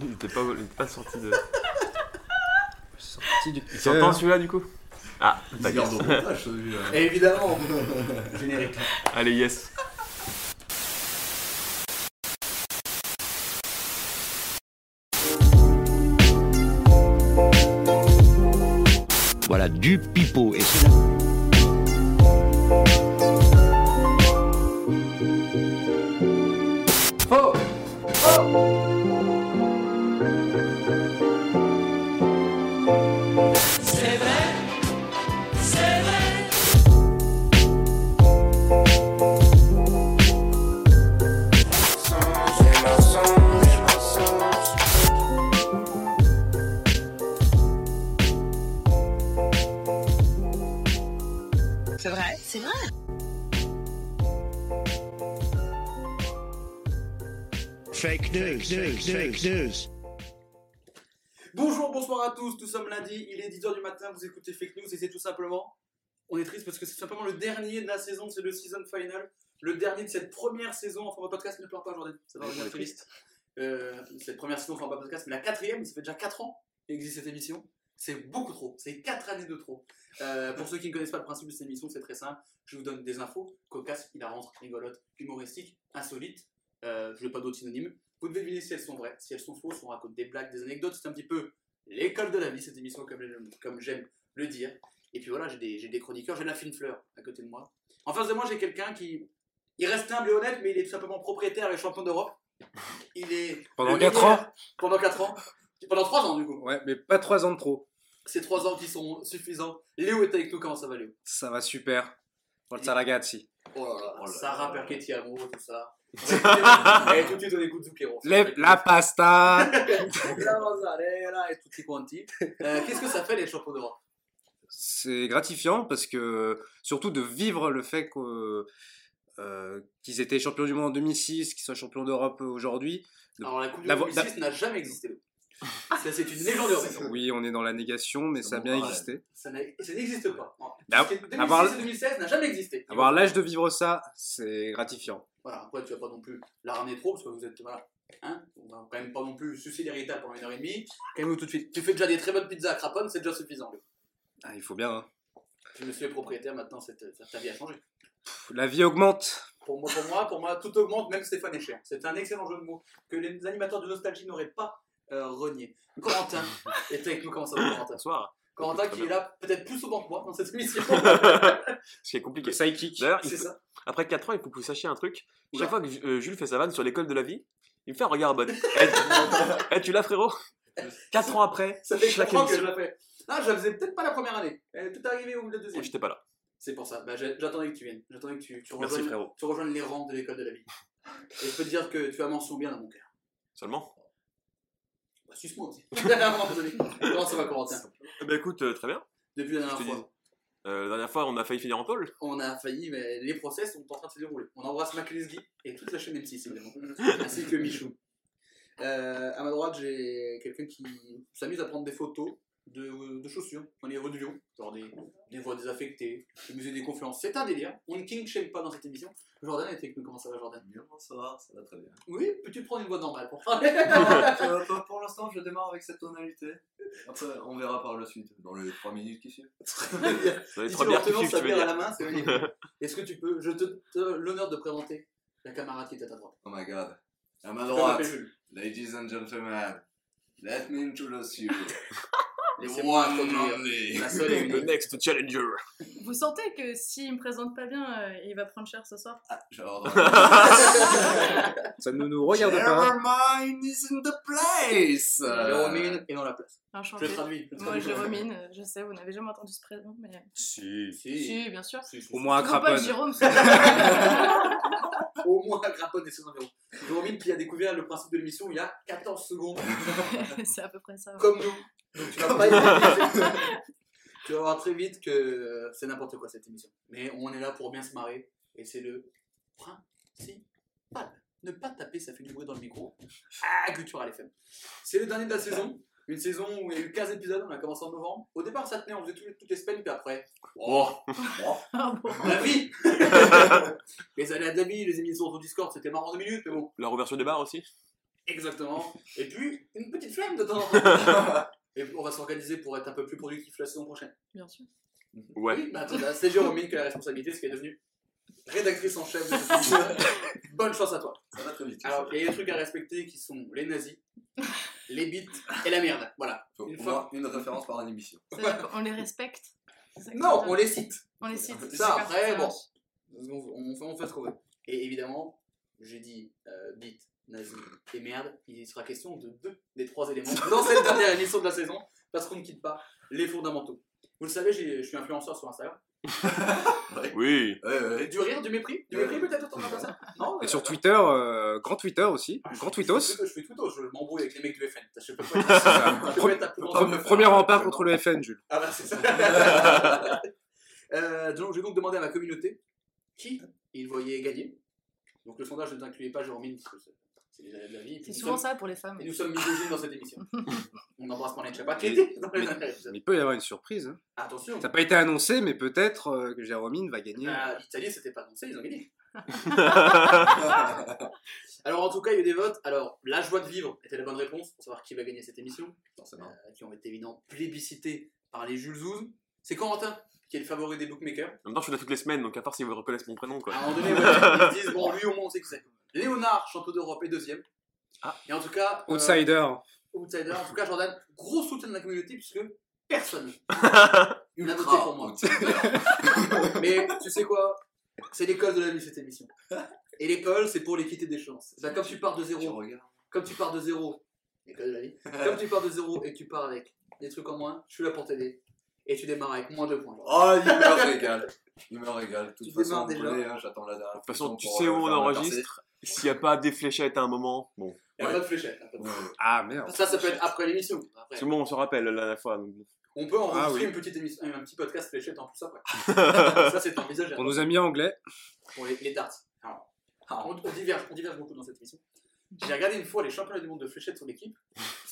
Il était pas, il était pas sorti de. Sorti du Il s'entend celui-là du coup Ah, d'accord. montage, celui-là. Évidemment Générique. Allez, yes. Voilà, du pipeau. Et fake news. Bonjour, bonsoir à tous, nous sommes lundi, il est 10h du matin, vous écoutez Fake News et c'est tout simplement, on est triste parce que c'est simplement le dernier de la saison, c'est le season final, le dernier de cette première saison, enfin mon podcast ne pleure pas Jordan, ça va revenir triste. Euh, cette première saison, enfin pas podcast, mais la quatrième, ça fait déjà 4 ans qu'existe cette émission, c'est beaucoup trop, c'est 4 années de trop. Euh, pour ceux qui ne connaissent pas le principe de cette émission, c'est très simple, je vous donne des infos, cocasses, hilarantes, rigolotes, humoristiques, insolites, euh, je n'ai pas d'autres synonymes, vous devez deviner si elles sont vraies, si elles sont fausses, on raconte des blagues, des anecdotes, c'est un petit peu l'école de la vie, cette émission, comme, comme j'aime le dire. Et puis voilà, j'ai des, chroniqueurs, j'ai la fine fleur à côté de moi. En face de moi, j'ai quelqu'un qui. Il reste humble et honnête, mais il est tout simplement propriétaire et champion d'Europe. Il est. Pendant le 4 meilleur- ans Pendant 4 ans. Pendant 3 ans, du coup. Ouais, mais pas 3 ans de trop. Ces 3 ans qui sont suffisants. Léo est avec nous, comment ça va, Léo? Ça va super. Forza ragazzi. Oh là là, Oh Sarah là. Perchetti amour, tout ça. et tout de suite, on écoute Zucchero. Lève la pasta La mozzarella et tutti quanti. Euh, Qu'est-ce que ça fait d'être champion d'Europe? C'est gratifiant parce que, surtout de vivre le fait que, euh, qu'ils étaient champions du monde en 2006, qu'ils soient champions d'Europe aujourd'hui. Alors la Coupe du La Monde vo- 2006 n'a jamais existé. Ça, C'est une légende urbaine. Oui, on est dans la négation, mais ça a bien existé. Ça n'existe pas. Non. Mais Parce que 2006 avoir- et 2016 n'a jamais existé. Avoir l'âge de vivre ça, c'est gratifiant. Voilà, après tu vas pas non plus la ramener trop parce que vous êtes voilà. Hein on va quand même pas non plus sucer l'héritage pendant une heure et demie. Calme-nous tout de suite. Tu fais déjà des très bonnes pizzas à Craponne, c'est déjà suffisant. Ah, il faut bien. hein. Je me suis propriétaire maintenant, cette, cette- ta vie a changé. Pff, La vie augmente. Pour moi, pour moi, pour moi, tout augmente, même Stéphane est cher. C'est un excellent jeu de mots que les animateurs de nostalgie n'auraient pas euh, renié. Corentin est avec nous, comment ça va Corentin Bonsoir. Corentin qui est là peut-être plus souvent que moi dans cette émission. Ce qui est compliqué. Psychic. D'ailleurs, il c'est ça. après 4 ans, il faut que vous sachiez un truc. Oula. Chaque fois que euh, Jules fait sa vanne sur l'école de la vie, il me fait un regard en mode Eh, eh, tu l'as frérot? 4 ans après, Ça fait chaque 4 ans que je émission. la fais. Ah, je la faisais peut-être pas la première année. Elle est peut-être arrivée au bout de la deuxième. J'étais pas là. C'est pour ça. Bah, j'ai- J'attendais que tu viennes. J'attendais que tu, tu, Merci rejoignes, frérot. tu rejoignes les rangs de l'école de la vie. Et je peux te dire que tu as mention bien dans mon cœur. Seulement? Bah, suce-moi aussi. Comment ça va, Corentin? Ben écoute, euh, très bien. Depuis la Je dernière te fois, Euh, la dernière fois, on a failli finir en pôle. on a failli, mais les procès sont en train de se dérouler. On embrasse Maclesguy et toute la chaîne M6, évidemment. ainsi que Michou. Euh, à ma droite, j'ai quelqu'un qui s'amuse à prendre des photos de, de chaussures dans les rues de Lyon, genre des, des voies désaffectées, des musées des conférences. C'est un délire. On ne king shame pas dans cette émission. Jordan est avec nous. Comment ça va, Jordan? Bien, ça va, ça va très bien. Oui, peux-tu prendre une voix normale pour parler? Euh, pour- l'instant, je démarre avec cette tonalité. Après, on verra par la suite, dans les 3 minutes qui suivent. Dans les Si trois tu bières qui suivent, tu veux à la main, c'est. Est-ce que tu peux, je te, te l'honneur de présenter la camarade qui est à ta droite. Oh my god. À ma droite, ladies and gentlemen, let me introduce you. The Laissez-moi introduire la seule et The next challenger. Vous sentez que s'il me présente pas bien, euh, il va prendre cher ce soir? Ah, Jordan. Ça ne nous regarde pas. Never mind is in the place. Jérôme est dans la place. Je Enchanté. traduis. je Moi, traduis. Jérôme, euh, je sais, vous n'avez jamais entendu ce prénom, mais. Si. Si. Si, bien sûr. Si, si, Au moins pas Craponne. Jérôme, Au moins à Craponne et ses environs. Jérôme qui a découvert le principe de l'émission il y a 14 secondes, c'est à peu près ça. ouais. comme nous. Donc tu vas pas. Tu vas voir très vite que euh, c'est n'importe quoi cette émission. Mais on est là pour bien se marrer et c'est le principal. Ne pas taper, ça fait du bruit dans le micro. Ah, Cultural FM. C'est le dernier de la saison. Une saison où il y a eu 15 épisodes, on a commencé en novembre. Au départ, ça tenait, on faisait toutes les, toutes les semaines, puis après, oh, Ah bon. la vie Les de la vie, les émissions sur Discord, c'était marrant deux minutes, mais bon. La réouverture des bars aussi Exactement. Et puis, une petite flemme de temps en temps. Et on va s'organiser pour être un peu plus productif la saison prochaine. Bien sûr. Ouais. Oui, bah attends, là, c'est Jérôme qui a la responsabilité, ce qui est devenu rédactrice en chef de cette. Bonne chance à toi. Ça va très vite. Alors, il y a des trucs à respecter qui sont les nazis, les bites et la merde. Voilà. Faut une fois- une référence par émission. C'est-à-dire qu'on les respecte. Non, on les cite. On les cite. Ça, après, bon. On, on fait, on fait ce qu'on veut. Et évidemment, j'ai dit euh, nazi et merde. Il sera question de deux des trois éléments dans cette dernière émission de la saison, parce qu'on ne quitte pas les fondamentaux. Vous le savez, je suis influenceur sur Instagram. Oui. Ouais, ouais. Du rire, du mépris? Du mépris peut-être autant que ça? Non Et euh, sur Twitter, euh, grand Twitter aussi, ah, je grand Tweetos. Je fais, je Tweetos, je m'embrouille avec les mecs du FN. Je peux pas je Premier- Premier rempart contre le FN, Jules. Ah bah c'est ça. euh, donc j'ai donc demandé à ma communauté qui ils voyaient gagner. Donc le sondage ne t'incluait pas Jérôme parce que c'est- c'est les aléas de la vie. Et puis C'est nous souvent sommes- ça pour les femmes. Et nous sommes misogynes dans cette émission. On embrasse Marlène Schiappa qui était dans les Mais-. Mais il peut y avoir une surprise. hein. Attention. Ça n'a pas été annoncé, mais peut-être euh, que Jérôme va gagner. Ah, L'Italie, c'était pas annoncé, ils ont gagné. Alors en tout cas, il y a eu des votes. Alors la joie de vivre était la bonne réponse pour savoir qui va gagner cette émission, Forcément. euh, qui ont été évidemment plébiscités par les Jules Zouz. C'est Corentin qui est le favori des bookmakers. En même temps, je suis là toutes les semaines, donc à part s'ils reconnaissent mon prénom, quoi. À un moment donné, ouais, ils se disent bon, lui au moins on sait que c'est. Léonard, champion d'Europe et deuxième. Ah. Et en tout cas, euh, Outsider. outsider. En tout cas, Jordan, gros soutien de la communauté puisque personne n'a voté pour moi. Mais tu sais quoi? C'est l'école de la vie cette émission. Et l'école, c'est pour l'équité des chances. C'est comme tu pars de Tu zéro, regardes. comme tu pars de zéro, l'école de la vie. Comme tu pars de zéro et que tu pars avec des trucs en moins, je suis là pour t'aider. Et tu démarres avec moins deux points. Oh, il me régale. Il me régale. De toute Tu façon, déjà. hein, j'attends la dernière. De toute façon, tu sais euh, où on faire ma enregistre. S'il n'y a pas des fléchettes à un moment, bon. Il n'y a pas de fléchette. y a pas de percée. fléchette. Ouais. Ah merde. Ça, ça peut être après l'émission. Tout le monde, on se rappelle la dernière fois. donc. On peut enregistrer Ah oui. une petite émission, un petit podcast fléchette en plus après. ça, c'est envisageable. Pour nos amis anglais, Pour les, les darts. Alors, on, on diverge, on diverge beaucoup dans cette émission. J'ai regardé une fois les championnats du monde de fléchettes sur l'équipe.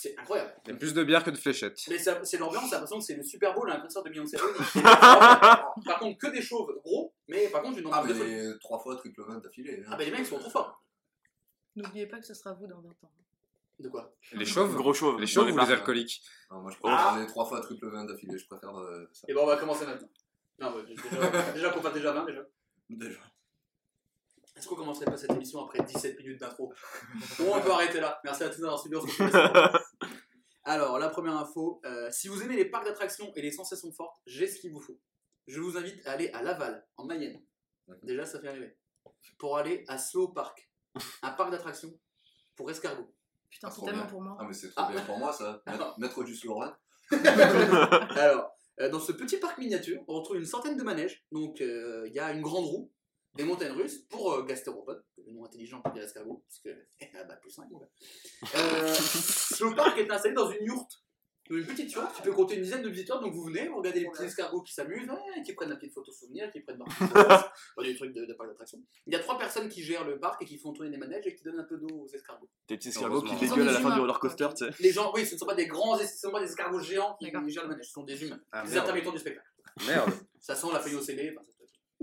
C'est incroyable. il y a plus de bière que de fléchettes. Mais ça- c'est l'ambiance, j'ai l'impression que c'est le Super Bowl à un concert de Beyoncé. par contre, que des chauves gros, mais par contre, une Ah, ambiance mais de trois fois triple 20 d'affilée. hein. Ah, bah les mecs sont trop forts. N'oubliez pas que ce sera vous dans 20 ans. De quoi? Les chauves? Gros chauve. Les chauves ou les alcooliques? Non, moi je Ah. préfère les trois fois triple 20 d'affilée. Je préfère euh, ça. Et bon, on va commencer maintenant. Non, bah, déjà, déjà qu'on passe déjà 20 déjà. Déjà. Est-ce qu'on commencerait pas cette émission après 17 minutes d'intro? Bon, on peut arrêter là. Merci à tous d'avoir suivi. Alors, la première info, euh, si vous aimez les parcs d'attractions et les sensations fortes, j'ai ce qu'il vous faut. Je vous invite à aller à Laval, en Mayenne. Déjà, ça fait rêver. Pour aller à Slow Park, un parc d'attractions pour escargots. Putain, Ah, c'est tellement pour moi. Ah, mais c'est trop Ah. bien pour moi ça. Mettre- Mettre du Sloran. Alors, euh, dans ce petit parc miniature, on retrouve une centaine de manèges. Donc, euh, il y a une grande roue, des montagnes russes pour euh, gastéropodes, le nom intelligent pour dire escargot, parce que ah bah, plus 5. Euh, ce parc est installé dans une yourte. Dans une petite yourte qui peut compter une dizaine de visiteurs. Donc, vous venez, vous regardez les petits escargots qui s'amusent, ouais, qui prennent la petite photo souvenir, qui prennent des trucs de, de parc d'attraction. Il y a trois personnes qui gèrent le parc et qui font tourner les manèges et qui donnent un peu d'eau aux escargots. Des petits escargots qui dégueulent à la fin du roller coaster, tu sais. Les gens, oui, ce ne sont pas des grands, ce sont pas des escargots géants qui gèrent le manège, ce sont des humains. Ah des intermittents du spectacle. Merde. Ça sent la feuille au CD. enfin,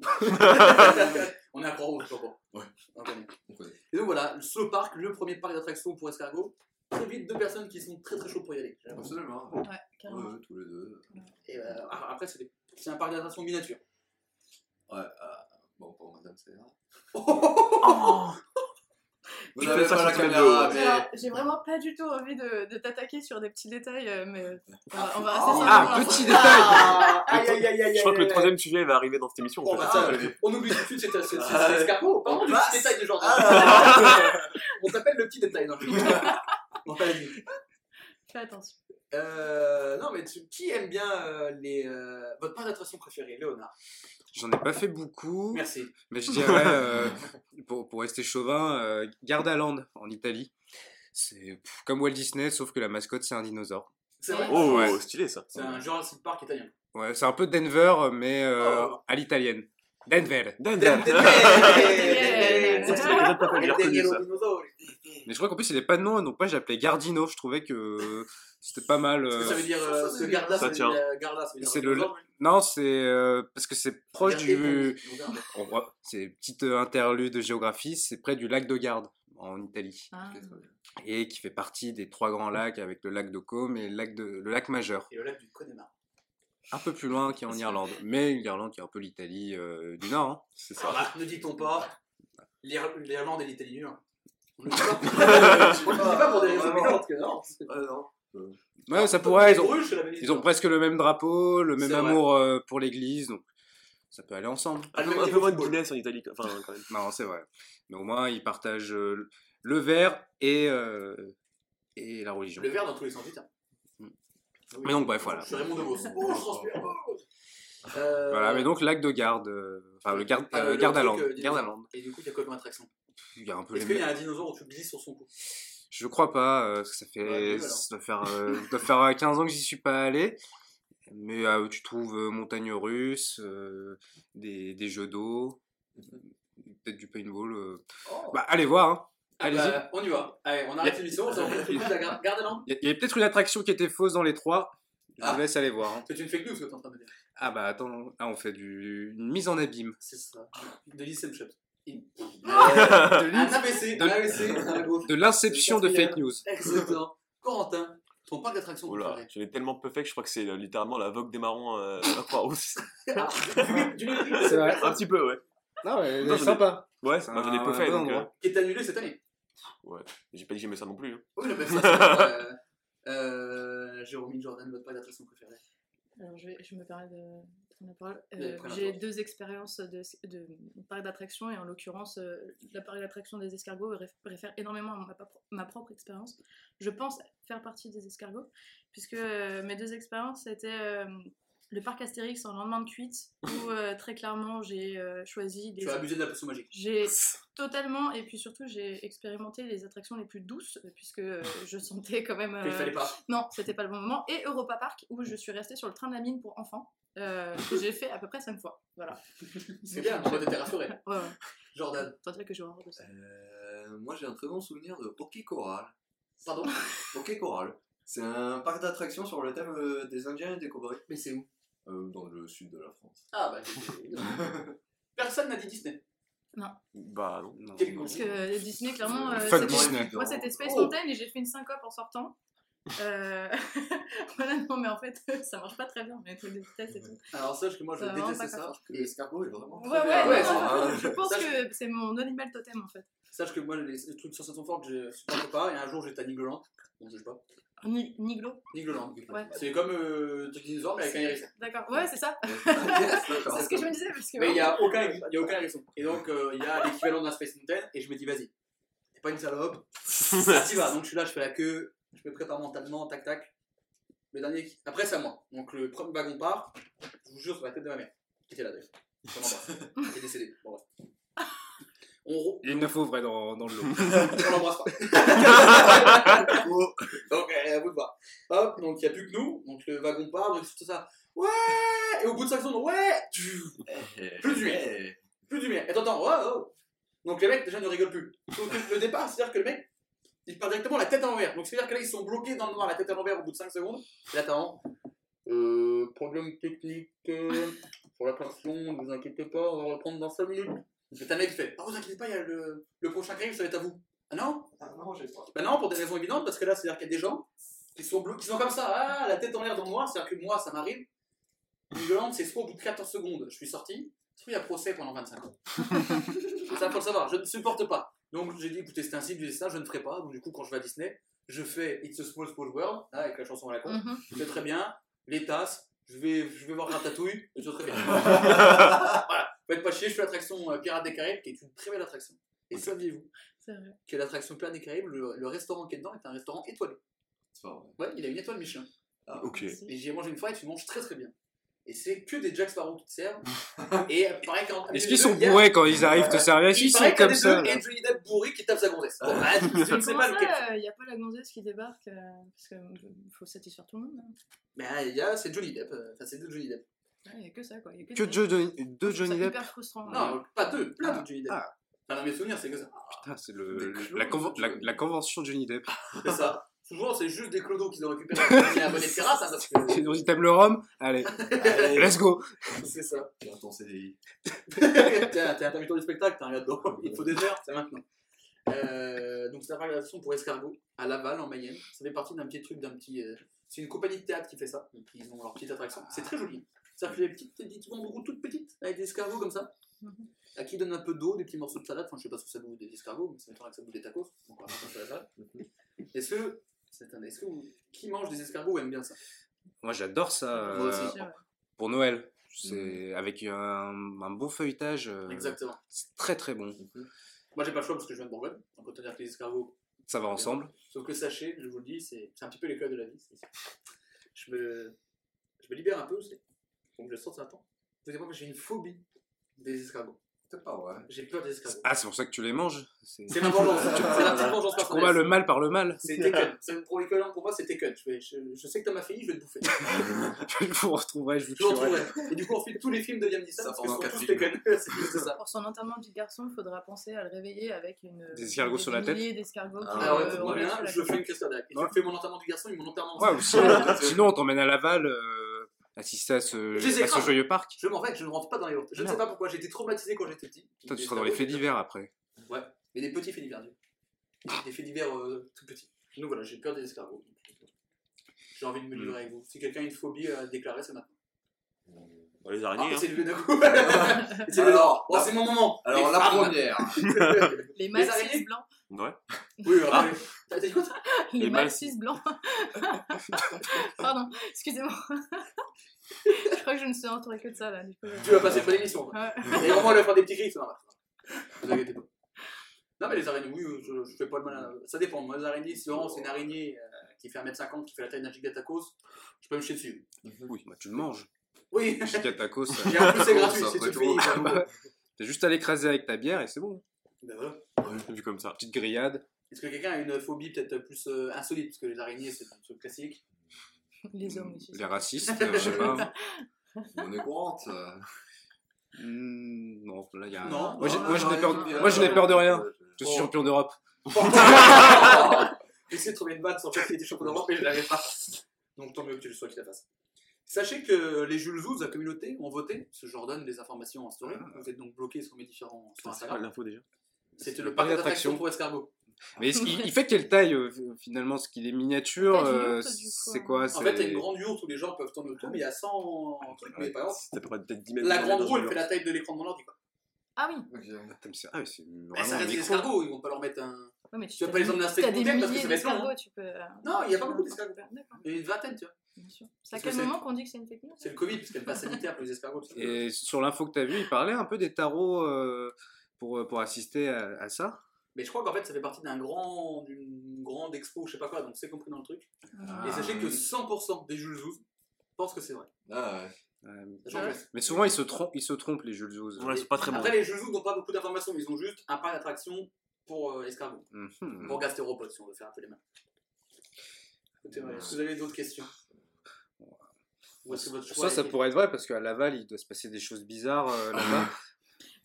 on est à Croix-Rouge, je crois. Ouais. On connaît. On connaît. Et donc voilà, ce parc, le premier parc d'attractions pour escargots. Très vite, deux personnes qui sont très très chaudes pour y aller. Absolument. Ouais, Ouais, carrément. ouais, tous les deux. Et euh, après, c'est des- un parc d'attractions miniature. Ouais, euh, bon, pour madame, c'est grave. Oh Vous n'avez pas la caméra, mais. J'ai vraiment pas du tout envie de, de t'attaquer sur des petits détails, euh, mais on va, on rester Ah, sur Ah, petit détail Ah, aïe, Je crois que le troisième sujet va arriver dans cette émission. Fait. bah, ça, on oublie tout de suite, c'est c'est- c'est- c'est l'escargot. Par contre, le passe. petit détail de genre. on s'appelle le petit détail. Non, Bon, vas-y. Fais attention. Euh, non, mais tu- qui aime bien euh, les, euh, votre parc d'attraction préféré, Léonard? J'en ai pas fait beaucoup, Merci. mais je dirais, euh, pour, pour rester chauvin, euh, Gardaland en Italie. C'est comme Walt Disney, sauf que la mascotte c'est un dinosaure. C'est vrai. Oh, Ouais. stylé ça. C'est un Jurassic Park italien. Ouais, c'est un peu Denver, mais euh, Oh. à l'italienne. Denver. Denver. De. Mais je crois qu'en plus il n'est pas de nom, donc moi j'appelais Gardino. Je trouvais que c'était pas mal. Est-ce que euh, ça veut dire euh, ce Ça tient. dire C'est le- Non, c'est euh, parce que c'est proche du. On voit, c'est petite euh, interlude de géographie, c'est près du lac de Garde, en Italie. Ah. Et qui fait partie des trois grands lacs avec le lac de Côme et le lac, de, le lac majeur. Et le lac du Connemara. Un peu plus loin qui est en Irlande. Mais l'Irlande qui est un peu l'Italie euh, du Nord. hein. C'est Alors ça. là, ne dit-on pas l'Ir- l'Irlande et l'Italie du Nord. On ne dit pas. Pour des raisons piquantes que non. Ah non. Ouais, ça pourrait. Ils ont, ils histoire. presque le même drapeau, le même amour euh, pour l'église. Donc ça peut aller ensemble. Un peu, un moins de. Guinness en Italie. Enfin, quand même. Non, c'est vrai. Mais au moins, ils partagent euh, le vert et, euh, et la religion. Le verre dans tous les sens du terme. Mm. Oui. Mais donc, bref, voilà. Je suis Raymond DeVos. Oh, je transpire. Voilà, mais donc lac de garde, euh, enfin le garde, Ah, le- le garde à truc, land, euh, dinosaure. garde à land. Et du coup, il y a quoi comme attraction? Il y a un peu Est-ce qu'il y a un dinosaure où tu glisses sur son cou? Je crois pas, euh, parce que ça fait, Ouais, ça doit faire, euh, ça doit faire euh, 15 ans que j'y suis pas allé. Mais euh, tu trouves euh, montagne russe, euh, des, des jeux d'eau, peut-être du paintball. euh. Oh. Bah, allez voir, hein. Ah allez-y. bah, on y va. Allez, on arrête l'émission, on s'en fait de la gar- garde à land. Il y, a- il y a peut-être une attraction qui était fausse dans les trois. Je Ah. vous laisse aller voir. hein. C'est une fake news que t'es en train de dire. Ah bah attends, là on fait du... une mise en abîme. C'est ça. De l'Inception. De l'inception de fake news. Exactement. Corentin, ton parc d'attractions Oula, préféré je l'ai tellement peu fait que je crois que c'est euh, littéralement la vogue des marrons euh, à Croix-Rousse. C'est vrai. Un petit peu, ouais. Non, mais ai- sympa. Ouais, C'est moi j'en ai un peu fait, bon donc. endroit. euh, Qui est annulé cette année. J'ai pas dit que j'aimais ça non plus. hein. Oui, ça, c'est euh, euh, Jérôme Jordan, votre parc d'attractions préféré. Alors, je, vais, je me permets de prendre la parole. Oui, Euh, J'ai deux expériences de, de parc d'attractions et en l'occurrence, euh, la parc d'attractions des escargots réf- réfère énormément à ma, propre expérience. Je pense faire partie des escargots, puisque euh, mes deux expériences c'était euh, le parc Astérix en lendemain de cuite, où euh, très clairement j'ai euh, choisi Tu des. as abusé de la potion magique. J'ai totalement, et puis surtout, j'ai expérimenté les attractions les plus douces, puisque euh, je sentais quand même. Qu'il euh, fallait pas. non, c'était pas le bon moment. Et Europa Park, où je suis restée sur le train de la mine pour enfants, euh, que j'ai fait à peu près 5 fois. Voilà. C'est bien, on était rassuré. Ouais, ouais. Jordan. Que de ça. Euh, moi, j'ai un très bon souvenir de Hockey Coral. Pardon Hockey Coral. C'est un parc d'attractions sur le thème des Indiens et des cowboys. Mais c'est où? Euh, dans le sud de la France. Ah bah. c'est- Personne n'a dit Disney. Bah non. Non. Quel Parce que Disney, clairement. euh, Fuck c'était- Disney. Moi, c'était Space Oh. Mountain et j'ai fait une syncope en sortant. Euh, voilà, non, mais en fait, ça marche pas très bien, mais trucs de vitesse et tout. Alors sache que moi je Ça va vraiment déteste pas ça. Que l'escargot est vraiment Ouais, très ouais, bien. ouais, ouais, non, je pense Ça, que c'est mon animal totem en fait. Sache que moi les, les trucs de sensation forte je supporte pas et un jour j'étais à Nigloland. On juge pas. Ni- Niglo. Nigloland. Ouais. C'est comme euh, Truc Dinosaure mais avec un hérisson. D'accord, ouais, c'est ça. C'est ce que je me disais. Parce que Mais il n'y a aucun, il y a aucun hérisson. Et donc, euh, il y a l'équivalent d'un Space Mountain, et je me dis, vas-y, t'es pas une salope, ça t'y va. Donc, je suis là, je fais la queue, je me prépare mentalement, tac tac. Le dernier, qui- après, c'est à moi. Donc, le premier wagon part, je vous jure, sur la tête de ma mère, qui était là d'ailleurs. Qui est décédée. Bon, bref. On, Il y a une info vraie dans, dans le lot. on l'embrasse pas. donc, euh, à vous de voir. Hop, donc il n'y a plus que nous. Donc, le wagon part, donc tout ça. Ouais Et au bout de 5 secondes, ouais Plus du mien. plus du mien. Et t'entends, oh, oh. Donc les mecs déjà ne rigolent plus. Le départ, c'est-à-dire que le mec, il part directement la tête à l'envers. Donc c'est-à-dire que là, ils sont bloqués dans le noir, la tête à l'envers au bout de 5 secondes. Et là, t'entends, euh, problème technique euh, pour l'attraction, ne vous inquiétez pas, on va reprendre dans 5 minutes. Et t'as un mec qui fait, ah, vous inquiétez pas, il y a le, le prochain arrive, ça va être à vous. Ah non? Ah non, j'ai pas. Bah non, pour des raisons évidentes, parce que là, c'est-à-dire qu'il y a des gens qui sont bloqués, qui sont comme ça, ah, la tête en l'air dans le noir, c'est-à-dire que moi, ça m'arrive. Une violente, c'est soit au bout de 14 secondes, je suis sorti, soit il y a procès pendant 25 ans. ça, faut le savoir, je ne supporte pas. Donc j'ai dit, écoutez, c'est ainsi, je ça, je ne ferai pas. Donc du coup, quand je vais à Disney, je fais It's a Small Small World, là, avec la chanson à la con. Mhm. C'est très bien. Les tasses, je vais, je vais voir Ratatouille, et c'est très bien. voilà, faites pas chier, je fais l'attraction euh, Pirates des Caraïbes, qui est une très belle attraction. Et saviez-vous que l'attraction Pirates des Caraïbes, le, le restaurant qui est dedans est un restaurant étoilé. C'est pas vrai. Ouais, il a une étoile Michelin. Ah, Ok. Merci. Et j'y ai mangé une fois et tu manges très très bien. Et c'est que des Jack Sparrow qui te servent. et euh, pareil quand. Est-ce qu'ils sont bourrés quand ils arrivent te servir? Est-ce Il qu'ils sont comme des ça et Johnny Depp bourré qui tape sa gonzesse. Bon, bah, je ne sais pas lequel. il n'y a pas la gonzesse qui débarque euh, Parce qu'il faut satisfaire tout le monde. hein. Mais euh, il y a, c'est Johnny Depp. euh, Enfin, c'est deux Johnny Depp. Il n'y a que ça, quoi. Que deux Johnny ça Depp hyper frustrant. Non, pas deux, plein Ah. de Johnny Depp. Ah. Enfin, dans mes souvenirs, c'est que ça. Putain, c'est la convention Johnny Depp. C'est ça. Souvent, c'est juste des clodos qu'ils ont récupérés gagner un bonnet de pirate. hein, parce que... T'aimes le rhum Allez, Allez, let's go C'est ça. Tiens, ton CDI. Tiens, t'es intermittent du spectacle, t'as un. Il faut des heures, c'est maintenant. Euh, donc c'est un parc d'attraction pour escargots à Laval en Mayenne. Ça fait partie d'un petit truc, d'un petit. euh, c'est une compagnie de théâtre qui fait ça. Donc ils ont leur petite attraction. C'est très joli. Ça fait des petites, des petites toutes petites avec des escargots comme ça. Mhm. À qui donne un peu d'eau, des petits morceaux de salade. Enfin, je sais pas ce que ça bouffe des escargots, mais ça m'étonnerait que ça bouffe des tacos. Donc on va faire ça à la salade. Est-ce que. C'est un- Est-ce que vous- qui mange des escargots aime bien ça? Moi, j'adore ça. Moi aussi. euh, vrai. pour Noël. C'est avec un, un bon feuilletage. euh, Exactement. C'est très très bon. Moi j'ai pas le choix parce que je viens de Bourgogne. Donc autant dire que les escargots Ça va ensemble. Sauf que sachez, je vous le dis, c'est un petit peu l'école de la vie. Je me, je me libère un peu, faut que je sorte ça temps. Vous savez moi j'ai une phobie des escargots. Pas. J'ai peur des escargots. Ah, c'est pour ça que tu les manges. C'est ma vengeance, c'est la petite vengeance tu combats personnelle. le mal par le mal. C'est Tekken. C'est pour l'équivalent pour moi, c'est Tekken. Je, vais- je, je sais que t'as ma fille, je vais te bouffer. je vous retrouverai, je vous Je retrouverai. Et du coup, ensuite, tous les films de Liam Neeson, Ça parce que pendant sont quatre tous films. Tekken. C'est juste ça. Pour son enterrement du garçon, il faudra penser à le réveiller avec une. Des escargots sur la tête milliers d'escargots qui Ah ouais, euh, moi, bien, je fais une cardiaque. Et tu fais mon enterrement du garçon et mon enterrement Ouais, aussi. ou sinon, sinon, on t'emmène à Laval euh, assister à ce, les à ce joyeux parc. Je m'en vais, je ne rentre pas dans les hortes. Je ne sais pas pourquoi, j'ai été traumatisé quand j'étais petit. Toi, tu seras dans les faits divers après. Ouais, mais des petits faits divers. Dieu. Des faits divers euh, tout petits. Donc voilà, j'ai peur des escargots. J'ai envie de me livrer avec vous. Si quelqu'un a une phobie à déclarer, c'est maintenant. Bon, les Ah, araignées, hein. c'est levé d'un coup. c'est Alors, Oh, c'est mon moment. Alors Les la femmes. première. Les araignées malcis blancs. Ouais. Oui, alors, t'as dit quoi toi Les, malcis blancs. Pardon, excusez-moi. je crois que je ne suis entourée que de ça là. Du coup, Tu vas passer une bonne émission. Ouais. Et vraiment, on va faire des petits cris, ça va. Vous inquiétez pas. Non, mais les araignées, oui, je, je fais pas le mal. à- Ça dépend. Moi, les araignées, si vraiment c'est une araignée euh, qui fait 1m50, qui fait la taille d'un giga tacos, je peux me chier dessus. Oui, bah, tu le manges. Oui, Giga tacos, et en plus, c'est gratuit, Ça, c'est tout T'as juste à l'écraser avec ta bière et c'est bon. Ben voilà. Vu comme ça. Petite grillade. Est-ce que quelqu'un a une phobie peut-être plus euh, insolite? Parce que les araignées, c'est un truc classique. Les hommes aussi. Les racistes, euh, je sais pas. On est courante. euh. Hmm, non, là, il y a un- Non. Moi, j'ai- Non, moi, je non, n'ai peur, non, moi, je n'ai peur de rien. euh, Je suis Oh. champion d'Europe. J'essaie de trouver une balle sans faire qu'il était champion d'Europe, mais je n'arrive pas. Donc tant mieux que tu le sois, qu'il la fasse. Sachez que les Jules Zouz, la communauté, ont voté. Ce je leur donne des informations en story. Vous êtes donc bloqués sur mes différents sur Instagram. l'info déjà C'était Le parc d'attractions pour escargots. Mais est-ce qu'il- il fait quelle taille euh, finalement Ce qu'il est miniature euh, C'est quoi En fait, il y a une grande yourte où les gens peuvent tourner autour, mais il y a 100 trucs. Mais par exemple, C'est à peu près peut-être 10 mètres. la de grande roue, elle fait la taille de l'écran de mon ordi. Quoi. Ah oui. C'est- ah, mais c'est Mais vraiment ça reste des escargots, ils vont pas leur mettre un. Ouais, mais Tu vas pas les emmener à Space des parce que milliers ça va être long, d'escargots, hein. tu peux. euh, Non, il y a pas beaucoup d'escargots. Il y a une vingtaine, tu vois. bien sûr. C'est à quel moment qu'on dit que c'est une news C'est le Covid, parce qu'il y a le pass sanitaire pour les escargots. Et sur l'info que tu as vu, il parlait un peu des tarots euh, pour, pour assister à, à ça. Mais je crois qu'en fait, ça fait partie d'un grand, d'une grande expo, je sais pas quoi, donc c'est compris dans le truc. Ah. Et sachez que 100% des Jules Zouz pensent que c'est vrai. Ah ouais. Euh, Ah ouais. mais souvent, ils se trompent, ils se trompent les Jules Zouz. Ouais, pas très bon. Après, les Jules Zouz n'ont pas beaucoup d'informations, ils ont juste un parc d'attractions pour euh, escargots. Mhm. Pour gastéropodes, si on veut faire un peu les mains. Écoutez, ouais, Est-ce que vous avez d'autres questions? Ou est-ce que votre choix Ça, ça pourrait être vrai parce qu'à Laval, il doit se passer des choses bizarres euh, là-bas.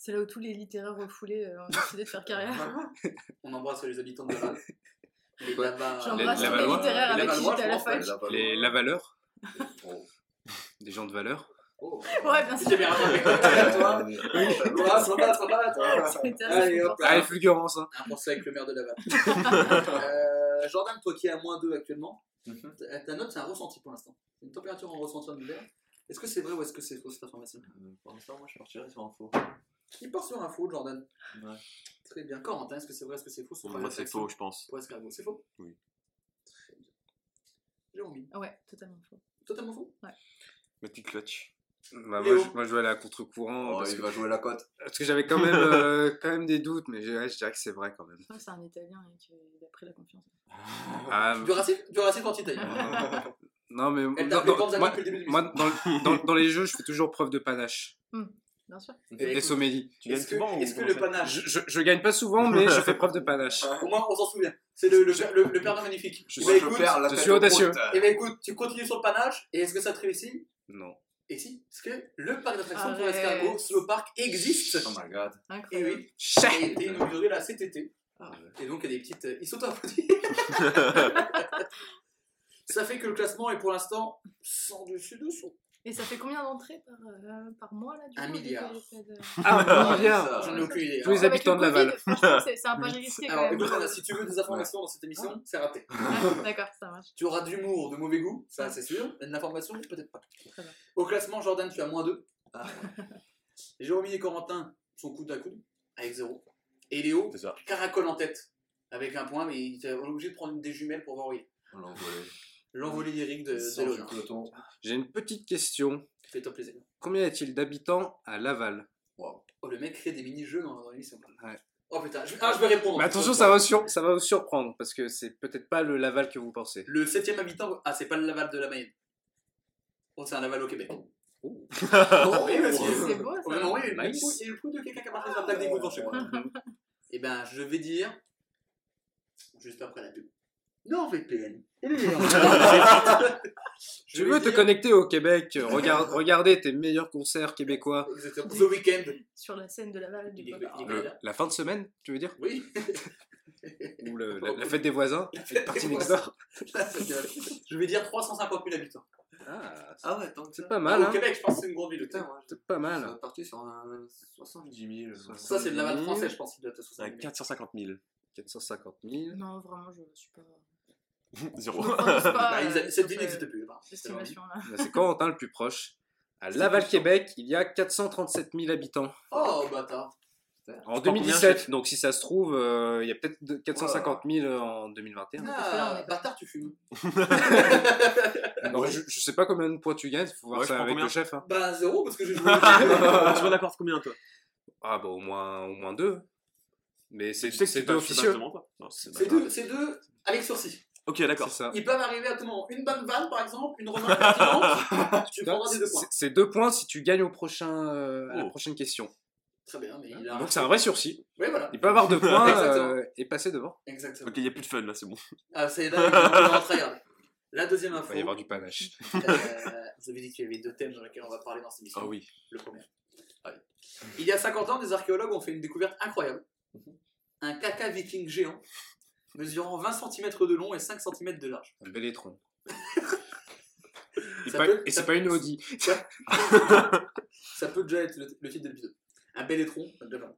C'est là où tous les littéraires refoulés euh, ont décidé de faire carrière. On embrasse les habitants de Laval. Les J'embrasse les littéraires avec qui j'étais à la fac. les. Lavaleurs, Oh. des gens de valeur. Oh. Ouais, bien sûr. J'ai bien rattrapé. Toi, toi, sympa, sympa, toi. Allez, hop fort. Ah, les fulgurances, hein. Un procès avec le maire de Laval. euh, Jordan, toi qui es à moins 2 actuellement, Mhm. ta ta note c'est un ressenti pour l'instant. C'est une température en ressenti en hiver. Est-ce que c'est vrai ou est-ce que c'est faux cette information? Euh, Pour l'instant, moi je partirais sur info. Il part sur info, Jordan. Ouais. Très bien. Corentin, est-ce que c'est vrai, est-ce que c'est faux? Pour moi, c'est faux, je pense. Pour escargot, c'est faux? Oui. Très bien. Jérôme, Ouais, totalement faux. totalement faux? Le petit clutch. Bah, moi, je, moi, je vais aller à contre-courant Oh, parce, il que, va jouer la cote. parce que j'avais quand même, euh, quand même des doutes, mais je, ouais, je dirais que c'est vrai quand même. C'est un Italien et qu'il a pris la confiance. Ah, Du racisme Du racisme anti-italien. non, mais Elle dans, moi, depuis le début du moi, dans, les jeux, je fais toujours preuve de panache Bien sûr. et, et écoute, Somélie. Tu gagnes Est-ce que, souvent ou est-ce que le panache, Je, gagne pas souvent, mais je fais preuve de panache. au moins on s'en souvient, c'est le, le, père- le, le père de magnifique. Je Eh ben, écoute, je suis au audacieux. foot. eh ben, écoute, tu continues sur le panache, et est-ce que ça te réussit? Non. Et si? Est-ce que le parc d'attractions pour Arrête. escargots, Slow Park, existe Oh my god. Et Incroyable. oui, il a été inauguré là cet été. Et donc il y a des petites. euh, Ils sont applaudis. Ça fait que le classement est pour l'instant sans dessus dessous. Et ça fait combien d'entrées par, euh, par mois là du Un coup, milliard. de- Ah, un milliard. J'en ai aucune idée. Tous les Alors, Avec habitants le de Laval. Franchement, c'est c'est un pari risqué quand Alors, même. écoute, Anna, si tu veux des informations dans cette émission, c'est raté. Ouais, D'accord, ça marche. Tu auras de l'humour, de mauvais goût, ça c'est sûr, mais de l'information, peut-être pas. Très bien. Au classement, Jordan, tu as moins 2. Ah. Jérôme et Corentin sont coude à coude, avec 0. Et Léo, caracole en tête, avec un point, mais il était obligé de prendre une des jumelles pour voir où il est. On l'a envolé. L'envolée lyrique de, de peloton. J'ai une petite question. Fais-toi plaisir. Combien y a-t-il d'habitants à Laval? Oh, le mec crée des mini-jeux dans, dans l'émission. Ouais. Oh putain, je, ah, je vais répondre. Mais attention, ça va, sur- ça va vous surprendre parce que c'est peut-être pas le Laval que vous pensez. Le septième habitant, ah, c'est pas le Laval de la Mayenne. Oh, c'est un Laval au Québec. Oh. oui, monsieur. C'est beau ça. Vraiment, oui, Nice. bruit- et le bruit de quelqu'un qui a marché sur la plaque d'égout devant chez moi. Eh ben, je vais dire, juste après la pub. Non, VPN. Tu veux te connecter au Québec, regarde, regarder tes meilleurs concerts québécois. The Weeknd. Sur la scène de Laval du Le- la fin de semaine, tu veux dire? Oui. Ou le- la, la fête des voisins La partie next door je vais dire 350 000 habitants. Ah, Ah ouais, tant que c'est pas Ah, mal, au hein Québec, je pense que c'est une grande ville. C'est pas je mal. suis parti sur un 70 000. Ça, c'est le Laval français, je pense qu'il doit être à 60 À 000. 450 000. 450 000. Non, vraiment, je suis pas. Zéro. Bah, euh, cette ville n'existe plus. hein. cette estimation là. Là, C'est Corentin le plus proche. À Laval. Québec, il y a 437 000 habitants. Oh, bâtard. En combien, 2017, chef donc si ça se trouve, euh, il y a peut-être de- 450 000 en 2021. parce que là, on Ah, bâtard, tu fumes. Non, je, je sais pas combien de points tu gagnes, faut voir Ouais, ça avec combien le chef. hein. Bah, zéro, parce que j'ai joué. tu vas d'accord combien toi? Ah bah au moins, au moins deux. Mais c'est deux officieux. c'est deux, c'est deux avec sursis. Ok, d'accord. C'est ça. Ils peuvent arriver à tout moment. Une bonne vanne, par exemple, une remarque pertinente, tu prendras des deux points. C'est- deux points si tu gagnes au prochain, euh, à la Oh. prochaine question. Très bien, mais il a. Donc c'est un vrai sursis. Oui, voilà. Il peut avoir deux points Exactement. euh, et passer devant. Exactement. Ok, il n'y a plus de fun là, c'est bon. Ah, c'est là, on va regarder. La deuxième Il info. va y avoir du panache. euh, vous avez dit qu'il y avait deux thèmes dans lesquels on va parler dans cette émission. Ah oui. Le premier. Allez. Il y a 50 ans, des archéologues ont fait une découverte incroyable. Un caca viking géant, mesurant 20 cm de long et 5 cm de large. Un bel étron. Et, Ça pas- peut- et ça- c'est pas une Audi. Ça peut déjà être le, le titre de l'épisode. Un bel étron. pas.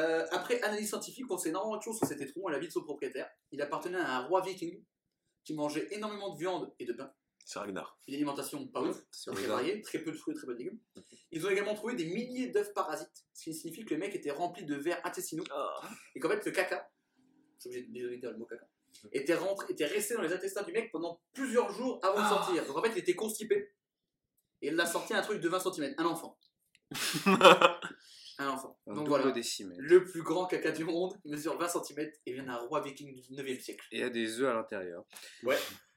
Euh, après analyse scientifique, on sait énormément de choses sur cet étron et la vie de son propriétaire. Il appartenait à un roi viking qui mangeait énormément de viande et de pain. C'est Ragnar. Une alimentation pas ouf, C'est très variée, très peu de fruits, très peu de légumes. Ils ont également trouvé des milliers d'œufs parasites, ce qui signifie que le mec était rempli de vers intestinaux et qu'en fait le caca, suis obligé de désolé le mot caca, rentré, était resté dans les intestins du mec pendant plusieurs jours avant de sortir. Donc en fait il était constipé et il a sorti un truc de 20 cm, un enfant. un enfant. Un Donc double voilà, décimètre. le plus grand caca du monde mesure 20 cm et vient d'un roi viking du 9e siècle. Et il y a des œufs à l'intérieur.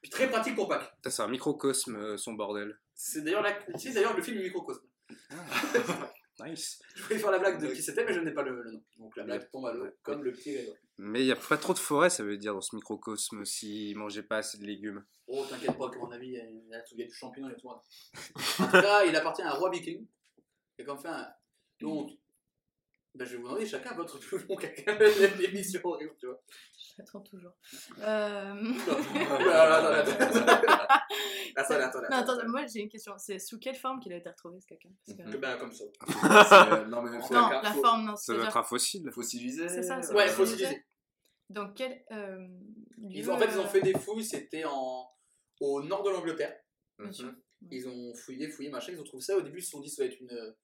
Puis très pratique pour Pâques. Putain, C'est un microcosme, euh, son bordel. C'est d'ailleurs la... c'est d'ailleurs le film Microcosme. Nice. Je voulais faire la blague de qui c'était, mais je n'ai pas le, le nom. Donc la blague tombe à l'eau, comme le petit Grégoire. Mais il n'y a pas trop de forêt, ça veut dire, dans ce microcosme, s'il mangeait pas assez de légumes. Oh, t'inquiète pas, que mon avis, il y a- il y a tout- il y a du champignon, il y a tout. En tout cas, il appartient à un roi viking. Et comme fait un. Donc, ben, je vais vous demander chacun votre plus long caca de l'émission, tu vois. J'attends toujours. Euh... Oula, attends, attends. Attends, attends, Non, attends, moi j'ai une question. C'est sous quelle forme qu'il a été retrouvé ce caca? Parce que- Mhm. Ben, comme ça. C'est- Non, mais Non, la faut- forme, non. Ça doit être un fossile. fossiliser. C'est ça, c'est Ouais, Euh, fossilisé. Dans quel euh, Ils lieu, ont, en fait, ils ont euh, fait des fouilles, c'était en... au nord de l'Angleterre. sûr. Ils ont fouillé, fouillé, machin, ils ont trouvé ça. Au début, ils se sont dit ça va être une,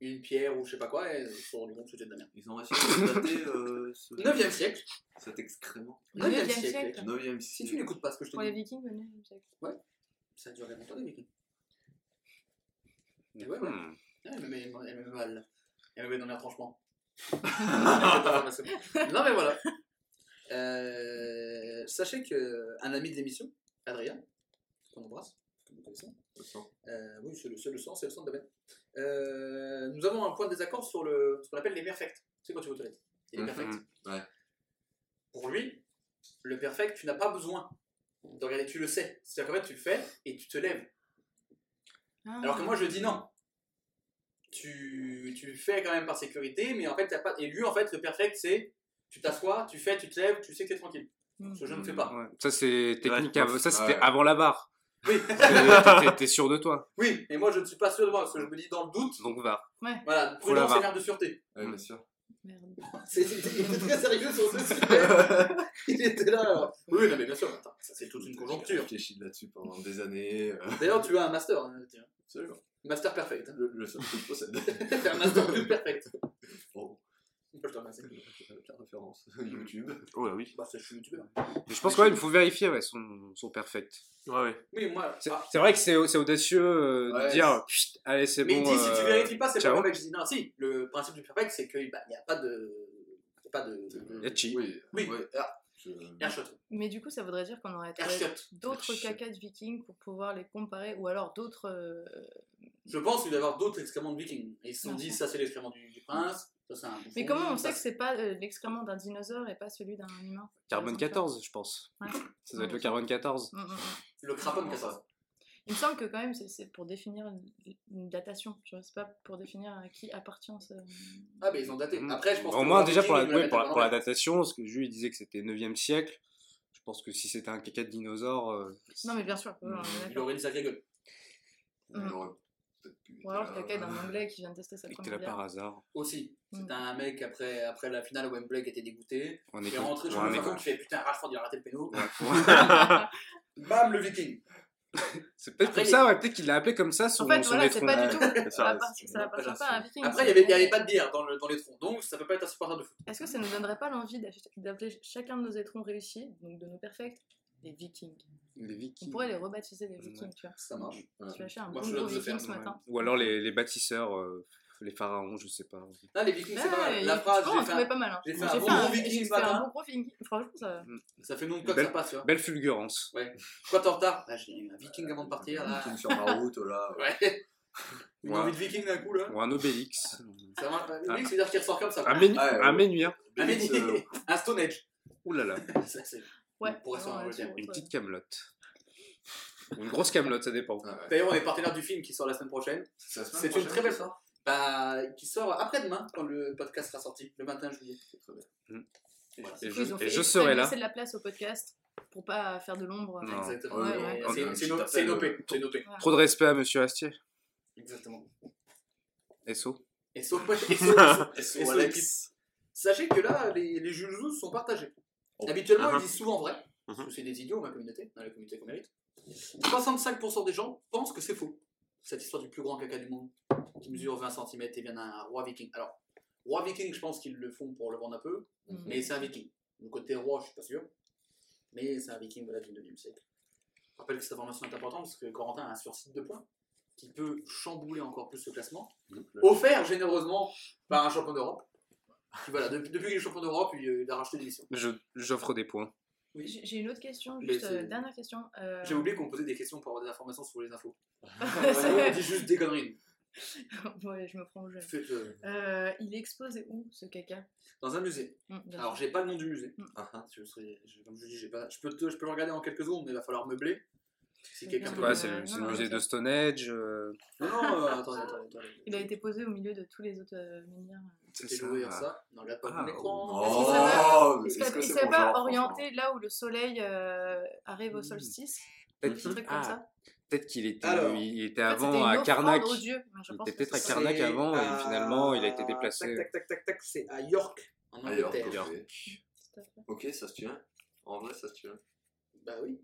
une pierre ou je sais pas quoi, et ils se sont rendus compte que c'était de la merde. Ils ont réussi à dater euh, ce... 9ème siècle. cet excrément. 9ème Neuvième siècle. siècle. 9ème Si tu n'écoutes pas ce que je te Pour les dis, Vikings, le 9e siècle. ça a duré longtemps les vikings. Et ouais, ouais. Hmm. Ah, Elle me met, elle me met mal. Elle me met dans mes retranchements. non mais voilà. Euh, sachez que un ami de l'émission, Adrien, qu'on embrasse, connaissons, Le sang. euh, oui c'est le, c'est le sang, c'est le sang de la bête. Euh, nous avons un point de désaccord sur le, ce qu'on appelle les perfects. Tu sais quand tu vas aux toilettes a les Mhm. perfects. Ouais. Pour lui, le perfect, tu n'as pas besoin de regarder, tu le sais. C'est-à-dire qu'en fait, tu le fais et tu te lèves. Ah. Alors que moi, je dis non. Tu, tu le fais quand même par sécurité, mais en fait, t'as pas. Et lui, en fait, le perfect, c'est tu t'assois, tu fais, tu te lèves, tu sais que t'es tranquille. Ce que je ne fais pas. Ouais. Ça, c'est technique. Ouais. av- Ça, c'était Ouais. avant la barre. Oui, T'es- T'es t'es sûr de toi, oui, et moi je ne suis pas sûr de moi parce que je me dis dans le doute. donc va. Voilà, la prudence VAR. et mère de sûreté. Ouais, bien sûr. Merde. C'est- Il était très sérieux sur ce sujet. Il était là alors. Oui, non, mais bien sûr, attends, ça c'est toute une J'ai conjoncture. réfléchi là-dessus pendant des années. euh, D'ailleurs, tu as un master. hein, tiens. Absolument. Master perfect. hein. Le, le seul que je possède. T'as un master plus perfect. Bon, Je te remercie. Référence YouTube. Oh là oui. Bah, c'est- je suis youtubeur. Mais je pense quand même il faut vérifier ouais, son, son perfect. Ouais, ouais. Oui, moi. C'est ah, vrai que c'est c'est audacieux euh, Ouais, de dire Chut, allez c'est mais bon. il dit si tu euh, vérifies pas, c'est pas perfect. Je dis non, si. Le principe du perfect, c'est qu'il bah, n'y a pas de. y a pas de. Yachi. Oui. Oui. ouais, ah. Mais du coup, ça voudrait dire qu'on aurait trouvé d'autres cacas de vikings pour pouvoir les comparer, ou alors d'autres. euh, Je pense qu'il va y avoir d'autres excréments de vikings. Et ils se sont dit, ça c'est l'excrément du, du prince, ça c'est un bouffon, Mais comment on sait que c'est pas euh, l'excrément d'un dinosaure et pas celui d'un humain? Carbone exemple 14, je pense. Ouais. Ça doit être le carbone 14. Mm, mm, mm. Le crapon 14. Il me semble que quand même c'est- pour définir une, datation, vois, c'est pas pour définir à qui appartient ce. Ah, mais ils ont daté. Après, je pense Au moins, déjà pour la, pour, pour datation, parce que Jules il disait que c'était 9e siècle. Je pense que si c'était un caca de dinosaure. euh, Non, mais bien sûr. Il aurait une sacrée gueule. il Ou alors caca d'un anglais qui vient de tester sa il était première là par bière. hasard. Aussi. Mm. C'était un mec, après, après la finale, Wembley qui était dégoûté. On Il est rentré chez ouais, le on est- Viking qui fait putain, Rashford il a raté le péno. Ouais. Bam, le Viking. C'est peut-être comme ça, ouais, peut-être qu'il l'a appelé comme ça son, En fait, son voilà, c'est pas du tout. Ça pas à un viking. Après, il n'y avait, il y avait pas de bière dans, le, dans les troncs, donc ça peut pas être insupportable de foot. Est-ce que ça nous donnerait pas l'envie d'appeler chacun de nos étrons réussis, donc de nos perfects, des vikings Les On vikings. pourrait les rebaptiser les vikings, tu vois. Ça marche. Tu vas acheter un bon gros viking faire, ce Ouais. matin. Ou alors les, les bâtisseurs, euh, les pharaons, je sais pas. Là, les Vikings, c'est pas Ouais, mal. La phrase, j'ai on fait, pas mal. hein. j'ai fait un bon gros Viking ce fait un matin. bon gros viking. Franchement, ça. ça fait nom de code, Belle- ça passe, tu vois. Belle fulgurance. Quoi, t'es en retard Là, j'ai un Viking avant de partir. Un. Viking sur ma route, là. Ouais. Une Ouais. envie de Viking d'un coup, là. Ou un obélix. Ça marche. Un Viking, c'est-à-dire qu'il ressort comme ça. Un, ménu- Ouais, un ouais. Viking. euh, Un Stone Age. Ouh là là. C'est- Ouais. Une petite camelote. Ou une grosse camelote, ça dépend. ah ouais. D'ailleurs, on est partenaire du film qui sort la semaine prochaine. C'est C'est une très belle fois. Bah, qui sort après-demain, quand le podcast sera sorti, le 21 juillet. Très bien. Voilà. Et je, coup, ils ont et fait je serai de là. laisser de la place au podcast pour pas faire de l'ombre. Non. Exactement. Ouais, Ouais, ouais. C'est Ouais, c'est tu no- t'appelles, c'est une OP. euh, C'est. Trop de respect à Monsieur Astier. Exactement. SO. Et et Et Et sur sur Alex. Sachez que là, les, les Jules sont partagés. Oh. Habituellement, Uh-huh. ils disent souvent vrai, parce que c'est des idiots, ma communauté, dans la communauté qu'on mérite. 65% des gens pensent que c'est faux. Cette histoire du plus grand caca du monde, qui mesure 20 cm et vient d'un roi viking. Alors, roi viking, je pense qu'ils le font pour le vendre un peu, Mhm. mais c'est un viking. Le côté roi, je suis pas sûr. Mais c'est un viking voilà, du 9e siècle. Je rappelle que cette information est importante parce que Corentin a un sursis de points qui peut chambouler encore plus ce classement, offert généreusement par un champion d'Europe. Voilà, depuis, depuis qu'il est champion d'Europe, il, il a racheté des missions. Je- J'offre des points. Oui. J'ai une autre question, juste euh, dernière question. euh, J'ai oublié qu'on posait des questions pour avoir des informations sur les infos. C'est- On dit juste des conneries. ouais, je me prends au jeu. Faites, euh, Euh, il est exposé où ce caca? Dans un musée. Bien Alors, j'ai pas le nom du musée. Mm. Ah, ah. Je serais- je- comme je dis, pas. Je peux, te- je peux le regarder en quelques secondes, mais il va falloir meubler. Si quelqu'un peut. C'est le, non, musée de Stonehenge. euh, Non, non, euh, attendez, attendez, attendez. Il a été posé au milieu de tous les autres euh, menhirs. c'est ça. ouvrir ça? Ne regarde pas Ah, mon écran. Oh, Il mon pas orienté là où le soleil euh, arrive au solstice Peut-être truc comme ah, ça peut-être qu'il était, Alors, il était avant à Karnak. aux dieux, mais je Il était peut-être à Karnak avant et à- finalement il a été déplacé. Tac, tac, tac, tac, tac. C'est à York, en York, Angleterre. à fait. Ok, ça se tient. En vrai, ça se tient. Bah oui.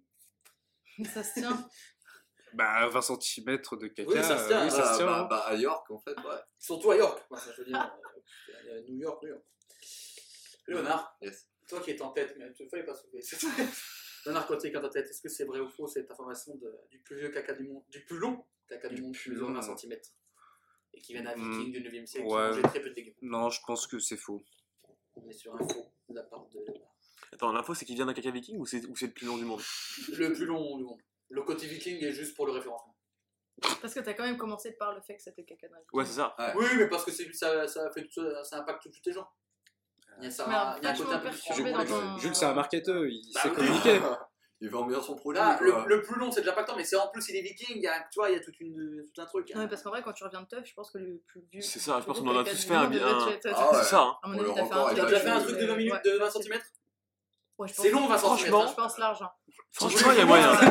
Ça se tient. Bah 20 cm de caca. Oui, ça se tient. euh, oui, ça Ah, se tient, bah, hein. bah, à York, en fait, ouais. Surtout à York. Enfin, je veux dire, euh, il y a New York, New York. Léonard, Yes. toi qui es en tête, mais tu ne fallait pas soulever. Léonard, quand tu es en tête, est-ce que c'est vrai ou faux? Cette information de- du plus vieux caca du monde, du plus long caca du, Du monde, plus long long. 20 cm et qui vient d'un Hmm. viking du 9e siècle Ouais. qui mangeait très peu de légumes Non, je pense que c'est faux. On est sur un faux de la part de Léonard. Attends, l'info c'est qu'il vient d'un caca viking ou c'est ou c'est le plus long du monde? Le plus long du monde. Le côté viking est juste pour le référencement. Parce que t'as quand même commencé par le fait que c'était caca d'un viking. Ouais, c'est ça. Ouais. Oui, mais parce que c'est- ça, ça, fait tout ça, ça impacte tous les gens. Il y a, ça, Mais il y a un côté un peu perturbé différent dans pour les ton- gens. Jules, c'est un marketeur, il Bah sait oui. communiquer. Il vend bien son produit. Là, quoi. le, le plus long, c'est déjà impactant, mais c'est en plus, il est viking, il y a, tu vois, il y a toute une, tout un truc. Non, hein. mais parce qu'en vrai, quand tu reviens de teuf, je pense que le plus vieux. C'est ça, je pense qu'on en a tous fait un monde bi- devait un- être- Ah ouais. C'est ça, hein. T'as truc. déjà fait un truc de 20 minutes Ouais. de 20 cm Ouais, C'est long, 20 centimètres. Franchement, je pense large. hein. Franchement, il y a moyen.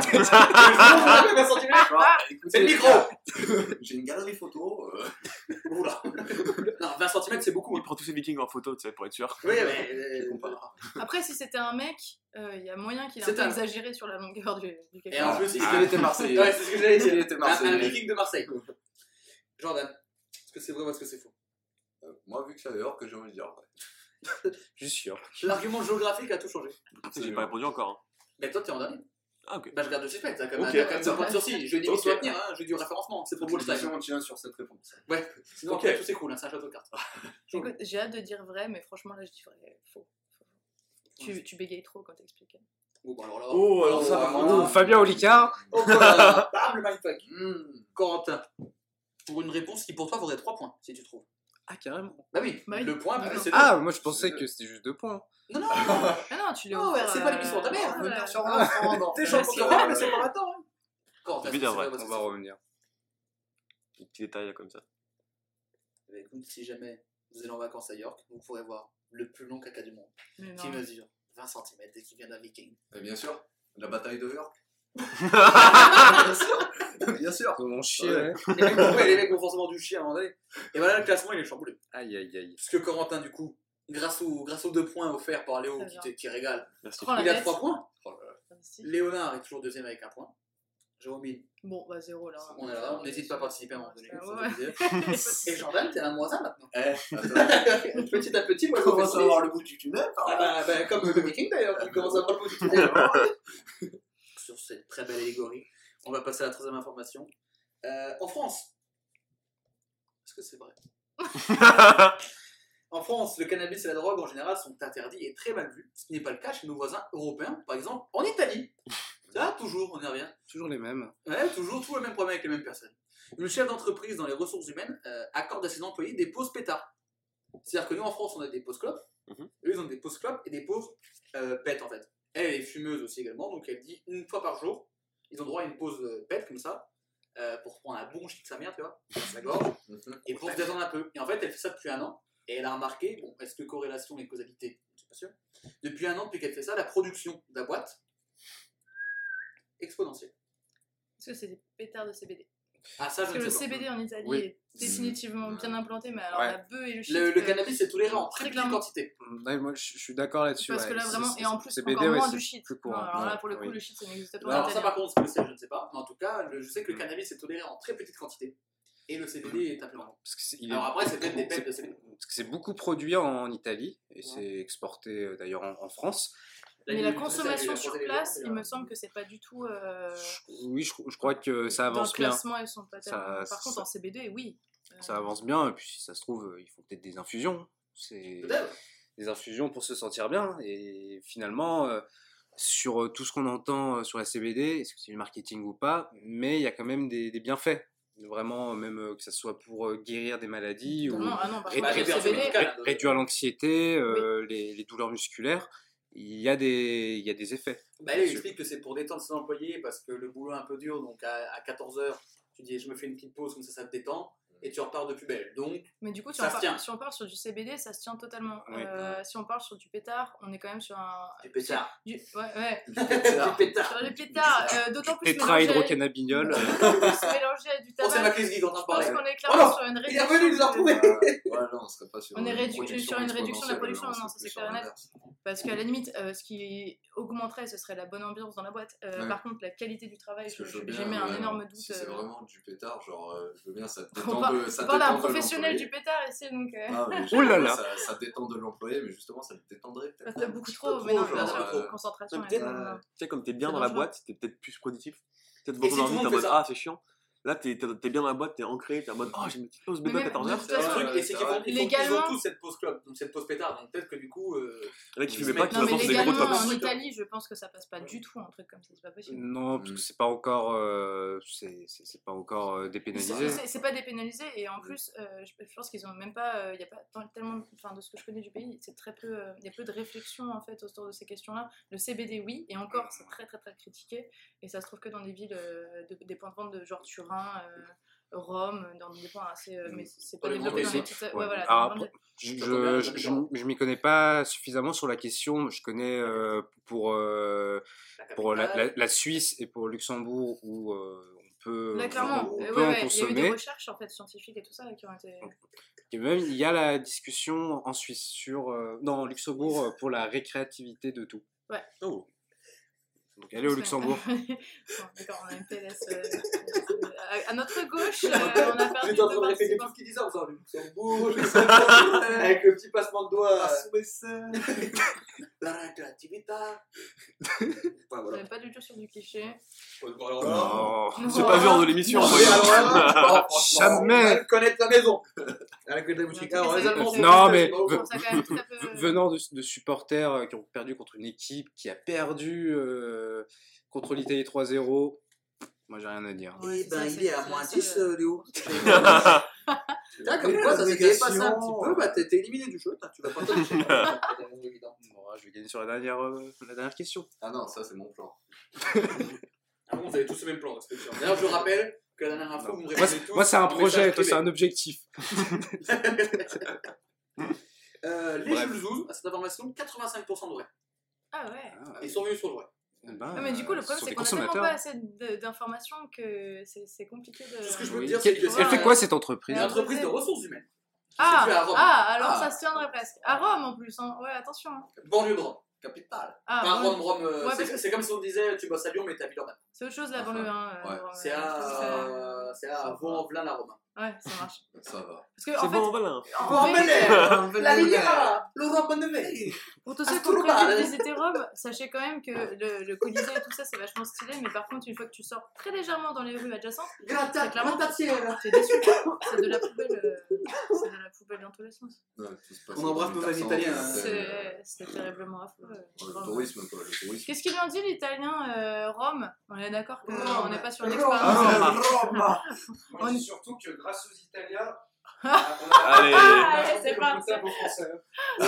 C'est le micro J'ai une galerie photo. euh, Oula. Non, 20 cm c'est beaucoup. Il hein. prend tous ses vikings en photo, tu sais, pour être sûr. Oui, mais. euh. Après, si c'était un mec, euh, il y a moyen qu'il ait un C'est peu un- exagéré sur la longueur du, du Et en plus, il était Marseillais. Ouais, c'est ce que j'allais dire. Il était Un, un viking de Marseille. Jordan, est-ce que c'est vrai ou est-ce que c'est faux? Moi, vu que c'est ailleurs, que j'ai envie de dire. Je suis sûr. L'argument géographique a tout changé. J'ai pas répondu encore. hein. Mais toi, t'es en dernier. Ah, ok. Bah, je garde le suspect. T'as quand même, Ok. t'as quand même un point de sursis. Je dis, il Ok. faut tenir, hein. Au référencement. C'est pour le Si time. on tient sur cette réponse. Ouais. Sinon, Ok. après, tout s'écroule. Hein. C'est un château de cartes. Écoute, j'ai hâte de dire vrai, mais franchement, là, je dis vrai. Faux. Tu, tu bégayes trop quand t'expliques. Oh, bah alors là. Oh, alors ça, par vraiment. Oh, Fabien Olicard Oh, voilà. Bam, le mindfuck. Hmm. Corentin. Pour une réponse qui pour toi vaudrait 3 points, si tu trouves. Ah, carrément. Bah oui, Bah oui. le point, D'accord. plus c'est Ah, moi je pensais que c'était juste deux points. Non, non, Ah non, tu l'as Non, offert, c'est pas euh, l'émission de ta mère, non. T'es champion c'est de. Europe, mais c'est pas maintenant. hein. C'est vrai, est-ce On va revenir. Des petits détails comme ça. Eh ben, écoute, si jamais vous allez en vacances à York, vous pourrez voir le plus long caca du monde, Mais qui mesure 20 cm et qui vient d'un viking. Et bien sûr, la bataille de York. Bien sûr Bien sûr. Chier, Ouais. ouais. les, mecs, les vont forcément du chien à un moment donné. Et voilà, le classement, il est chamboulé. Aïe, aïe, aïe. Puisque Corentin, du coup, grâce, au, grâce aux deux points offerts par Léo, qui, qui régale, il a. 3 points. Oh. Léonard est toujours deuxième avec un point. Jérôme, Bon, bah zéro là. on est là. N'hésite pas à participer à un moment donné. Dire. Et Jordan, t'es à moins 1 maintenant. Eh, petit à petit, moi, je On commence à voir le bout du tunnel Ah bah, bah, comme le viking d'ailleurs, qui commence à voir le bout du tunnel. Très belle allégorie, on va passer à la troisième information. Euh, en France, est-ce que c'est vrai? En France, le cannabis et la drogue en général sont interdits et très mal vus, ce qui n'est pas le cas chez nos voisins européens, par exemple en Italie. Là, toujours, on y revient. Toujours les mêmes. Ouais, toujours tout le même problème avec les mêmes personnes. Une chef d'entreprise dans les ressources humaines euh, accorde à ses employés des pauses pétards. C'est-à-dire que nous en France, on a des pauses clopes, Mhm. eux ils ont des pauses clopes et des pauses euh, pètes en fait. Elle, est fumeuse aussi également, donc elle dit une fois par jour, ils ont droit à une pause euh, pète comme ça, euh, pour prendre un bon shit de sa mère, tu vois, sa gorge, Mhm. et pour se détendre un peu. Et en fait, elle fait ça depuis un an, et elle a remarqué, bon, est-ce que corrélation et causalité Je suis pas sûr. Depuis un an, depuis qu'elle fait ça, la production de la boîte, exponentielle. Est-ce que c'est des pétards de CBD Ah, ça, Parce je que le sais pas. CBD en Italie Oui. est définitivement bien implanté, mais alors Ouais. la bœuf et le shit. Le, le euh, cannabis est toléré en très très petite quantité. Ouais, moi je je suis d'accord là-dessus. Parce ouais. que là vraiment, et en plus CBD, encore ouais, moins du shit. plus Non, courant. alors là pour le coup oui. le shit ça n'existe pas. Alors, ça, par contre, ce que c'est, je ne sais pas. Mais en tout cas, le- je sais que le Mm. cannabis est toléré en très petite quantité. Et le CBD est est- Alors après, c'est peut-être des pètes de CBD. Parce que c'est beaucoup produit en Italie et c'est exporté euh, d'ailleurs en, en France. Mais la consommation sur place, il me semble que c'est pas du tout. euh, Oui, je, je crois que ça dans le avance bien. classement, ils sont pas Ça- tellement. Par ça- contre, en CBD, oui. Euh, Ça avance bien et puis si ça se trouve, euh, il faut peut-être des infusions. C'est Peut-être. des infusions pour se sentir bien et finalement euh, sur tout ce qu'on entend sur la CBD, est-ce que c'est du marketing ou pas, mais il y a quand même des, des bienfaits. Vraiment, même que ce soit pour guérir des maladies ou ah non, le réduire l'anxiété, euh, les, les douleurs musculaires, il y a des, il y a des effets. Bah, elle explique que c'est pour détendre ses employés parce que le boulot est un peu dur. Donc à, 14h, tu dis je me fais une petite pause, comme ça, ça te détend. Et tu repars de plus belle. Donc, Mais du coup, si Ça on, se part, tient. si on part sur du CBD, ça se tient totalement. Oui. Euh, si on parle sur du pétard, on est quand même sur un. du pétard. Du... Ouais, ouais. du pétard. Sur les pétards, euh, d'autant plus Tétrahydrocannabignol. se mélanger à du Oh, c'est tabac. ma crise en train de Je pense parler. qu'on est Oh clairement non, sur une Il est réduction. revenu, nous a retrouvé. Ouais, non, on serait pas sur On est sur une réduction de la production, non, non, ça, c'est plus clair net. Parce qu'à la limite, euh, ce qui augmenterait, ce serait la bonne ambiance dans la boîte. Euh, Ouais. Par contre, la qualité du travail, j'ai mis un énorme doute. Si c'est vraiment du pétard, genre, je veux bien, ça te détend de. Ça parle d'un de professionnel du pétard ici, donc. euh, Ah, je- Ouh là là. Ça, ça détend de l'employé, mais justement, ça le détendrait peut-être. T'as beaucoup trop, peu mais non, genre, bien sûr, euh, concentration. Et peut-être, tout, euh, non. Tu sais, comme t'es bien dans la boîte, t'es peut-être plus productif. Peut-être beaucoup d'envie, t'es en mode Ah, c'est chiant. Là, t'es t'es bien dans la boîte, t'es ancré, t'es en mode Oh, j'ai une petite pause bébé à même, 14h. de toute façon, Le truc, et c'est qu'ils font, ils ont tous cette pause club, donc cette pause pétard. Donc peut-être que du coup. euh, mec qui pas, qui des gros tops. en. Italie, je pense que ça passe pas du tout, un truc comme ça, c'est pas possible. Non, parce que c'est pas encore, euh, c'est c'est- c'est pas encore euh, dépénalisé. C'est c'est pas dépénalisé et en plus, euh, je, pense qu'ils ont même pas, il y a pas tellement, enfin de ce que je connais du pays, c'est très peu, il y a peu de réflexion en fait autour de ces questions-là. Le CBD oui, et encore c'est très très très critiqué et ça se trouve que dans des villes, euh, de- des points de vente de genre Turin, euh, Rome, dans des points assez. euh, mais c'est pas développé dans les petites. Ouais. Ouais, voilà. Alors, dans Je, Je bien, je, je m'y connais pas suffisamment sur la question. Je connais euh, pour, euh, pour la, la- la Suisse et pour Luxembourg où euh, on peut, Là, clairement, on euh, peut ouais, en ouais, il y a eu consommer. des recherches en fait scientifiques et tout ça qui ont été. Et même il y a la discussion en Suisse sur euh, non Luxembourg euh, pour la récréativité de tout. Oh. Donc allez au Luxembourg. Bon, D'accord, on a une PLS. euh, à, à notre gauche, euh, on a perdu J'étais en train de répéter tout ce qu'il disait en faisant Luxembourg, Luxembourg, avec le petit passement de doigts. La récréativité. Ouais, On n'est pas du tout sur du cliché. C'est pas le genre de l'émission. Franchement, Jamais. connaître la maison. La Non, mais-. Venant de, supporters euh, qui ont perdu contre une équipe qui a perdu contre l'Italie 3-0, moi j'ai rien à dire. Ouais, c'est ben, ça, il est à moins la 10, seule- euh, Léo. Là, comme quoi, ça s'est dépassé un petit peu, bah t'es éliminé du jeu, tu vas pas. Bon, je vais gagner sur la dernière, euh, la dernière question. Ah non, ça c'est mon plan. Ah bon, vous avez tous le même plan, c'est sûr. D'ailleurs, je rappelle que la dernière fois, vous me Moi, répondez c'est- tous. moi, c'est un projet, toi c'est un objectif. Euh, les. Jules Zouz, à cette information, 85% de vrai. Ah ouais. Ils sont venus sur le vrai. Eh ben, Non, mais du coup, le problème, c'est qu'on a tellement pas assez d'informations que c'est compliqué de. Ce que je Oui. te dire, c'est Quelle- que Elle fait quoi cette entreprise une entreprise de ressources humaines. Ah, situe à Rome. ah, alors Ah. ça se tiendrait presque. À Rome en plus, hein. ouais, attention. hein. Banlieue de Rome. Capitale. Ah, Pas bon, Rome, Rome. euh, Ouais, c'est que- comme si on disait tu bosses à Lyon, mais t'es à Villeurbanne. c'est autre chose la banlieue. Hein, ouais. euh, C'est à, c'est à Vaux-en-Velin, la Rome. Ouais, ça marche. Ça va. Parce que, C'est voilà. en vérité, La Riviera, pour tous ceux qui ont prévu de visiter Rome, sachez quand même que le, le Colisée et tout ça, c'est vachement stylé, mais par contre, une fois que tu sors très légèrement dans les rues adjacentes, C'est clairement- t'es déçu. C'est de la poubelle, euh, c'est de la poubelle dans tous les sens. On embrasse nos le amis italiens, euh, C'est c'est terriblement affreux. Le Rome. tourisme, quoi, le tourisme. Qu'est-ce qu'il en dit l'italien euh, Rome? On est d'accord qu'on n'est pas sur une Rome. expérience. Ah, On est- surtout que grâce aux Italiens, Allez. Ah, allez, c'est parti.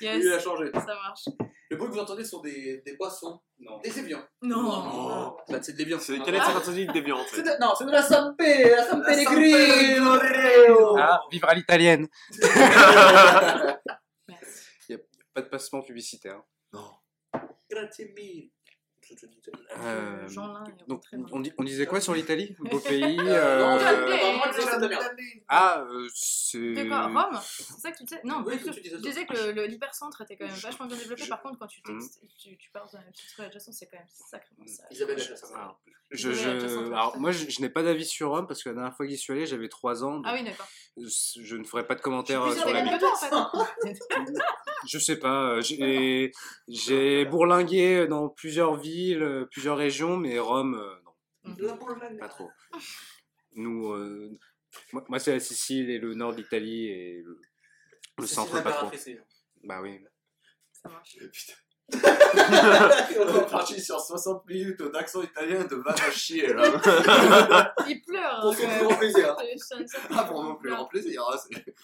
Il a Yes, changé. ça marche. Le bruit que vous entendez sont des, des boissons, Non. des évians. Non. Bah, c'est de l'évian. C'est quelle est fantasy des viandes en C'est fait de- Non, c'est de la San Pe, la La Pellegrino. San Ah, vivre à l'italienne. Pas de passement publicitaire. Non. Grazie mille. Euh, est donc, on, dit- on disait quoi sur l'Italie Beau pays. Euh, euh, la. Ah, euh, c'est. Quoi Rome? C'est ça que tu disais Non, Oui, tu disais je ça. disais que le- l'hypercentre était quand même vachement bien développé. Je- Par contre, quand tu, Mhm. tu, tu pars dans une petite rue adjacente, c'est quand même sacrément ça. Isabelle Je- alors, je, Adjacent, ouais, alors, moi, je, je n'ai pas d'avis sur Rome parce que la dernière fois que j'y suis allé, j'avais 3 ans. donc Ah oui, d'accord. je, je ne ferai pas de commentaires euh, sur la même ville. Je sais pas. euh, J'ai j'ai bourlingué dans plusieurs villes, euh, plusieurs régions, mais Rome, euh, non, pas trop. Nous, euh, moi, moi, c'est la Sicile et le nord de l'Italie et le, le centre, pas trop. Parafessé. Bah oui. Ça marche. Putain. On est parti sur 60 minutes d'accent italien de à chier là. Il pleure. Pour hein, son plus grand plaisir. Ah, pour mon plus grand plaisir. hein, c'est-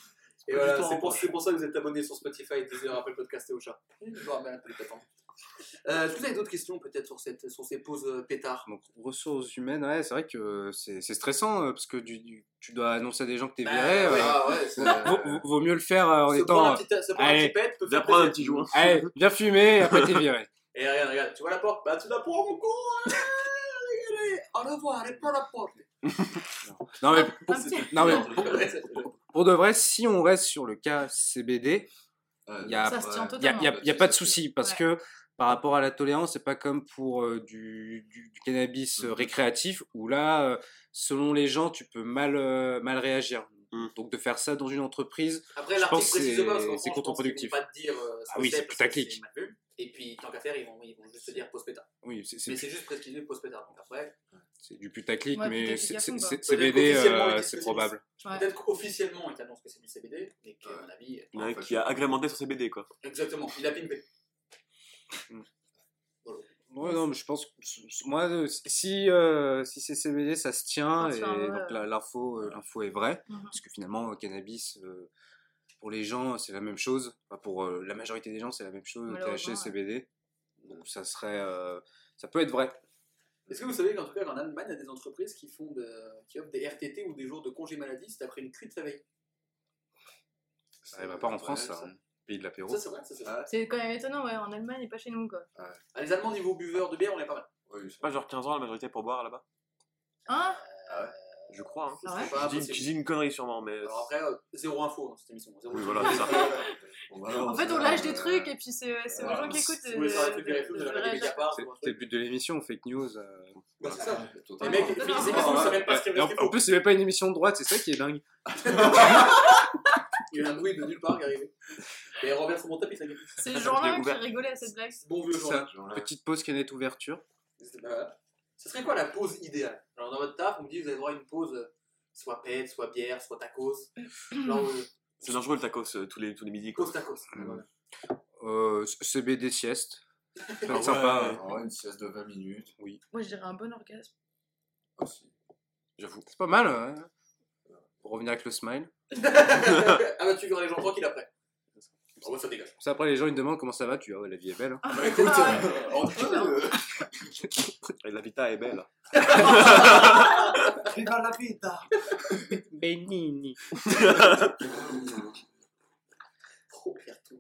Et voilà, c'est pour, poche. c'est pour ça que vous êtes abonné sur Spotify, Deezer, Apple Podcast et Ocha. Je vous plateformes. Euh, Est-ce que vous avez d'autres questions peut-être sur, cette, sur ces pauses euh, pétards? Donc, ressources humaines, ouais, c'est vrai que c'est c'est stressant euh, parce que du, du- tu dois annoncer à des gens que t'es Bah, viré. euh, ouais. Ah ouais, c'est. vaut, mieux le faire euh, en Se étant. euh, petit, se prendre un allez, petit pet peut Viens prendre un petit joint. Allez, viens fumer et après t'es viré. Et regarde, regarde, tu vois la porte? Bah tu la prends mon con. Allez, Au revoir, allez, prends la porte Non mais, Un petit- non, mais pour de vrai, si on reste sur le cas CBD, il a- Ça n'y a, pas de souci parce Ouais. que par rapport à la tolérance, c'est pas comme pour euh, du, du- du cannabis euh, Mhm. récréatif où là, euh, selon les gens, tu peux mal, euh, mal réagir. Mhm. Donc de faire ça dans une entreprise, Après, Je pense que c'est- qu'en c'est France, je pense contre-productif. pas te dire euh, ce Ah que oui, c'est putaclic. Et puis, tant qu'à faire, ils vont, ils vont juste te dire post pétard. oui, c'est- c'est Mais c'est juste précisé post pétard. Donc après, c'est du putaclic, Ouais, mais CBD, euh, c'est probable. Ouais. peut-être qu'officiellement, ils t'annoncent que c'est du CBD, mais qu'à mon avis, Il y en a un En fait, qui a agrémenté sur CBD quoi. exactement, il a pimpé. Ouais, non, mais je pense que moi, euh, si, euh, si c'est CBD, ça se tient et ouais. donc l'info, euh, l'info est vraie Mhm. parce que finalement, le cannabis, euh, pour les gens, c'est la même chose. Enfin, pour euh, la majorité des gens, c'est la même chose, THC, ouais. CBD. Donc ça serait, euh, ça peut être vrai. Est-ce que vous savez qu'en tout cas, en Allemagne, il y a des entreprises qui, font de... qui offrent des RTT ou des jours de congé maladie t'as pris une cuite la veille Ça arrive pas en France, ça. hein. Pays de l'apéro. Ça, c'est vrai, ça, c'est vrai. C'est quand même étonnant, ouais, en Allemagne et pas chez nous, quoi. Ah, les Allemands, niveau buveur de bière, on est pas mal. Oui, C'est pas genre 15 ans la majorité pour boire là-bas? Hein? Je crois. Hein. Ah ouais C'est pas Je dis, possible. je dis une connerie sûrement, mais. Alors après, euh, zéro info dans cette émission. Zéro Oui, voilà, c'est ça. En fait, on lâche des trucs et puis c'est c'est aux Voilà. gens qui écoutent. Si vous voulez faire des euh, le but de l'émission, fake news. euh. Bah, c'est ça. Les mecs, les émissions, savent même pas ce qu'il Et en, plus, c'est même pas une émission de droite, c'est ça qui est dingue. Il y a un bruit de nulle part qui est arrivé. Et Robert sur mon tapis, ça. C'est le journal qui rigolait à cette blague. Bon vieux Ça, journal. petite pause canette ouverture. Ce serait quoi la pause idéale? Alors dans votre taf, on me dit vous avez droit à une pause euh, soit pète, soit bière, soit tacos. Genre euh, C'est dangereux le tacos euh, tous les, tous les midis. Quoi. pause tacos. Voilà. Euh, CBD sieste. Ça va Ah être sympa. ouais. euh. Oh, une sieste de 20 minutes. Moi, je dirais un bon orgasme. Aussi. J'avoue. C'est pas mal. hein. Pour revenir avec le smile. ah bah tu verras les gens tranquilles après. Oh bah ça dégage. Ça, après, les gens ils te demandent comment ça va. Tu ah ouais, la vie est belle. hein. Bah écoute, Ah, euh, en tout cas, euh, Et la vita est belle. Viva la vita Benini. Roberto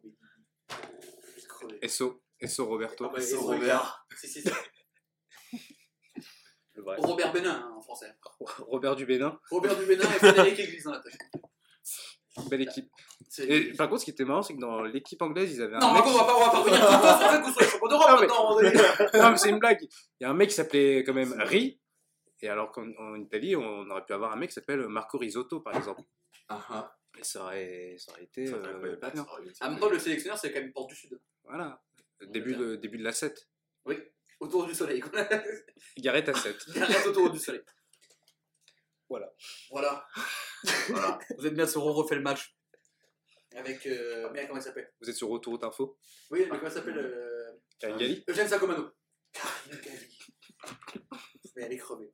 crevé. SO. SO Roberto. Ah bah, Robert. Si, si, si. Le vrai. Robert Bénin hein, en français. Robert du Bénin. Robert du Bénin et Frédéric Église dans la tête. Belle équipe. C'est- Et par contre, ce qui était marrant, c'est que dans l'équipe anglaise, ils avaient un Non, mec. on va pas, on va pas revenir soyez champion d'Europe Non, mais- non, c'est une blague. Il y a un mec qui s'appelait quand même Ri. Et alors qu'en en Italie, on aurait pu avoir un mec qui s'appelle Marco Risotto, par exemple. Ah ah. Et ça aurait, ça aurait été. Ça aurait euh, été pas bien. En même temps, le sélectionneur, c'est quand même Porte du Sud. Voilà. Début de, début de la 7. Oui, autour du soleil. quoi. Gareth à 7. Reste autour du soleil. Voilà. Voilà. voilà. Vous êtes bien sur On refait le match. Avec. Euh, merde, comment il s'appelle? Vous êtes sur Autoroute Info? Oui, mais comment il s'appelle euh, Karine Galli? Eugène Sacomano. Karine Galli. Mais elle est crevée.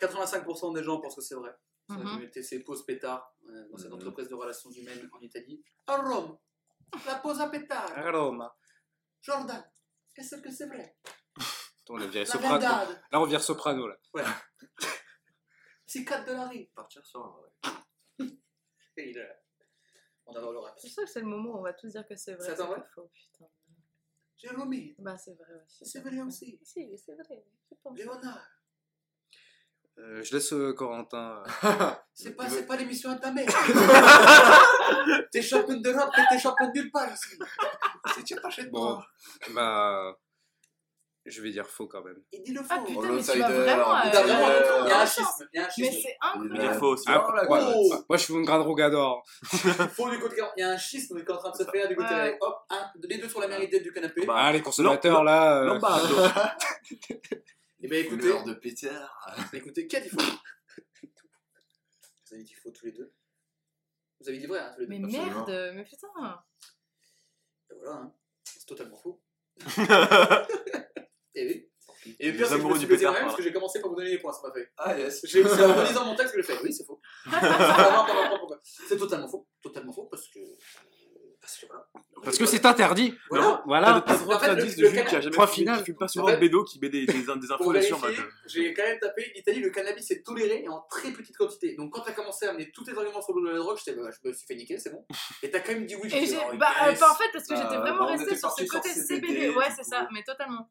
85% des gens pensent que c'est vrai. Ça a été ces pauses pétards euh, dans cette Mhm. entreprise de relations humaines en Italie. À Rome, la pause à pétard. À Roma. Jordan, est-ce que c'est vrai? On a viré Soprano. Là, on vire Soprano. Là. c'est 4 de la rue. Partir sur un vrai. Et il, euh, On a le rap. C'est sûr que c'est le moment où on va tous dire que c'est vrai. C'est attends, pas ouais faux, putain. Jérémy, Bah, c'est vrai aussi. c'est vrai aussi. Si, c'est vrai. je pense. Léonard, Euh, je laisse euh, Corentin. c'est pas, c'est pas l'émission à ta mère. t'es champion d'Europe, mais t'es champion de nulle part ici. Si tu pas chez Bon. toi, Bah. Je vais dire faux quand même. il dit le faux. Ah putain, Oh, mais tu vas vraiment. le Il y a euh, vraiment un truc, il y a un euh, schisme. Il un Mais c'est Il incroyable. est faux aussi. Ah, Oh. Oh. Moi, je suis une grande rougador. Faux du côté Il y a un schisme qui est en train de se faire du côté. Ouais. Hop, un, les deux sur la mérité du canapé. Bah, Ah, les consommateurs là. euh, Lombardo. Et ben écoutez, de Peter. écoutez, qui a dit faux? Vous avez dit faux tous les deux. Vous avez dit vrai, hein, tous les deux. Mais merde, mais putain. Et voilà, hein. c'est totalement faux. Et oui. Et le pire, c'est que je me suis pété moi-même parce que j'ai commencé par vous donner les points, ça m'a fait. Ah yes. J'ai- C'est en relisant mon texte que je le fais. Oui, c'est faux. C'est totalement faux. Totalement faux parce que. Parce que voilà. Parce que c'est interdit. Voilà. Voilà. t'as le droit En fait, de de Jules qui a jamais Point fumé, final. qui fume pas souvent En fait, de bédo, qui met des, des, des mode. j'ai quand même tapé l'Italie, le cannabis est toléré et en très petite quantité. Donc quand t'as commencé à amener tous tes arguments sur le drogue, j'étais, bah, je me suis fait niquer, c'est bon. Et t'as quand même dit oui. Et j'ai. Bah, euh, yes. pas en fait, parce que Bah, j'étais bah, vraiment était sur ce côté CBD, CBD. Ouais, c'est ça, mais totalement.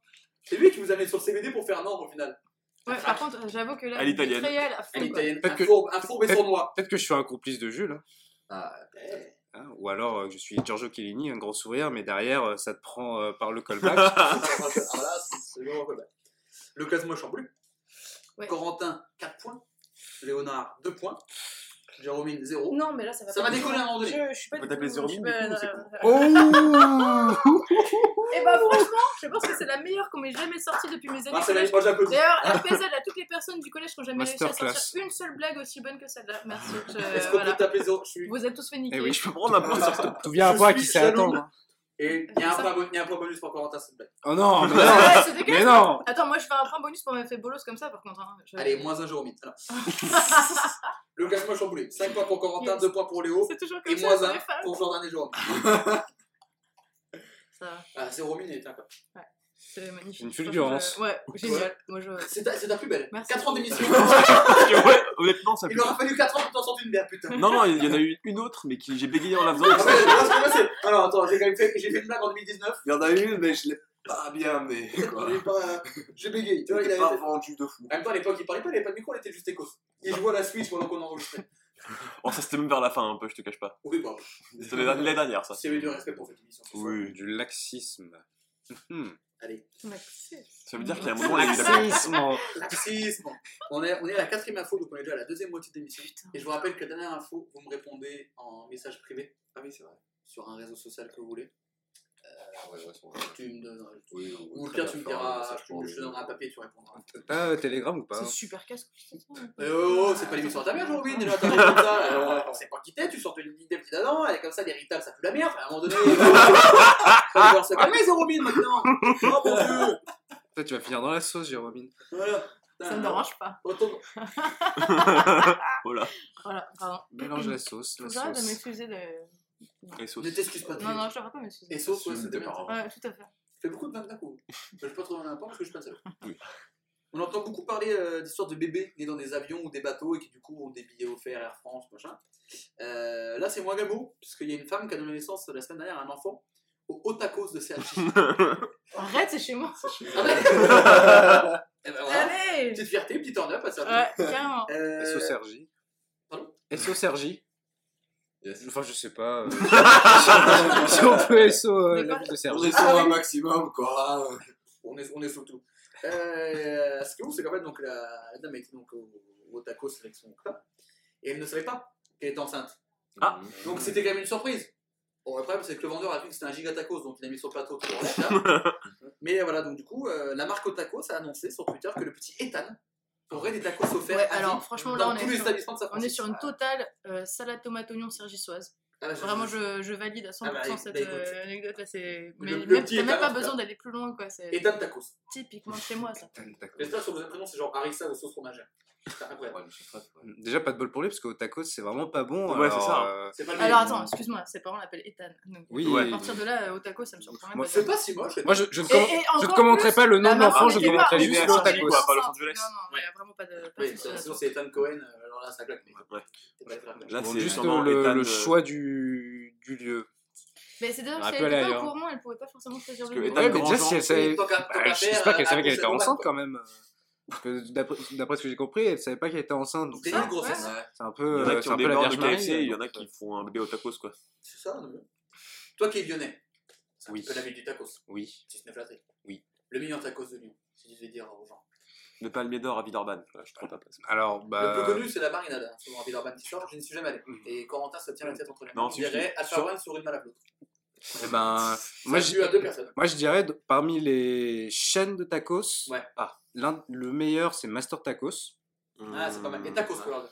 C'est lui qui vous a mis sur CBD pour faire norme au final. Ouais, par contre, j'avoue que là, À l'italienne. réel à À fond. quoi. l'italienne, Peut-être un que- fourbe, un fourbe et peut-être- sournois. Peut-être que je suis un complice de Jules. hein. Ah, Hein, Ou alors euh, que je suis Giorgio Chiellini, un grand sourire, mais derrière, euh, ça te prend euh, par le callback. Ah, voilà, c'est le moment Le classement est chamboulé. Ouais. Corentin, 4 points. Léonard, 2 points. Jérôme, 0. Non, mais là, ça va Ça pas va du tout. décoller à un moment donné. Je, je suis pas On va du t'appeler tout- Zéro je suis Mine, pas- du coup, c'est non, oh Et bah franchement, je pense que c'est la meilleure qu'on m'ait jamais sortie depuis mes années Marcel, collège. moi j'applaudis. D'ailleurs, RPZ à toutes les personnes du collège qui n'ont jamais réussi à Masterclass. sortir une seule blague aussi bonne que celle-là. Merci. je- Est-ce qu'on voilà. peut taper 0 Je suis. Vous êtes tous fait niquer. Eh oui, je peux Prends un point sur ce. Tout vient à Je suis qui sait jaloux. attendre. Et il y, a un point bon- il y a un point bonus pour Corentin, s'il te plaît. Oh non, mais Ouais, non, ouais, c'est mais non Attends, moi je fais un point bonus pour m'avoir fait bolos comme ça par contre. hein. Je- Allez, moins 1 Jérôme. Alors. Le classement est chamboulé. 5 points pour Corentin, Yes. 2 points pour Léo. C'est toujours Et comme ça moins pour 1 les femmes. pour Jordan et Jérôme. Ça va. Ah, Jérôme est un quoi. Ouais. C'est magnifique. Une fulgurance. je- Ouais, génial. Moi, je. C'est ta, c'est ta plus belle. Merci. 4 ans d'émission. Ouais, honnêtement, ça Il pue. aura fallu 4 ans pour t'en sortir une bière, putain. Non, non, il y en a eu une autre, mais qui j'ai bégayé en la faisant. Ah ouais, c'est- Alors attends, j'ai quand même fait, j'ai fait une blague en 2019. Il y en a une, mais je l'ai pas bien, mais quoi. J'ai bégayé. Tu vois, il avait pas vendu de fou. En même temps, à l'époque, il parlait pas, il avait pas de micro, il était juste écosse. Il jouait à la Switch pendant qu'on enregistrait. Oh, ça c'était même vers la fin un peu, je te cache pas. Oui, bah, C'était les, dernières, ça. avait du respect pour cette émission. Oui. Du laxisme. Allez. Ça veut dire qu'il y a un moment, il y a eu la Laxisme. Laxisme. On est, on est à la quatrième info, donc on est déjà à la deuxième moitié de l'émission. Et je vous rappelle que la dernière info, vous me répondez en message privé Ah oui, c'est vrai. sur un réseau social que vous voulez. Ah ouais, ouais, c'est vrai. Tu me donnes. Oui, Ou au pire, tu me diras, je te- donnerai un papier, tu répondras. T'as euh, Telegram ou pas C'est super casse c'est ça Eh oh, c'est pas l'émission à ta mère, Robin, déjà, t'as dit comme ça. On sait pas qui t'es, tu sors de l'idée petit elle est comme ça, l'héritage, ça pue la merde, à un moment donné. Ça va se calmer, c'est Robin maintenant. Oh mon dieu. Toi, tu vas finir dans la sauce, Jérôme. Voilà. Ça me dérange pas. Voilà. Voilà, pardon. Mélange la sauce, la j'arrête de sauce. m'excuser de. Sauces. Ne t'excuse pas. Non, non, je devrais pas m'excuser. Et sauce, ouais, Assume c'était tes bien. parents. Ouais, tout à fait. Je fais beaucoup de blagues d'un coup. Je vais pas trop dans parce que je suis pas seul. Oui. On entend beaucoup parler euh, d'histoires de bébés nés dans des avions ou des bateaux et qui du coup ont des billets offerts Air France, machin. Euh, là, c'est moins gamo, puisqu'il y a une femme qui a donné naissance la semaine dernière à un enfant au Otakos de CHI. Arrête, c'est chez moi. Ah. Eh ben voilà. Allez Petite fierté, petit turn up à ça. Ouais, carrément. Euh, SO Sergi. Pardon? SO Sergi. Yes. Enfin, je sais pas. euh, si on peut SO euh, la ville de On est sur Ah un oui. maximum, quoi. on, est, on est sous tout. Euh, ce qui est ouf, c'est qu'en fait, donc, la, la dame était donc au, au tacos avec son copain et elle ne savait pas qu'elle était enceinte. Ah. Donc c'était quand même une surprise. Bon, le problème, c'est que le vendeur a vu que c'était un giga tacos, donc il a mis sur le plateau pour. Mais voilà, donc du coup, euh, la marque Otacos a annoncé sur Twitter que le petit Ethan aurait des tacos offerts Ouais, alors franchement, là, on est sur- On est sur une totale euh, salade tomate oignon sergissoise. Ah, je- Vraiment, je, je valide à 100% Ah bah, cette bah, euh, anecdote là. C'est... Le- Mais le même, petit t'as même pas besoin d'aller plus loin, quoi. C'est Ethan Tacos. typiquement chez moi, ça. D'accord. J'espère sur vos prénoms, c'est genre harissa ou sauce fromagère. Incroyable. Déjà, pas de bol pour lui, parce qu'au tacos, c'est vraiment pas bon. Ouais, alors, c'est ça. euh, C'est pas le Alors attends, excuse-moi, ses parents l'appellent Ethan. Donc, Oui, Ouais. à partir de là, euh, au taco, ça me surprend même Moi, pas. C'est pas si moche. Moi, je, je ne Et- et commenterai pas le nom de l'enfant, je commenterai juste le Los tacos. Non, non, il y a vraiment pas de. Sinon c'est Ethan Cohen, euh, alors là ça claque. mais- Ouais. C'est pas grave. Là, Bon, c'est juste sûrement le, euh, choix du, du lieu. Mais c'est peut qu'elle aller était pas au courant, elle pouvait pas forcément choisir Parce le. Ethan Ouais, mais déjà, si elle savait. Qu'à je sais pas qu'elle savait qu'elle était enceinte quand même. Parce que d'après ce que j'ai compris, elle savait pas qu'elle était enceinte. C'est une grossesse. C'est un Il y peu, en a euh, qui ont des peu bords de. KFC, il y en a qui font un bébé au tacos, quoi. C'est ça, Toi qui es lyonnais, c'est un peu la ville du tacos, Oui. si ce n'est flatterie. Oui. Le meilleur tacos de Lyon, si tu devais dire aux gens. Le palmier d'or à Villeurbanne. Voilà, je trouve pas que- Alors, Le bah. plus connu, c'est la marinade, hein, à Villeurbanne qui sort, je n'y suis jamais allé. Mhm. Et Corentin se tient la tête entre les Non, mains. si, Je dirais. Alpha One sur une mal à l'autre. eh ben, moi, je, j'ai eu à deux personnes. moi, je dirais, de- parmi les chaînes de tacos, Ouais. ah, l'un- le meilleur, c'est Master Tacos. Ah, c'est pas mal. Et Tacos World.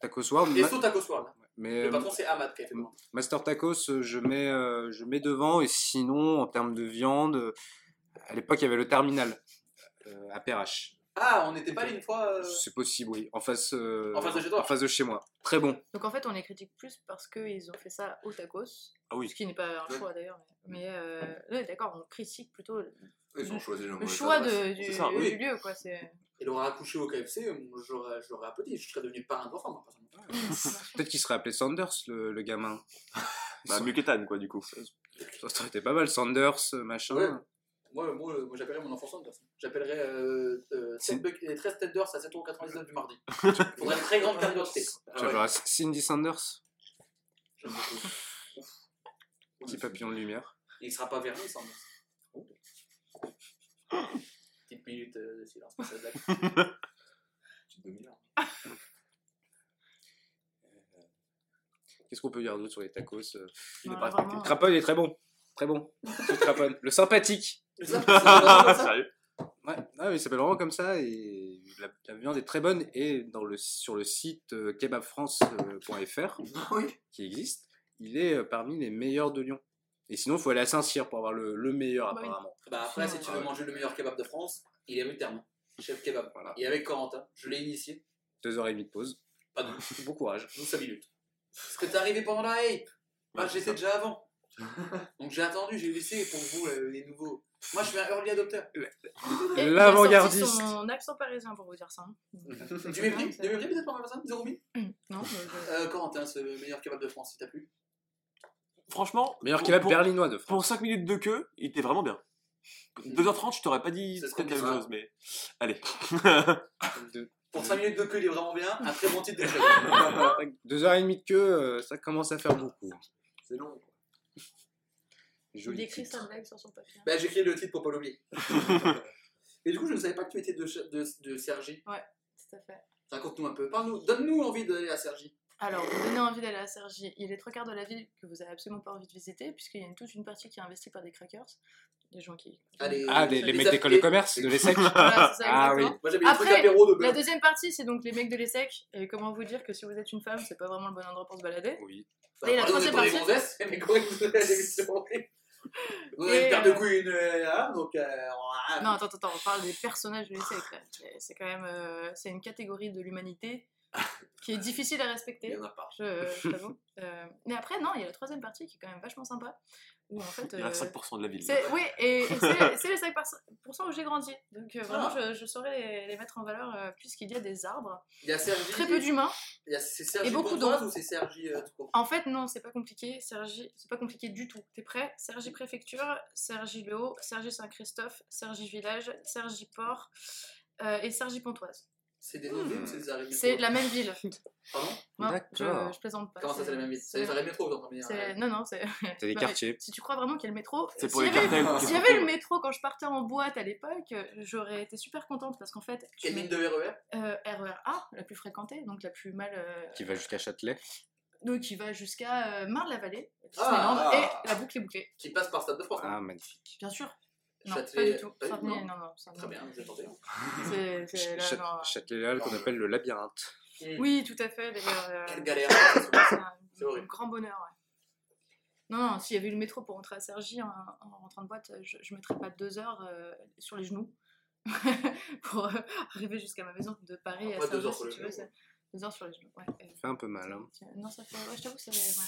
Tacos World. Et ma- sous Tacos World. mais Le euh, patron, c'est Ahmad qui a fait le nom. Master Tacos, euh, je mets, euh, je mets devant. Et sinon, en termes de viande, euh, à l'époque, il y avait le terminal euh, à Perrache. Ah, on n'était pas allé une fois. euh, C'est possible, oui. En face, euh, En face de chez toi En face de chez moi. Très bon. Donc en fait, on les critique plus parce qu'ils ont fait ça au tacos. Ah oui. Ce qui n'est pas un choix d'ailleurs. Mais, mais, euh, ouais, d'accord, on critique plutôt le, Ils ont choisi le le mauvais choix adresse. de, du, C'est ça, oui. du lieu. Quoi, c'est... Il aurait accouché au KFC, j'aurais j'aurais applaudi. Je serais devenu parrain d'enfant, moi, personnellement. Peut-être qu'il serait appelé Sanders, le, le gamin. Bah, mieux qu'Ethan, quoi, du coup. Ça aurait été pas mal, Sanders, euh, machin. Ouais. Moi, moi, moi j'appellerais mon enfant Sanders. J'appellerais euh, euh, C'est- 7 buck- les 13 tenders à 7,99€ du mardi. Il faudrait une très grande carte d'identité. Ah verras Cindy Sanders, J'aime beaucoup. petit papillon de lumière. Il sera pas verni, Sanders. Petite minute euh, de silence pour cette blague. Petite demi-heure. Qu'est-ce qu'on peut dire d'autre sur les tacos euh Il est Ouais, pas. Crapone est très bon. Très bon. Le sympathique. Ça. Sérieux Ouais, ah, oui, il s'appelle vraiment comme ça et la, la viande est très bonne et dans le, sur le site euh, kebabfrance.fr Oui. qui existe, il est euh, parmi les meilleurs de Lyon. Et sinon, il faut aller à Saint-Cyr pour avoir le, le meilleur Bah apparemment. Bah après, si tu veux Ouais. manger le meilleur kebab de France, il est rue Terme. Chef kebab. Voilà. Et avec Corentin, je l'ai initié. Deux heures et demie de pause. Pas nous. Bon courage. Nous, 5 minutes. Parce que t'es arrivé pendant la hype. Bah, Ouais, j'étais déjà avant. Donc j'ai attendu, j'ai laissé pour vous euh, les nouveaux. Moi je suis un early adopter. Et il a L'avant-gardiste. sorti son accent parisien pour vous dire ça. hein. Tu mépris Tu mépris peut-être par ma personne Zéro mille? Non, je- euh, Corentin, ce meilleur kebab de France, il t'a plu Franchement, Meilleur pour- kebab pour- berlinois de France. Pour 5 minutes de queue, il était vraiment bien. 2h30, je t'aurais pas dit peut-être la même dit, chose, mais allez. Pour 5 minutes de queue, il est vraiment bien. Un très bon titre de jeu. Deux heures et demie de queue, euh, ça commence à faire beaucoup. C'est long. il Joli écrit titre. sa blague sur son papier. Bah, j'ai écrit le titre pour pas l'oublier. Et du coup, je ne savais pas que tu étais de, de, de Sergi. Tout à fait. Raconte-nous un peu. Parle-nous, donne-nous envie d'aller à Sergi. Alors, vous donnez envie d'aller à Sergi. Il les trois quarts de la ville que vous avez absolument pas envie de visiter, puisqu'il y a une, toute une partie qui est investie par des crackers. Des gens qui. Allez, Ah, les mecs app- d'école de commerce, de l'ESSEC. Voilà, c'est ça, Ah oui. Moi j'avais Après, de La deuxième partie, c'est donc les mecs de l'ESSEC. Et comment vous dire que si vous êtes une femme, c'est pas vraiment le bon endroit pour se balader. Oui. Et la Pardon, troisième est partie vous avez une paire de euh, couilles, une, euh, hein, donc. euh, on- Non, attends, attends, on parle des personnages de l'ESSEC. là. C'est- quand même. euh, c'est une catégorie de l'humanité qui est difficile à Il respecter. y en a pas. Je, je t'avoue. Euh, mais après, non, il y a la troisième partie qui est quand même vachement sympa. Où en fait. Il y a euh, 5% de la ville. c'est- oui, et, et c'est c'est les 5% où j'ai grandi. Donc euh, vraiment, Ah. je, je saurais les, les mettre en valeur euh, puisqu'il y a des arbres, Il y a Sergi. très peu d'humains. Il y a- C'est Sergi et beaucoup d'eau. ou c'est Sergi euh, tout court? En fait, non, c'est pas compliqué. Sergi, c'est pas compliqué du tout. T'es prêt? Sergi Préfecture, Sergi Le Haut, Sergi Saint-Christophe, Sergi Village, Sergi Port euh, et Sergi Pontoise. C'est des noms villes ou c'est des arrêts de C'est la même ville. Pardon Non, D'accord. je, je plaisante pas. Comment ça, c'est la même ville C'est les arrêts de métro, c'est- hein Non, non, c'est. C'est des Bah, quartiers. Si tu crois vraiment qu'il y a le métro, C'est pour s'il les y avait- cartels. S'il y avait le métro quand je partais en boîte à l'époque, j'aurais été super contente parce qu'en fait, tu Quelle mets ligne de RER euh, RER A, la plus fréquentée, donc la plus mal. euh, Qui va jusqu'à Châtelet. donc qui va jusqu'à euh, Marne-la-Vallée, Ah, Disneyland, ah. et la boucle est bouclée. qui passe par Stade de France. hein. Ah, magnifique. Bien sûr. Non, Châtelet- pas du tout. pas Saint-Denis, non non, non. Très bien, vous êtes tenté. C'est- c'est là, Châ- non. Châtelet-Léal qu'on appelle le labyrinthe. Oui, tout à fait. D'ailleurs, euh, Quelle galère. c'est un, C'est horrible. grand bonheur. ouais. Non, non, s'il y avait eu le métro pour rentrer à Sergi en, en rentrant de boîte, je ne mettrais pas deux heures euh, sur les genoux pour euh, arriver jusqu'à ma maison de Paris Après, à deux Sergi, heures sur si tu veux. genoux, c'est- Deux heures sur les genoux, ouais. Euh, Ça fait un peu mal. Hein. Non, ça fait. Ouais, je t'avoue que ça fait. ouais.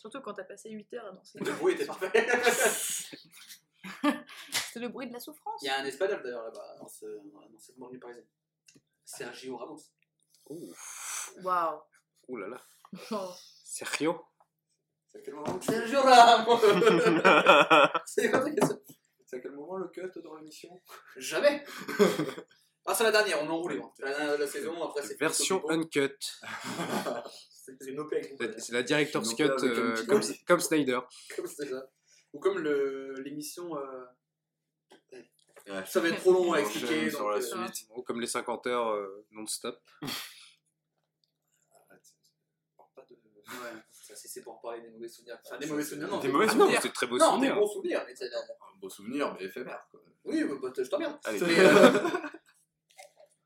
Surtout quand t'as passé 8 heures à danser. Le bruit était parfait. C'est le bruit de la souffrance. Il y a un espagnol d'ailleurs là-bas, dans, ce, dans cette banlieue parisienne. Sergio Ramos. Waouh. Ouh là là. Oh. Sergio C'est à quel moment Sergio Ramos C'est à quel moment le cut dans l'émission? Jamais Ah, c'est la dernière, on est enroulé. hein. La saison, après c'est. Version uncut. C'est une OP la director's cut euh, comme, comme Snyder. Comme. Ou comme l'émission. euh, Ouais. Ça va être trop long à On expliquer. sur la euh, suite. Ou comme les 50 heures euh, non-stop. De- Ouais, ça c'est pour parler des mauvais souvenirs. Enfin, des mauvais souvenirs, non. Des mauvais Ah non, c'est très beau Non, des bons souvenirs. mais c'est- Un beau souvenir, mais éphémère. Quoi. Oui, bah, bah, je t'emmerde. Euh,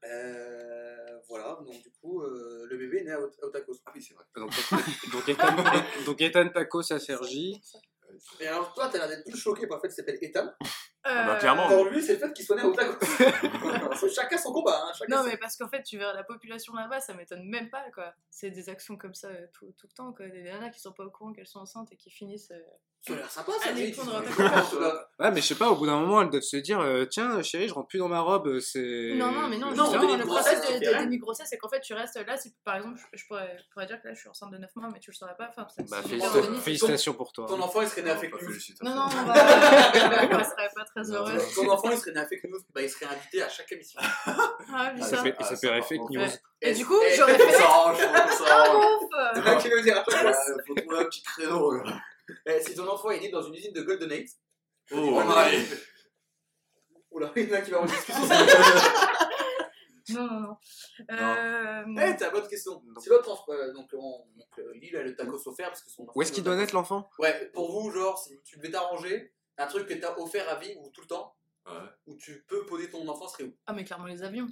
euh, voilà, donc du coup, euh, le bébé est né à Ot- à Otakos. Ah oui, c'est vrai. Donc, donc, Ethan, donc Ethan Tacos à Sergi. Et alors, toi, t'as l'air d'être plus choqué par le fait qu'il s'appelle Ethan. Ah bah, Euh, clairement. Pour lui, c'est le fait qu'il soit né Otakos. C'est chacun son combat. Hein, chacun Non, son- mais parce qu'en fait, tu verras la population là-bas, ça m'étonne même pas, quoi. C'est des actions comme ça euh, tout, tout le temps, quoi. Des nanas qui sont pas au courant qu'elles sont enceintes et qui finissent. Euh, Ça a l'air sympa, ça. Allez, tu- tu- tu- là. Ouais, mais je sais pas, au bout d'un moment, elles doivent se dire euh, Tiens, chérie, je rentre plus dans ma robe, c'est. Non, non, mais non, non, justement, le process de, tu de fais rien. demi-grossesse, c'est qu'en fait, tu restes là. Si, par exemple, je, je pourrais, je pourrais dire que là, je suis enceinte de 9 mois, mais tu le saurais pas. Enfin, ça- Bah, félicitations. félicitations pour toi. Ton enfant, il serait né news. félicitations. Non, non, on va. je serais pas très Non, heureuse. Ton enfant, il serait né à fake news. Bah, il serait invité à chaque émission. Ah, Ah, Ça ça s'appellerait fake news. Et du coup, j'aurais fait. Ça arrange, ça Ah, C'est ça qui veut dire. Ouais, Faut trouver un petit créneau. Eh, Si ton enfant est né dans une usine de Golden Age, Oh, Oh, ouais. Oula, il y en a qui va en discussion. Non, non, non. Euh, Eh, t'as bonne question. Si votre enfant, euh, donc, on, donc euh, il a le tacos offert parce que son. Où est-ce qu'il doit naître l'enfant? Ouais, pour vous, genre, si tu devais t'arranger, un truc que t'as offert à vie ou tout le temps, Ouais. où tu peux poser ton enfant serait où? Ah, mais clairement, les avions.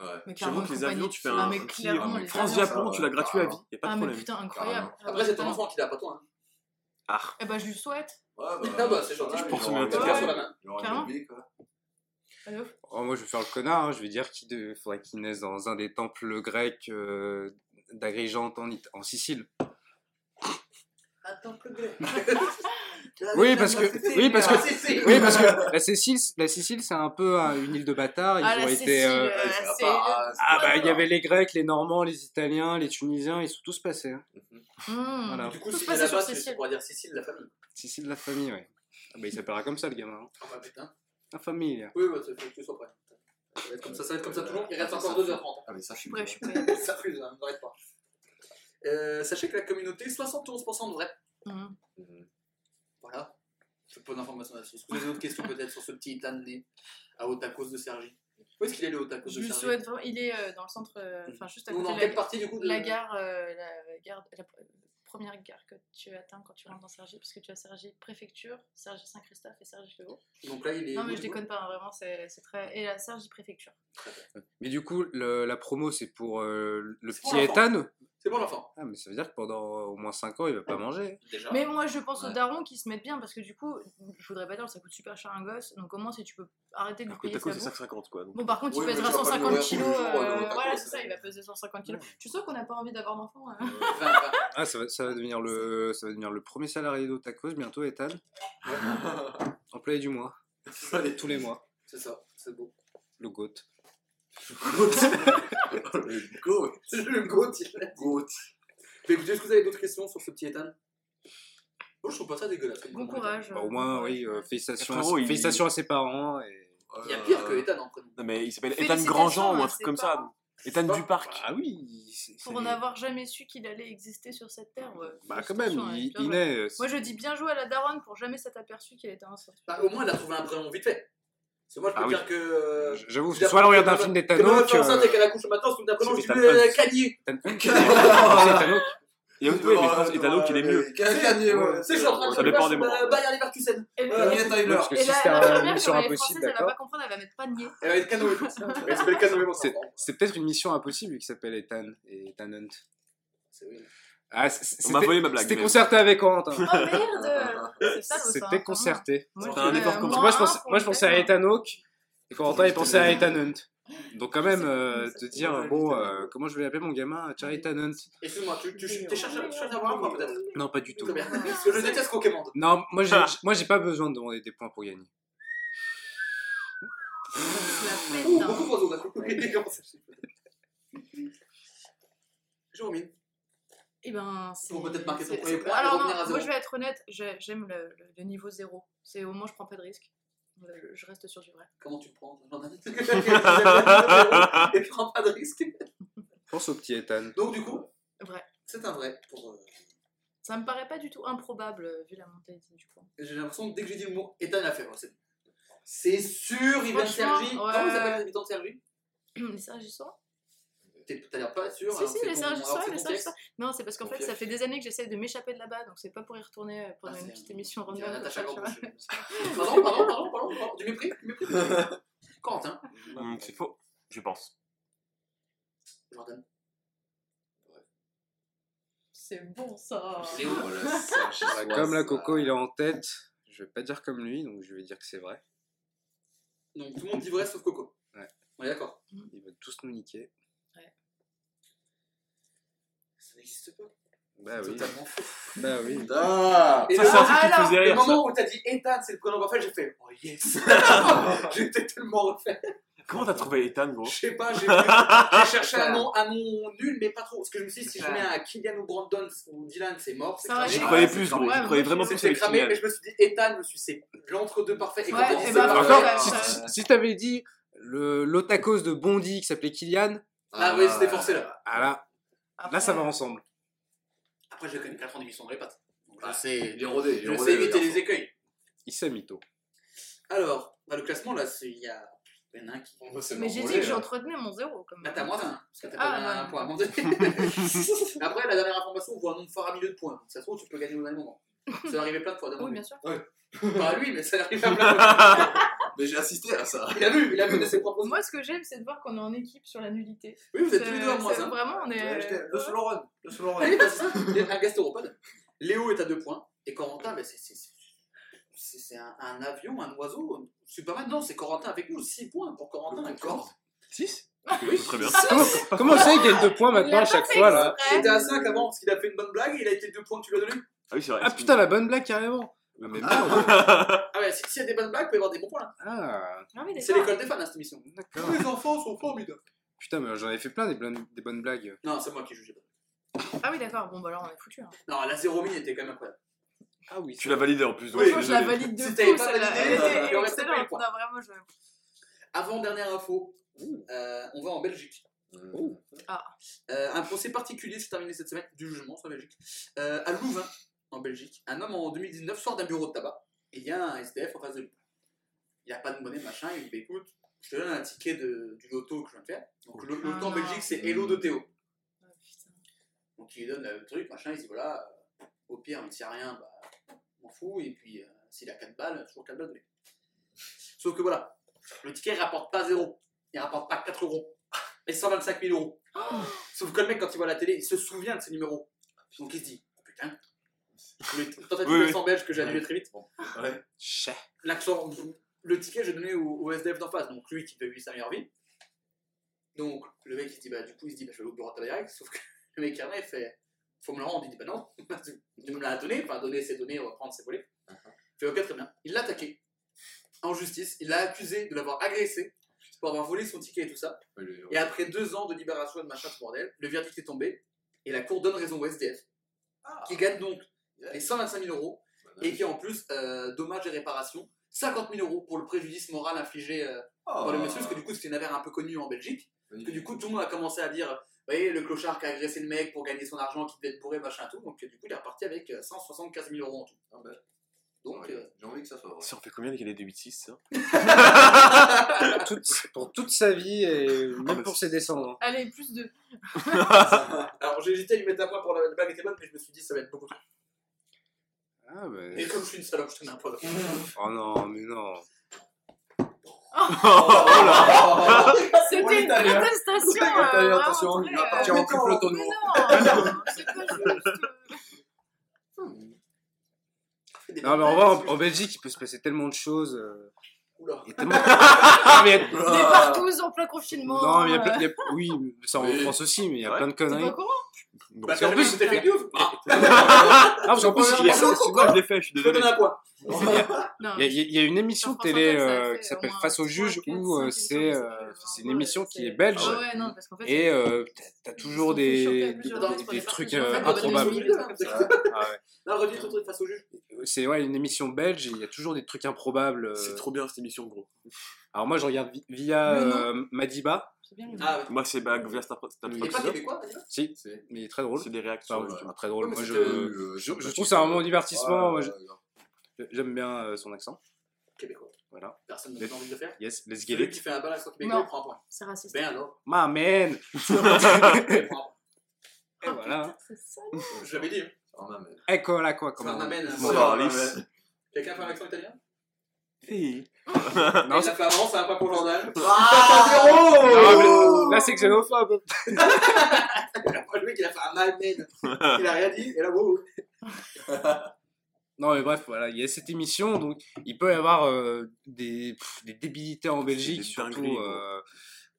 Ouais. Mais clairement, J'avoue que les compagnie- avions, tu fais Ah, un mais petit clairement, les France-Japon, tu l'as gratuit à vie. carrément. Y a pas de Ah, mais problème. putain, incroyable. Ah, Après, c'est ton totalement. enfant qui l'a, pas toi. Hein. Ah, Eh ben, je lui souhaite. Ouais, Ah bah, c'est gentil. Je pense un bien. sur la main. un. Allez, ouf. Oh, Moi, je vais faire le connard, hein, je vais dire qu'il de... faudrait qu'il naisse dans un des temples grecs euh, d'Agrigente en, It- en Sicile. Attends, le gré. Oui, parce que, oui, parce que, Ah, oui, parce que la Sicile, la Sicile, c'est un peu un- une île de bâtards. Ils Ah, ont été. Euh, euh, c'est Ah bah il y avait les Grecs, les Normands, les Italiens, les Tunisiens, ils sont tous passés. hein. Mmh. Voilà. Du coup, si se il est passait sur là-bas, c'est Sicile. pour dire Sicile, la famille. Sicile de la famille, ouais. Ah bah il s'appellera comme ça le gamin. hein. Ah bah putain. La famille. Oui, il faut que tu sois prêt. Ça va être comme ça, ça va être comme ça tout le long. Il reste encore 2h30. Ah, mais ça, je suis Ouais, je suis prête. ça fuse, hein, n'arrête pas. Euh, sachez que la communauté, 71% de vrai. Mmh. Voilà. C'est pas d'informations là-dessus. Est-ce que vous avez d'autres questions peut-être sur ce petit état de nez à Otakos de Sergi? Où est-ce qu'il est le Otakos Je de Sergi? souhaite vraiment. Il est euh, dans le centre, euh, enfin juste à Ou côté dans de quelle la, partie du coup de la gare, euh, la gare, la pr- première gare que tu atteins quand tu rentres dans Sergi, parce que tu as Sergi préfecture, Sergi Saint-Christophe et Sergi le Haut. Donc là, il est. Non mais je déconne pas, hein, vraiment, c'est très. Et la Sergi préfecture. Mais du coup, le- la promo c'est pour euh, le petit. Ethan? C'est pour l'enfant. Ah mais ça veut dire que pendant au moins 5 ans il va pas manger. Déjà. Mais moi je pense aux darons qui se mettent bien parce que du coup, je voudrais pas dire, ça coûte super cher un gosse, donc au moins si tu peux arrêter de lui que payer Taco, sa c'est bouffe. 5,50 quoi. donc. Bon, par contre, Oui, il mais pèsera tu vas pas 150 nourrir kilos. tous les jours, euh, euh, voilà, c'est ça, euh. il va peser 150 kilos. Suis sûre qu'on n'a pas envie d'avoir d'enfants. hein. Ah ça va, ça va devenir le ça va devenir le premier salarié d'Otakos bientôt Ethan. Employé du mois. Tous les mois. c'est ça, c'est beau. Le GOAT. Le go, C'est le goat, il dit. goat. Mais écoutez, est-ce que vous avez d'autres questions sur ce petit Ethan? Moi, je trouve pas ça dégueulasse. Bon courage. Bah, au euh, moins oui, euh, félicitations, à, Frérot, il- félicitations à ses parents et Il y a pire que Ethan en prénom. Non, mais il s'appelle Ethan Félicitations Grandjean ou un à truc ses comme ça. parents. Ethan Bah, Duparc. ah oui, c'est- Pour c'est- n'avoir jamais su qu'il allait exister sur cette terre. ouais, bah quand même, félicitations, il, ouais, bien il joué. est euh, Moi je dis bien joué à la daronne pour jamais s'être aperçu qu'il était un sorcier. Bah, au moins, elle a trouvé un prénom vite fait. Parce que moi, je peux Ah oui. dire que. euh, J'avoue, elle dire, regarde un que film que ma meuf Hawke, est enceinte euh, et qu'elle accouche le matin, c'est un prénom, c'est je dis. Kanye. Hawke. Et oui, mais je pense Ethan Hawke, il est mieux. Gagné, ouais. C'est de Ça dépend des moments. euh, Bayer Leverkusen. Kanye Tyler. Parce que si c'était la un première, mission impossible, elle va pas comprendre, elle va mettre panier. Elle va être Canoë. Elle s'appelle Canoë, mon C'est- peut-être une mission impossible qui s'appelle Ethan et Ethan Hunt. C'est oui. Ah, On m'a volé ma blague. c'était mais- concerté avec Corentin. Oh merde C'est C'était concerté. C'était un effort commun. Parce que moi, je pensais, moi, je pensais à Ethan Hawke et Corentin, il pensait à Ethan Hunt. Donc, quand même, euh, te dire, bon, euh, comment je vais appeler mon gamin? Tiens, Ethan Hunt. Excuse-moi, tu, tu, tu cherches tu cherches à avoir un point peut-être? Non, pas du tout. Parce que je déteste Pokémon. Non, moi, j'ai, Ah. moi, j'ai pas besoin de demander des points pour gagner. Ouh, beaucoup pas. Jérôme, Et ben, c'est. Pour peut-être marquer son premier point Alors, non, à moi je vais être honnête, j'ai- j'aime le, le- le niveau zéro. C'est au moins je prends pas de risque. Euh, Je reste sur du vrai. comment tu le prends Et prends pas de risque. Pense au petit Ethan. Donc, du coup, Vrai. c'est un vrai. Pour, euh, Ça me paraît pas du tout improbable euh, vu la mentalité du point. J'ai l'impression que dès que j'ai dit le mot Ethan a fait. ouais, c'est- C'est sûr, il vient de Sergi. Comment s'appelle les habitants de Sergi? Les Sergissois T'as l'air pas sûr Si, si, c'est les texte. Non, c'est parce qu'en fait, ça fait des années que j'essaie de m'échapper de là-bas, donc c'est pas pour y retourner euh, pendant Ah, une petite émission random. Pardon, pardon, pardon, pardon, pardon. Du mépris, du mépris. Quentin, Hum, C'est faux, je pense. Jordan, C'est bon ça. Voilà, Sergi Bah, comme la. Coco, il est en tête, je vais pas dire comme lui, donc je vais dire que c'est vrai. Donc tout le monde dit vrai sauf Coco. Ouais. On est d'accord. Ils vont tous nous niquer. Ça n'existe pas. Bah oui. Totalement faux. Bah oui. Ah Et Ça, le- c'est un truc qui faisait Le rire, ça. moment où t'as dit Ethan, c'est le prénom parfait, j'ai fait Oh yes J'étais tellement refait. Comment t'as trouvé Ethan, gros? Je sais pas, j'ai cherché un nom, un nom nul, mais pas trop. Parce que je me suis dit, si je mets un Kylian ou Brandon ou Dylan, c'est mort. J'y croyais plus, gros. J'y croyais vraiment plus cramé, Kylian. mais je me suis dit Ethan, je me suis dit, c'est l'entre-deux parfait. Et quand dit bah, si, ça- si- si t'avais dit le l'Otakos de Bondy qui s'appelait Kylian, Ah oui, c'était forcé là. ah là, Après, là ça va ensemble. Après, j'ai connu 4 ans d'émission dans les pattes. Donc, Ah, je sais, Il est rodé, il est je rodé, sais le éviter garçon. les écueils. Il s'est mytho. Alors, bah, le classement là, c'est- il y a. Il y en a un qui. On va se Mais j'ai dit que là. j'entretenais mon zéro quand même. Bah, t'as moins un, parce que t'as Ah, pas donné ouais. un point à donné. Après, la dernière information, on voit un nombre faramineux de points. Donc, ça se trouve, tu peux gagner au dernier moment. Ça va arriver plein de fois. Oui, bien sûr. Pas à lui, mais ça arrive à plein de fois. Mais j'ai assisté à ça. Il a vu, il a vu de ses propres Moi, ce que j'aime, c'est de voir qu'on est en équipe sur la nullité. Oui, vous êtes tous les deux à moins c'est un. Vraiment, on est. Ouais, j'étais- Le solo run. Le solo run. Un gastéropode. Léo est à 2 points. Et Corentin, bah, c'est- un, un avion, un oiseau. Superman, non, c'est Corentin avec nous. 6 points pour Corentin. Encore 6 Oui, très bien. Comment, comment ça il gagne 2 points Il maintenant à chaque fois là. Il était à 5 avant parce qu'il a fait une bonne blague et il a été 2 points que tu lui as donné. Ah oui, c'est vrai. Ah putain la bonne blague carrément Mais merde. Ah ouais, si- s'il y a des bonnes blagues, il peut y avoir des bons points là. Ah, Ah oui, C'est l'école des fans à cette émission. d'accord. Les enfants sont formidables. Putain, mais j'en avais fait plein des, bonnes- des bonnes blagues. Non, c'est moi qui juge. Ah oui, d'accord. Bon, bah alors on est foutu. Hein. Non, la zéro mine était quand même incroyable. Ah oui. Tu l'as validé en plus. Oui, je la valide de Si pas validé, Elle était euh, excellente. Non, vraiment, je... Avant dernière info, euh, on va en Belgique. Oh. Euh, un procès particulier s'est terminé cette semaine, du jugement sur la Belgique. Euh, à Louvain, en Belgique, un homme en 2019 sort d'un bureau de tabac et il y a un SDF en face de lui. Il n'a pas de monnaie, machin, il lui dit écoute, je te donne un ticket de, du loto que je viens de faire. Donc le Ah loto en. Belgique c'est Hello de Théo. Putain. Donc il lui donne le truc, machin, il dit voilà, euh, au pire, il ne tient rien, bah, m'en fous, et puis euh, s'il a 4 balles, toujours 4 balles données. Sauf que voilà, le ticket il rapporte pas 0, il rapporte pas 4 euros, mais 125 000 euros. Sauf que le mec, quand il voit la télé, il se souvient de ces numéros. Donc il se dit, oh, putain, tentative Oui, oui. d'accent belge que j'ai annulé très vite, Ouais. Chais. l'accent, le ticket, j'ai donné au, au SDF d'en face, donc lui qui vivre sa meilleure vie. Donc le mec il se dit, bah du coup il se dit, bah je vais au bureau de direct, sauf que le mec il fait, faut me le rendre, il dit, bah non, tu me l'as donné, enfin donner c'est donner, on va prendre c'est volé. Il fait, ok très bien. Il l'a attaqué en justice, il l'a accusé de l'avoir agressé pour avoir volé son ticket et tout ça. Et après deux ans de libération et de machin ce bordel, le verdict est tombé et la cour donne raison au SDF, qui gagne donc les 125 000 euros et qui en plus, euh, dommages et réparations, 50 000 euros pour le préjudice moral infligé euh, par le monsieur, parce que du coup c'était une affaire un peu connue en Belgique, parce que du coup tout le monde a commencé à dire, vous voyez, le clochard qui a agressé le mec pour gagner son argent, qui devait être bourré, machin tout, donc du coup il est reparti avec euh, 175 000 euros en tout. Ah bah, Donc, ouais, euh, J'ai envie que ça soit vrai. Ça en fait combien qu'elle est de 8-6 ça Toute- pour toute sa vie et Ah, même bah, pour ses descendants. Allez, plus de. alors j'ai hésité à lui mettre un point pour la, la blague était bonne, mais je me suis dit ça va être beaucoup trop. Ah. Et comme je suis une salope, je te mets un de- Oh non, mais non. C'était une protestation. Euh, italien, vraiment attention, il va euh, partir en couple mais Non, c'est pas juste. euh. Des Non, mais en vrai, en, en Belgique, il peut se passer tellement de choses. euh, Oula. Il y a tellement... mais a- Des partous en plein confinement. non, mais il y a euh. plein- il y a- Oui, ça en Oui. France aussi, mais il y a Ouais. plein de conneries. pas Donc, Bah, en plus- c'était fake news. Ah, Ah, parce qu'en plus, il y a- Moi je l'ai fait, je suis désolé. point. Non, il y, a- il y a une émission de télé ça euh, qui s'appelle Face au juge où euh, c'est euh, en une émission qui est belge Ah ouais, non, parce qu'en fait. et euh, t'as- toujours à des, des- trucs parties. En euh, fait, improbables. on va donner Ah ouais. Là, redis ton truc face au juge. C'est ouais, une émission belge et il y a toujours des trucs improbables. euh. C'est trop bien cette émission, gros. Alors moi, je regarde vi- via euh, Madiba. C'est bien le Ah, ouais. Moi c'est bah, via Star Et Fox, pas québécois, dit Si, mais il est très drôle. C'est des réactions. Enfin, ouais. très drôle. Ouais, Moi, je, euh, je, je trouve que c'est un moment ouais. divertissement. Moi, Ouais, je- ouais, J'aime bien euh, son accent. Québécois. Voilà. Personne n'a envie de le faire. Yes, let's get Celui it. qui fait un bon accent québécois, il prend un point. C'est raciste. Ben alors. Ma man. Il. Et voilà. C'est ça. Je l'avais dit. hein. Ah, non, mais- Ecco la quoi, Ça comment. Bon, ouais. Quelqu'un fait un accent italien? Si. Non, Il c'est- a fait avant, c'est un point pour Jordan. Ah, mais là, c'est xénophobe. Le mec, il a fait un malmen. Il a rien dit, et là, wow. Non, mais bref, voilà, il y a cette émission, donc il peut y avoir euh, des, pff, des débilités en Belgique, des surtout. euh,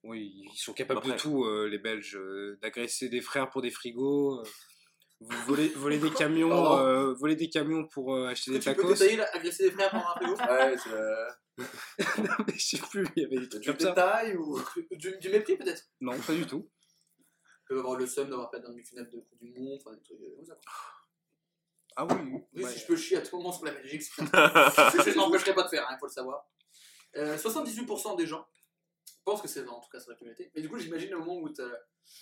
oui, ils sont capables de Après. tout, euh, les Belges, euh, d'agresser des frères pour des frigos, euh, vous voler, voler des camions, euh, voler des camions pour euh, acheter des Tu peux tacos. détailler, là, agresser des frères pendant un frigo Ouais, c'est. euh, Mais Je sais plus, il y avait des trucs Tu comme ça. détailles ou. du, du mépris, peut-être? Non, pas du tout. Ils peuvent avoir le seum d'avoir fait dans une finale de Coupe du Monde, enfin des trucs euh. Ah oui, Oui, ouais. si je peux chier à tout moment sur la Belgique, je ne m'empêcherai pas de faire, il faut le savoir. Euh, 78% des gens pensent que c'est vrai, en tout cas, c'est la communauté. Mais du coup, j'imagine le moment où t'as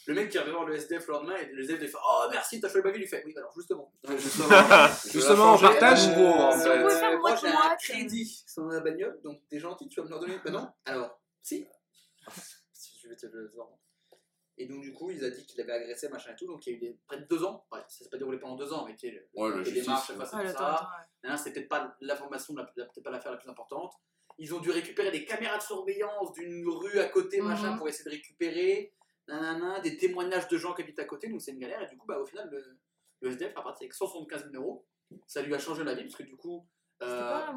le mec qui arrive voir le SDF le lendemain et le SDF il fait Oh merci, t'as choisi le baguette, il lui fait Oui, alors justement. Justement, je on partage. Si on fait. pouvait faire Euh, moi j'ai un crédit sur la bagnole, donc t'es gentil, tu vas me le redonner Bah non Alors, si Je vais te le dire. Et donc, du coup, il a dit qu'il avait agressé, machin et tout, donc il y a eu des... près de deux ans. Ouais, ça s'est pas déroulé pendant deux ans, mais tu sais, le- Ouais, la les démarches ouais. face à ça. ouais. Hein, c'était peut-être pas l'information, la- la- peut-être pas l'affaire la plus importante. Ils ont dû récupérer des caméras de surveillance d'une rue à côté, Mhm. machin, pour essayer de récupérer nanana, des témoignages de gens qui habitent à côté, donc c'est une galère. Et du coup, bah, au final, le, le SDF a parti avec 175 000 euros. Ça lui a changé la vie, parce que du coup, euh, pas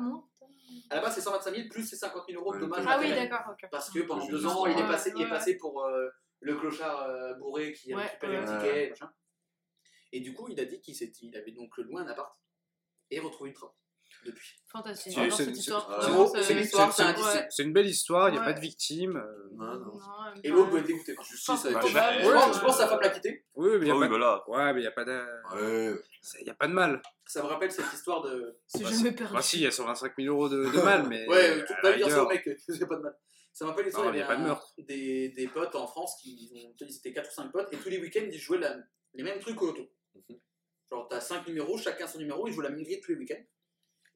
à la base, c'est 125 000 plus ces 50 000 euros de dommages Ah oui, d'accord. Parce que pendant deux ans, il est passé, il est passé pour euh, le clochard euh, bourré qui a Ouais, récupéré ouais. le ticket, et machin. Et du coup, il a dit qu'il avait donc loué un appart et retrouvé une trappe. Depuis. Fantastique. C'est- J'adore c'est- cette c'est- histoire. c'est- Vraiment, c'est- c'est- une histoire, c'est belle histoire, il n'y a Ouais. pas de victime. euh, Et bah, l'autre doit être dégoûté. par. Justice Bah, bah. Je pense- je que sa femme l'a quitté. Oui, mais il n'y Ah a, oui, pas... voilà. ouais, mais y a pas de... Ouais. Il y a pas de mal. Ça me rappelle cette histoire de. C'est Bah, jamais perdu. Bah si, il y a 125 000 euros de, de mal, mais... Ouais, tu peux pas dire ça rigueur- au mec, j'ai pas de mal. Ça me rappelle l'histoire, il a des, des potes en France qui ont, ils étaient 4 ou 5 potes, et tous les week-ends ils jouaient les mêmes trucs au loto. Mhm. Genre t'as 5 numéros, chacun son numéro, ils jouent la même grille tous les week-ends.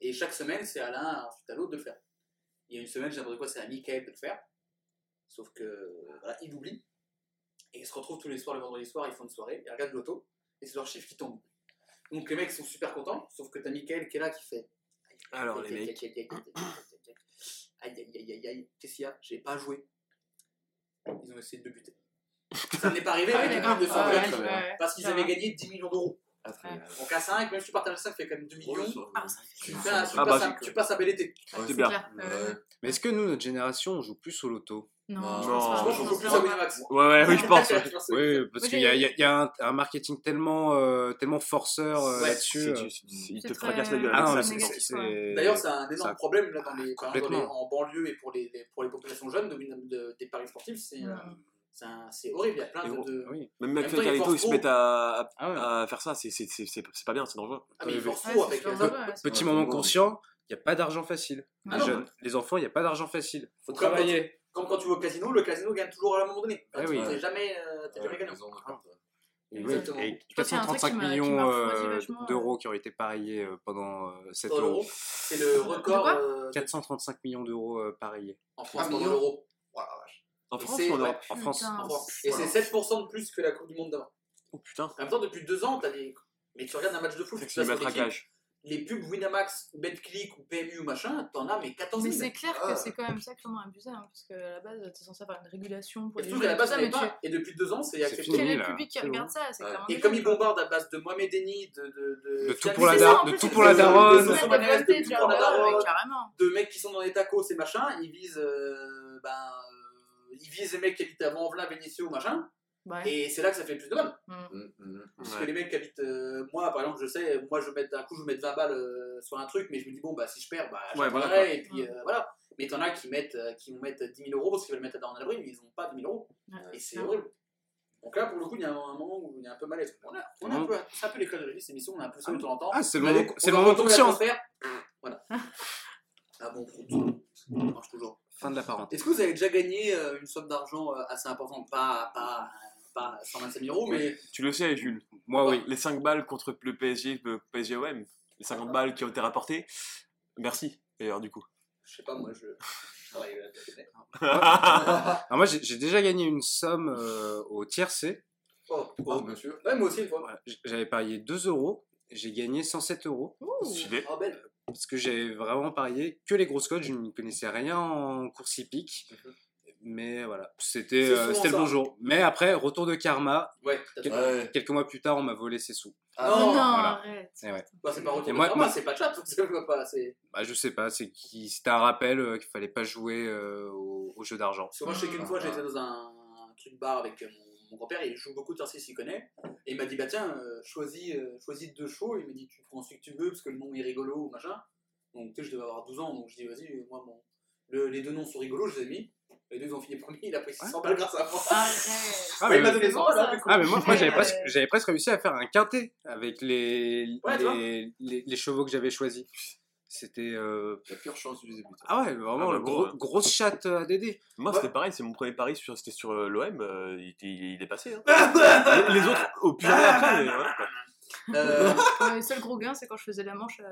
Et chaque semaine, c'est à l'un, ensuite à l'autre de le faire. Il y a une semaine, j'aimerais quoi, c'est à Michael de le faire. Sauf que, voilà, il oublie. Et ils se retrouvent tous les soirs, le vendredi soir, ils font une soirée, ils regardent l'auto, et c'est leur chiffre qui tombe. Donc les mecs sont super contents, sauf que t'as Michael qui est là, qui fait. Alors les mecs. Aïe aïe aïe aïe aïe, qu'est-ce qu'il y a J'ai pas joué. Ils ont essayé de buter. Ça n'est pas arrivé, les mecs, de. Parce qu'ils avaient gagné 10 millions d'euros. Ah, très bien. Donc à 5, même si tu partages 5, ça fait quand même 2 millions. Ah, ça Tu, fais un- tu Ah, bah, passes un, c'est- tu passes un bel été. Ouais, C'est C'est bien. clair. Euh, Ouais. Mais est-ce que nous, notre génération, on joue plus au loto Non, Non. je pense Non. pas. Je pense qu'on joue plus à Winamax. Ouais, ouais, oui, je pense. ouais. Oui, parce Moi, qu'il y a, j'ai- il y a- il y a un, un marketing tellement, euh, tellement forceur euh, Ouais, là-dessus. C'est- euh. c'est- c'est- Il C'est te très- fracasse la gueule Ah non, c'est c'est- négatif, c'est-. D'ailleurs, c'est un énorme ça- problème là, dans les, par exemple, dans les- complètement. en banlieue et pour les, les- pour les populations jeunes de, Winam- de- des paris sportifs. C'est euh, Mm. C'est horrible, il y a plein de. Même McFly et Carlito, ils se mettent ah à, faire ça, c'est pas bien, c'est dangereux. Petit moment conscient, il n'y a pas d'argent facile. Les jeunes, les enfants, il n'y a pas d'argent facile. faut travailler. Comme quand tu vas au casino, le casino gagne toujours à un moment donné. Eh tu n'es jamais euh, gagnant. Exactement. Ah. Et 435 euh, euh, millions d'euros qui ont été pariés pendant cette euro. C'est le record. 435 millions d'euros pariés. En France, en euros. Vache. En France ou en. Europe En France. Putain. En France. Et c'est 7% de plus que la Coupe du Monde d'avant. Oh putain, En même temps, depuis deux ans, t'as des. Mais tu regardes un match de foot, tu passes matraquage. les pubs Winamax, BetClick ou PMU ou machin, t'en as mais 14 Mais 000. c'est clair Ah. que c'est quand même sacrément abusé, hein, parce qu'à la base, t'es censé avoir une régulation pour Et les jeux la base, ça, mais tu... Et depuis deux ans, c'est accepté. quel est le public qui regarde ça Ouais. Et des comme ils bombardent à base de Mohamed Eni, de. De, de, De tout pour la en de tout pour la des- daronne. des de mecs qui sont dans les tacos et machin, ils visent. euh, ben. Ils visent les mecs qui habitent à Vanvelin, Vénissieux ou machin. Ouais. Et c'est là que ça fait le plus de mal. Parce Ouais. que les mecs qui habitent. euh, moi, par exemple, je sais, moi, je vais mettre un coup, je mettre 20 balles euh, sur un truc, mais je me dis, bon, bah, si je perds, bah, Ouais, j'attendrai, voilà, et puis euh, voilà. Mais t'en as qui, mettent, euh, qui vont mettre 10 000 euros parce qu'ils veulent mettre dans l'abri, mais ils n'ont pas 10 000 euros. Ouais. Et c'est Ouais. horrible. Donc là, pour le coup, il y a un, un moment où il y a un peu malaise. On a, on a un peu, c'est un peu l'école de la vie, cette émission, on a un peu ça de temps en temps. Ah, c'est le On moment, on conscient. Voilà. Ah bon, prout. Ça marche toujours. Fin de la parenthèse. Est-ce que vous avez déjà gagné euh, une somme d'argent euh, assez importante? Pas, pas, pas 125 000 euros, mais Tu le sais, Jules. Moi, oui. Les 5 balles contre le PSG, le PSG-OM, les 50 balles qui ont été rapportées, merci, d'ailleurs, du coup. je sais pas, moi, je. Alors moi, j'ai déjà gagné une somme euh, au tiercé. Oh, Oh, oh. bien sûr. Ouais, moi aussi, une fois. Voilà. J- J'avais parié 2 euros. J'ai gagné 107 euros. Oh, belle. Parce que j'avais vraiment parié que les grosses cotes. Je ne connaissais rien en course hippique. Mais voilà, c'était euh, le ça. bon jour. Mais après, retour de karma. Ouais, Quel-. Quelques mois plus tard, on m'a volé ses sous. Oh non, non, voilà. arrête. Et ouais. Bah, c'est pas retour Et de moi- karma, moi- c'est pas chat, pas. Bah, je sais pas, c'est qui c'était un rappel euh, qu'il fallait pas jouer euh, au, au jeu d'argent. Parce que moi, je sais qu'une Ah, fois, ah. j'étais dans un, un truc bar avec mon, mon grand-père, il joue beaucoup de Tarsis, il connaît. Et il m'a dit, bah tiens, euh, choisis, euh, choisis deux shows. Il m'a dit, tu prends celui que tu veux, parce que le nom est rigolo ou machin. Donc, tu sais, je devais avoir 12 ans, donc je dis, vas-y, moi, mon... le- les deux noms sont rigolos, je les ai mis. Les deux, ils ont fini premier, il a pris 600 balles grâce à moi. Arrête. Ah, Ouais, il mais- m'a donné c'est 100 bon, balles, ça. hein. Ah mais moi, moi j'avais presque j'avais presque réussi à faire un quintet avec les Ouais, tu vois. les, les, les chevaux que j'avais choisis. C'était euh, La pire chance du début. ah ouais vraiment Ah bah gros, grosse chatte à Dédé. Moi, Ouais. c'était pareil, c'est mon premier pari, sur, c'était sur euh, l'OM, euh, il, est passé. Hein. les, les autres, au plus jamais après, mais voilà, quoi. Euh, Ouais, le seul gros gain, c'est quand je faisais la manche à,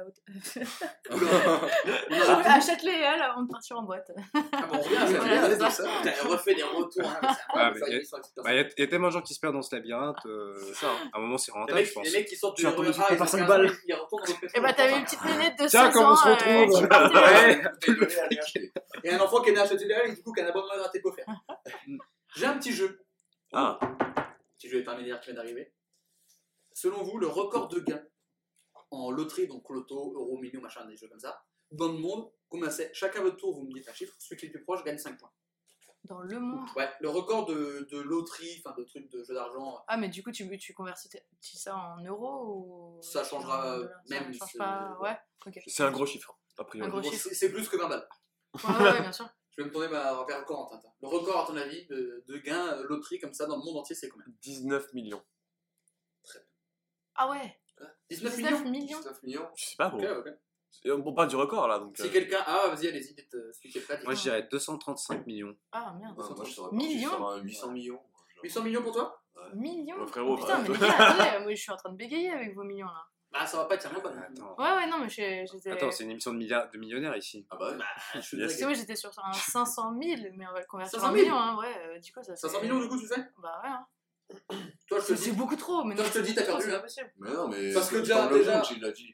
à Châtelet et Hall avant de partir en boîte. Ah, bon, à ça. Voilà, à ça. elle refait des retours. hein, Ah, incroyable, mais ça, y a- ils sont avec cette Bah, Il y, a- il y a tellement de gens qui se perdent dans ce labyrinthe. euh, C'est ça. hein. à un moment c'est Les rentable mecs, je pense. les mecs qui sortent du vas tomber RER sur A, ton ils par ont cinq 15 balles. ils retournent dans. Et bah, t'avais une petite nénette de 16 Tiens, comment on se euh, retrouve. Et. Et un enfant qui est né à Châtelet et du coup qui a un abonnement faire. J'ai un petit jeu. Ah, Petit jeu intermédiaire qui vient d'arriver. Selon vous, le record de gains en loterie, donc loto, euro, million, machin, des jeux comme ça, dans le monde, combien c'est? Chacun votre tour, vous me dites un chiffre. Celui qui est le plus proche gagne 5 points. Dans le monde. Ouais, le record de, de loterie, enfin de trucs de jeux d'argent, Ah, mais du coup, tu, tu convertis ça en euros ou. Ça changera, dollars même, Ça change c'est- pas. Ouais, ok. C'est un gros chiffre, a Un priori. gros bon, chiffre. c'est plus que 20 balles. Ouais, ouais, ouais, bien sûr. Je vais me tourner ma- vers Corentin. attends. Le record, à ton avis, de, de gains euh, loterie comme ça dans le monde entier, c'est combien? 19 millions. Ah ouais 19 19 millions millions 19 millions. Je sais pas, gros. Ok, ok. Et On parle du record là, donc. Si euh, quelqu'un. Ah, vas-y, allez-y, dites euh, celui qui est prêt. Moi, je dirais 235 millions. Ah merde. Ouais, moi, je Millions parti sur un 800 millions. 800 millions pour toi Millions Ouais, frérot, Putain, mais les gars, attendez, moi je suis en train de bégayer avec vos millions là. Bah, ça va pas être sérieux, pas. Attends, Ouais, ouais, non, mais j'étais. Attends c'est une émission de, milliards, de millionnaires ici. Ah bah, Bah, je suis. Parce que moi j'étais sur un 500 000, mais on va le convertir 500 en 000? millions, hein, ouais. euh, du coup, ça fait. 500 millions, du coup, tu fais Bah ouais, hein. Toi, je te C'est dis. c'est beaucoup trop, mais Toi, non, je te dis, t'as perdu, hein. Mais non, mais. Parce que déjà- déjà-.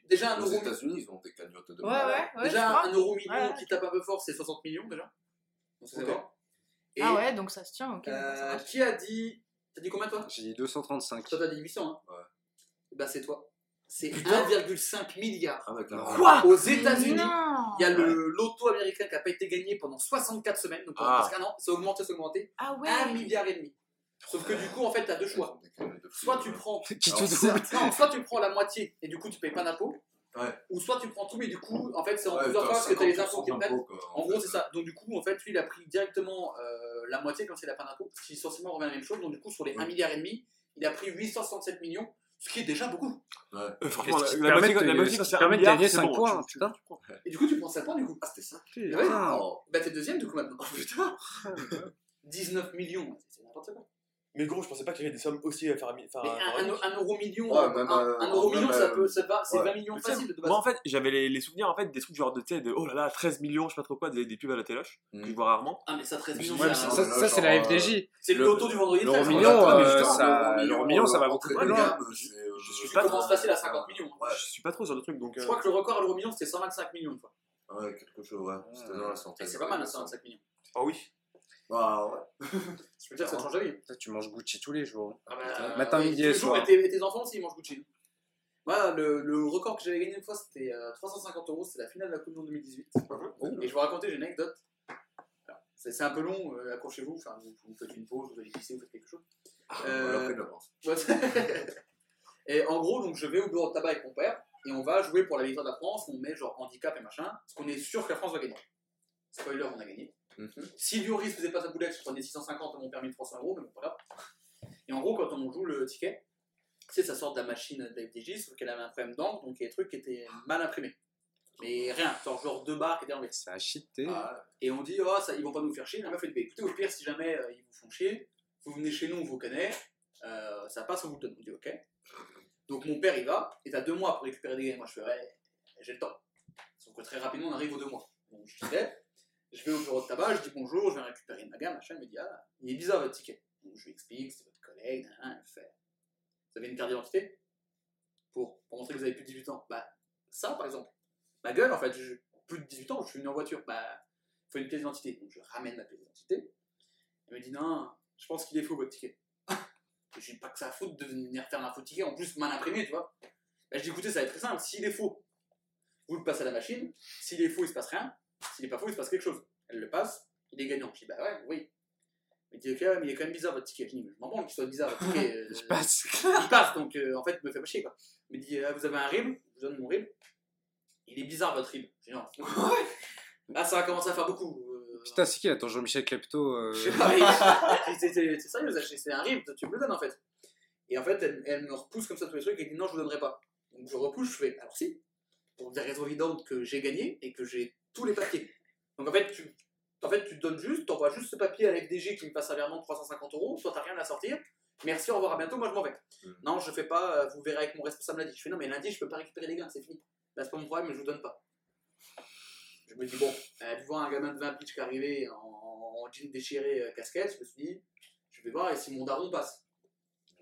Déjà, un Aux euro. États-Unis, ils ont des cagnottes de Ouais, ouais, ouais. Déjà, un euro million Ouais. qui tape un peu fort, c'est 60 millions déjà. Ah ouais, donc ça se tient, ok. ça euh, qui a dit. T'as dit combien toi? J'ai dit 235. Toi, t'as dit 800, hein? Ouais. Bah, c'est toi. C'est 1,5 milliard. Ah. Quoi? Aux États-Unis, il y a le loto américain qui n'a pas été gagné pendant 64 semaines, donc pendant Ah. presque un an, c'est augmenté, c'est augmenté. Ah ouais 1 milliard et demi. Sauf que du coup, en fait, t'as deux Ils choix. Soit tu prends. Qui Alors, Non, soit tu prends la moitié et du coup tu payes pas d'impôt. Ouais. Ou soit tu prends tout, mais du coup, en fait, c'est en Ouais, plusieurs t'as fois parce que t'as les 50% impôts qui te prennent. d'impôts, quoi, En gros, fait. c'est ça. Donc, du coup, en fait, lui, il a pris directement euh, la moitié comme s'il n'a pas d'impôt, ce qui essentiellement revient à la même chose. Donc, du coup, sur les Ouais. 1 milliard et demi, il a pris 867 millions, ce qui est déjà beaucoup. euh, franchement, la, permet moitié, de- la moitié ce quand qui c'est un permet de milliard, gagner c'est 5 bon, points, tu- tu- putain. tu prends. Et du coup, tu prends 5 points, du coup. Ah, c'était ça. Ouais. Oh. Bah, t'es deuxième, du coup, maintenant. Oh, putain 19 millions, c'est n'importe quoi. Mais gros, je pensais pas qu'il y avait des sommes aussi à faire. Enfin, Mais un, un- un euro million, Ouais, un, même, un- euh, un euro même, million, ça euh, peut, ça va, c'est ouais. 20 millions facile de base. Moi en fait, j'avais les, les souvenirs en fait des trucs genre de, de oh là là, 13 millions, je sais pas trop quoi, des, des pubs à la téloche, que je Mm. vois rarement. Ah, mais ça, 13 millions, Ouais, ça, un- ça, ça, c'est la FDJ. c'est le loto du vendredi. l'euro 13, million, euh, mais justement, ça- l'euro million, ça va plus loin. euh, Je suis pas trop- facile à 50 millions. Ouais. Je suis pas trop sur le truc donc. Je euh, crois que le record à l'euro million, c'était 125 millions. Ouais, quelque chose, ouais. C'était dans la centaine. c'est pas mal, hein, 125 millions. Oh oui. Ah ouais. Je peux dire que ça te change la vie. Tu manges Gucci tous les jours. Ah bah, Matin, oui, midi et soir. Et tes, et tes enfants aussi, ils mangent Gucci. Moi, le, le record que j'avais gagné une fois, c'était euh, 350 euros. C'était la finale de la Coupe du Monde 2018. Et je vais vous raconter, j'ai une anecdote. C'est un peu long, euh, accrochez-vous. Enfin, vous, vous faites une pause, vous allez pisser, vous faites quelque chose. Euh. Ouais. et en gros, donc, je vais au bureau de tabac avec mon père et on va jouer pour la victoire de la France. On met genre handicap et machin, parce qu'on est sûr que la France va gagner. Spoiler, on a gagné. Mhm. Si Lloris faisait pas sa boulette, je prenais 650 et mon permis de 300 euros, mais bon, pas grave. Et en gros, quand on joue le ticket, sais, ça sort de la machine de la FDJ, sauf qu'elle avait un problème d'encre, donc il y a des trucs qui étaient mal imprimés. Mais rien, genre, genre deux barres qui étaient enlevées. Ça a cheaté. Ah, Et on dit, oh, ça, ils vont pas nous faire chier. La meuf fait, bah, écoutez, au pire, si jamais euh, ils vous font chier, vous venez chez nous, on vous connaît, euh, ça passe, on vous le donne. On dit, ok. Donc mon père, il va, et t'as deux mois pour récupérer des gains. Moi, je fais, ouais, j'ai le temps. Sauf que très rapidement, on arrive aux deux mois. Donc je disais, je vais au bureau de tabac, je dis bonjour, je viens récupérer ma gamme, machin. Il me dit, ah, il est bizarre votre ticket. Donc je lui explique, c'est votre collègue, nan, nan, fait, vous avez une carte d'identité pour, montrer que vous avez plus de 18 ans? Bah, ça, par exemple. Ma gueule, en fait, plus de 18 ans, je suis venu en voiture. Bah, faut une pièce d'identité. Donc je ramène ma pièce d'identité. Elle me dit non, je pense qu'il est faux votre ticket. je dis pas que ça a foutre de venir faire un faux ticket, en plus mal imprimé, tu vois. Bah, je dis écoutez, ça va être très simple. S'il est faux, vous le passez à la machine. S'il est faux, il se passe rien. S'il est pas faux, il se passe quelque chose. Elle le passe, il est gagnant. Je dis bah ouais, oui. Me dit ok, mais il est quand même bizarre votre ticket. Je dis mais je m'en branle qu'il soit bizarre votre ticket. euh, Je passe. il passe, donc euh, en fait, me fait pas chier quoi. Il me dit ah, vous avez un RIB, je vous donne mon RIB. Il est bizarre votre RIB. Je dis non. Là, ça va commencer à faire beaucoup. euh, Putain, c'est qui là, ton Jean-Michel Klepto euh, je sais pas, c'est- sérieux, c'est c'est un RIB, tu me le donnes en fait. Et en fait, elle, elle me repousse comme ça tous les trucs et dit non, je vous donnerai pas. Donc je repousse, je fais alors si, pour des raisons évidentes que j'ai gagné et que j'ai tous les papiers. Donc en fait, tu, en fait, tu donnes juste, t'envoies juste ce papier à la FDG qui me passe un virement de 350 euros, toi t'as rien à sortir. Merci, au revoir, à bientôt, moi je m'en vais. Mm. Non, je fais pas, euh, vous verrez avec mon responsable lundi. Je fais non, mais lundi, je peux pas récupérer les gains, c'est fini. Là, c'est pas mon problème, mais je vous donne pas. Je me dis, bon, euh, tu vois un gamin de 20 pitch qui est arrivé en, en jean déchiré, euh, casquette, je me suis dit, je vais voir et si mon daron passe.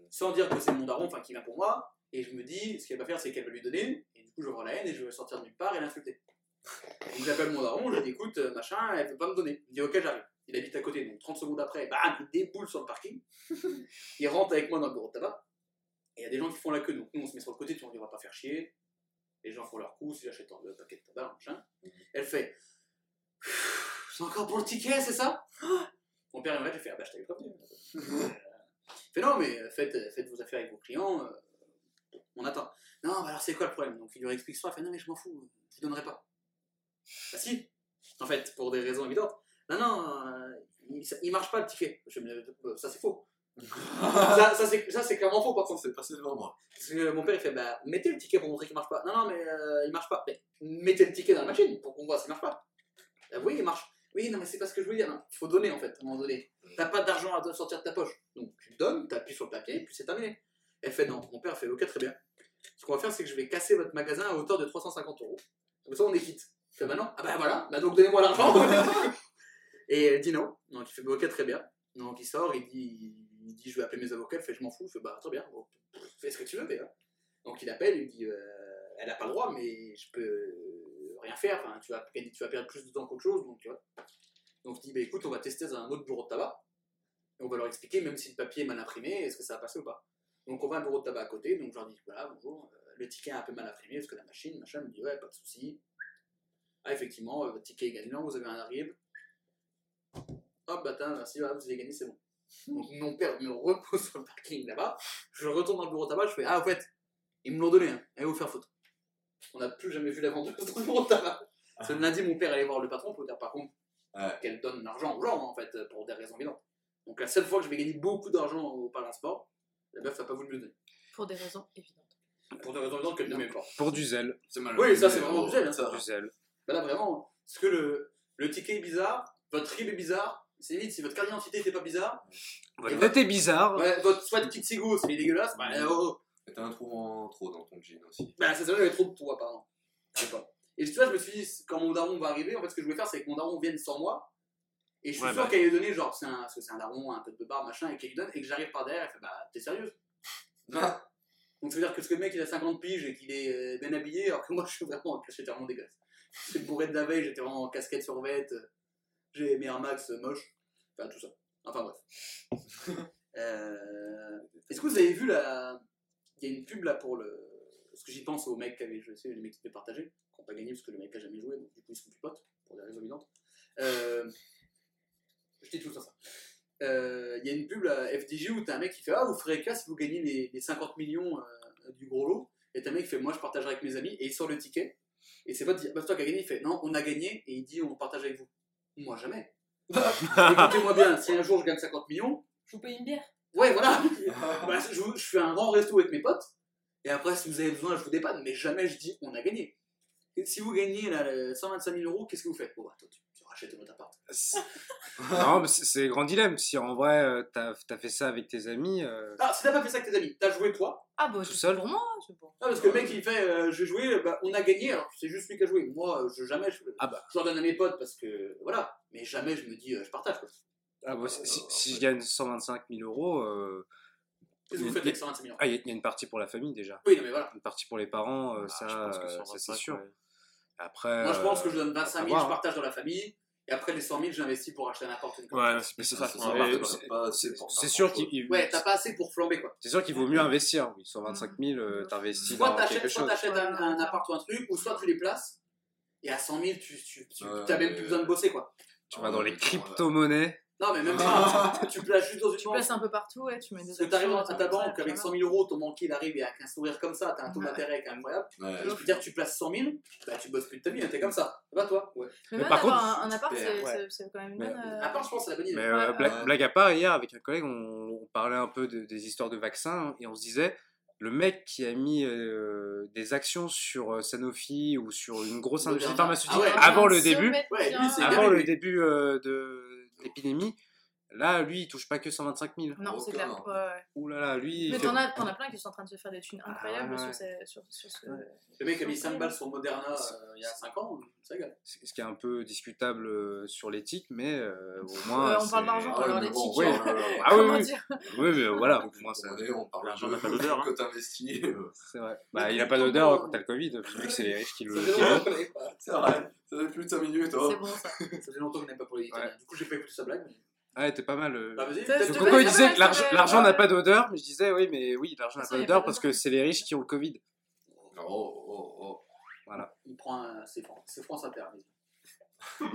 Sans dire que c'est mon daron, enfin qui vient pour moi, et je me dis, ce qu'elle va faire, c'est qu'elle va lui donner, coup, je vais avoir la haine et je vais sortir de nulle part et l'insulter. Donc j'appelle mon daron, je lui dis, écoute, euh, machin, elle peut pas me donner. Il dit, ok, j'arrive. Il habite à côté, donc 30 secondes après, bam, il déboule sur le parking. il rentre avec moi dans le bureau de tabac, et il y a des gens qui font la queue, donc nous on se met sur le côté, tu vois, on on va pas faire chier. Les gens font leur coup, si j'achète le paquet de tabac, machin. Elle fait, c'est encore pour le ticket, c'est ça? Mon père il me j'ai fait, ah bah je t'avais prévenu. Euh, il fait, non, mais faites, faites vos affaires avec vos clients, euh, on attend. Non, bah alors c'est quoi le problème? Donc il lui explique ça, il fait, non, mais je m'en fous, je vous donnerai pas. Bah si, en fait, pour des raisons évidentes. Non, non, euh, il, ça- il marche pas le ticket. Je euh, ça c'est faux. ça, ça, c'est clairement faux par contre. C'est passé devant moi. Parce que mon père il fait bah mettez le ticket pour montrer qu'il marche pas. Non non mais euh, il marche pas. Mais mettez le ticket dans la machine pour qu'on voit s'il marche pas. Euh, oui il marche. Oui non mais c'est pas ce que je veux dire. Il faut donner en fait à un moment donné. T'as pas d'argent à sortir de ta poche. Donc tu donnes, t'appuies sur le papier et puis c'est terminé. Elle fait non. Mon père fait ok très bien. Ce qu'on va faire c'est que je vais casser votre magasin à hauteur de 350 euros. Comme ça on est quitte. Je fais bah non. Ah bah voilà. Bah donc donnez-moi l'argent. et elle dit non. Donc il fait bah, ok très bien. Donc il sort, il dit, il dit je vais appeler mes avocats, elle fait je m'en fous, je fais bah très bien, bon, fais ce que tu veux, mais hein. Donc il appelle, il dit euh, elle a pas le droit, mais je peux rien faire, enfin, tu, vas, tu vas perdre plus de temps qu'autre chose, donc tu vois. Donc il dit bah écoute, on va tester dans un autre bureau de tabac, et on va leur expliquer, même si le papier est mal imprimé, est-ce que ça va passer ou pas. Donc on va à un bureau de tabac à côté, donc je leur dis voilà, bonjour, euh, le ticket est un peu mal imprimé, parce que la machine, machin, me dit ouais, pas de souci. Ah effectivement, euh, votre ticket est gagnant, vous avez un arrive. Hop, bah tiens, merci, voilà, vous avez gagné, c'est bon. Donc mon père me repose sur le parking là-bas, je retourne dans le bureau de tabac, je fais Ah, au fait, ils me l'ont donné, hein. allez vous faire foutre. On n'a plus jamais vu la vendeuse dans le bureau de tabac. Que le lundi, mon père allait voir le patron pour dire par contre qu'elle donne l'argent aux gens, en fait, pour des raisons évidentes. Donc la seule fois que je vais gagner beaucoup d'argent au Parlin Sport, la meuf n'a pas voulu me le donner. Pour des raisons évidentes. Pour des raisons évidentes qu'elle ne m'aime pas. Pour du zèle. C'est mal. Oui, ça, c'est vraiment du zèle, hein. Ça. Du zèle. Bah là, vraiment, parce que le, le ticket est bizarre, votre RIB est bizarre, c'est vite, si votre carte d'identité n'était pas bizarre, Votre tête est bizarre. ouais, votre soit de petite cigo, c'est dégueulasse, bah, oh, oh. T'as un trou en trop dans ton jean aussi. Bah, ça il y avait trop de poids, pardon. Je sais pas. Et tu vois, je me suis dit, quand mon daron va arriver, en fait, ce que je voulais faire, c'est que mon daron vienne sans moi. Et je suis Ouais, sûr bah. qu'elle lui donner, genre, c'est un, parce que c'est un daron, un tête de barre, machin, et qu'elle lui donne, et que j'arrive par derrière, elle fait, bah, t'es sérieuse Ah, Donc, ça veut dire que ce que le mec, il a 50 piges et qu'il est euh, bien habillé, alors que moi, je suis vraiment en j'étais vraiment dégueulasse. J'étais bourré de la veille, j'étais vraiment en casquette sur vête, j'ai mes Air Max euh, moches, enfin, tout ça. Enfin, bref. Euh, Est-ce que vous avez vu la. Il y a une pub là pour le. Parce que j'y pense aux mecs qui avaient, je sais, les mecs qui étaient partagés, qui n'ont pas gagné parce que le mec n'a jamais joué, donc du coup ils sont plus potes, pour des raisons évidentes. Euh, Je dis tout ça. Euh, Il y a une pub là, FDJ où t'as un mec qui fait Ah, vous ferez cas si vous gagnez les, les 50 millions euh, du gros lot. Et t'as un mec qui fait Moi je partagerai avec mes amis, et il sort le ticket. Et c'est pas dit Bah, toi qui as gagné, il fait Non, on a gagné, et il dit On partage avec vous. Moi jamais. Écoutez-moi bien, si un jour je gagne 50 millions, Je vous paye une bière. Ouais, voilà. Bah, je, je fais un grand resto avec mes potes. Et après, si vous avez besoin, je vous dépanne. Mais jamais je dis on a gagné. Et si vous gagnez là, le 125 000 euros, qu'est-ce que vous faites? Bon, bah, toi, tu, votre appart. Non, mais c'est le grand dilemme. Si en vrai, euh, t'as as fait ça avec tes amis, euh, Ah, si t'as pas fait ça avec tes amis, t'as joué toi? Ah bah Tout seul pour moi, c'est pour. Ah, parce que le mec il fait euh, je vais jouer, bah, on a gagné, alors c'est juste lui qui a joué. Moi, je, jamais je, Ah bah. je leur donne à mes potes parce que voilà. Mais jamais je me dis euh, je partage quoi. ah, bah, si, si je gagne 125 000 euros, euh, Qu'est-ce que vous faites avec 125 millions ah, il y, a- il y a une partie pour la famille déjà. Oui, non, mais voilà. Une partie pour les parents, euh, Ah, ça, je pense que 125, ça, c'est sûr. ouais. Après, Moi, je pense que je donne 25 000, voir, je hein. partage dans la famille. Et après, les 100 000, j'investis pour acheter n'importe une Ouais, chose. c'est ça. C'est sûr qu'il Ouais, t'as pas assez pour flamber quoi. c'est sûr qu'il vaut mieux investir. Oui, 125 000, euh, t'investis Soit dans quelque t'achètes, soit t'achètes un, un appart ou un truc, ou soit tu les places. Et à 100 000, tu, tu, tu Ouais, t'as même mais- plus besoin de bosser quoi. Tu vas dans les crypto-monnaies. Non, mais même pas. tu places juste dans une Tu banque. places un peu partout, ouais, tu mets des Parce que t'arrives actions, à ta banque avec voilà. 100 000 euros, ton banquier il arrive et avec un sourire comme ça, t'as un taux Ouais. d'intérêt qui est incroyable. Ouais. Je peux dire, tu places 100 000, bah tu bosses plus de ta vie, hein, t'es comme ça. Ça va toi? Ouais. Mais, Mais même par contre, un, un appart, c'est ouais. c'est- c'est quand même une Mais- bonne. euh, À part, je pense que c'est la bonne idée. Mais euh, Ouais, blague, à part, hier avec un collègue, on, on parlait un peu de- des histoires de vaccins hein, et on se disait, le mec qui a mis euh, des actions sur euh, Sanofi ou sur une grosse industrie Moderna. pharmaceutique Ah ouais. avant le se début, mettre Ouais, bien- lui, c'est avant le début euh, de l'épidémie, là, lui, il touche pas que 125 000. Non, c'est Aucun. clair. Ouais, ouais. Ouh là là, lui, il Mais t'en as, t'en as plein qui sont en train de se faire des thunes incroyables Ah, ouais. sur, ces, sur, sur ce. Le mec a mis 5 balles sur Moderna euh, il y a 5 ans, ça régale. ce qui est un peu discutable euh, sur l'éthique, mais euh, au moins. Euh, on c'est- parle d'argent, Ouais, alors euh, euh, Ah oui, oui. Oui, mais voilà, au moins ça. On parle L'argent de n'a pas d'odeur, hein. Quand t'investis. euh, C'est vrai. Bah, il a pas d'odeur quand t'as le Covid, vu que c'est les riches qui le. C'est vrai. Ça fait plus de 5 minutes. C'est Oh. bon ça. Ça fait longtemps qu'on n'est pas pour les. Du coup, j'ai pas écouté sa blague. mais- Ah, t'es pas mal. euh. Bah, vas-y. Ça- peut-être- je Donc, te Coco, il disait que l'argent l'argent n'a pas d'odeur, mais je disais oui, mais oui, l'argent n'a Ça, pas y a d'odeur pas parce que d'odeur. c'est les riches qui ont le Covid. Oh, oh, oh. Voilà. Il prend un. C'est France, c'est France Inter. vas-y.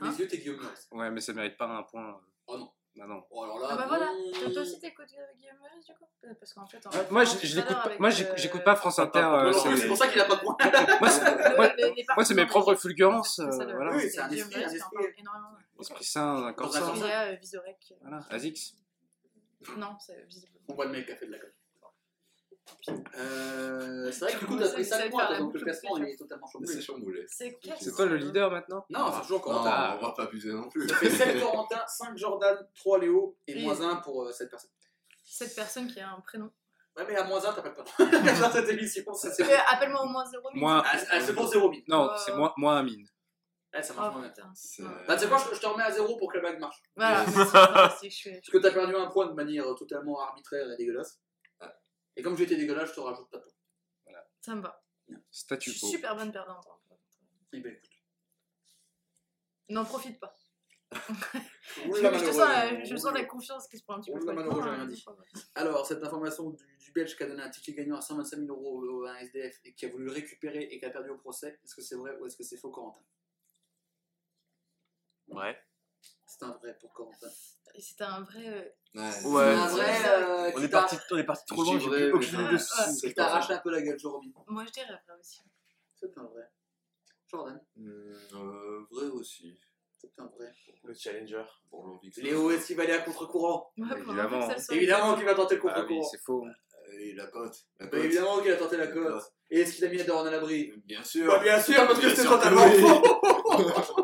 À mes yeux, t'es Guillaume Meurice. Ouais, mais ça mérite pas un point. Oh non. Bah non. Oh, alors là. Ah bah voilà, bon. toi toi aussi t'écoutes euh, Guillaume Meurice du coup? Parce qu'en fait. en- moi, je, tout je à l'écoute l'heure pas. avec, Moi, j'écoute euh, j'écoute pas France Inter. euh, non, c'est- C'est pour ça qu'il a pas de point. moi, c'est- le- moi- les- les moi, c'est mes partisans propres fulgurances. c'est ça, euh, le- voilà. Oui, c'est un Guillaume esprit, un Meurice, il en esprit. parle énormément. Esprit sain, un corps corps sain. Il y a euh, Vizorek. euh, Voilà, Azix. Non, c'est visible. On voit le mec qui a fait de la com. Euh, c'est vrai que du coup, t'as pris savez 5 faire points, la donc le classement il est totalement Mais c'est chamboulé. chamboulé. C'est toi le leader maintenant? Non, c'est toujours Corentin. On va pas abuser non plus. Ça fait 7 Corentin, 5 Jordan, 3 Léo et moins 1 pour euh, cette personne. Cette personne qui a un prénom. Ouais, mais à moins 1, t'as pas. Dans cette émission, ça c'est. Euh, Appelle-moi au moins 0 Moi. Ah, c'est- ah, c'est pour 0 000. Non, Euh, c'est moi, moi Amine. Ouais, ça Oh marche moins bien. Bah, tu sais quoi, je, je te remets à 0 pour que la blague marche. Voilà, c'est suis. Parce que t'as perdu un point de manière euh, totalement arbitraire et dégueulasse. Et comme j'étais dégueulasse, je te rajoute pas de point. Ça me va. Je Statu suis quo. super bonne perdante. hein. Eh ben écoute. N'en profite pas. Je, Oula, je te malheureux. sens la, je sens la confiance qui se prend un petit peu. Malheureux, j'ai rien hein, dit. Alors, cette information du, du Belge qui a donné un ticket gagnant à 125 000 euros à un SDF et qui a voulu le récupérer et qui a perdu au procès, est-ce que c'est vrai ou est-ce que c'est faux, Corentin? Ouais. C'est un vrai pour Corentin. Et C'était un vrai. euh, Ouais. C'est Ouais. un vrai. euh, On qui est parti, on est parti trop loin, j'ai vrai, plus aucune idée de Ouais, ce Qui un peu la gueule, Jérôme. Moi je dirais vrai aussi. C'est un vrai. Jordan, Hum, euh, vrai aussi. c'est un vrai. Le challenger. Pour l'envie Léo, est-ce qu'il va aller à contre-courant Ouais, pour Évidemment. Évidemment qu'il va tenter le Ah oui, contre-courant. c'est faux. Et la cote. La Bah, évidemment qu'il a tenté la La cote. Et est-ce qu'il a mis la Doran à l'abri? Bien sûr. Bah bien sûr, parce que Bien c'est totalement faux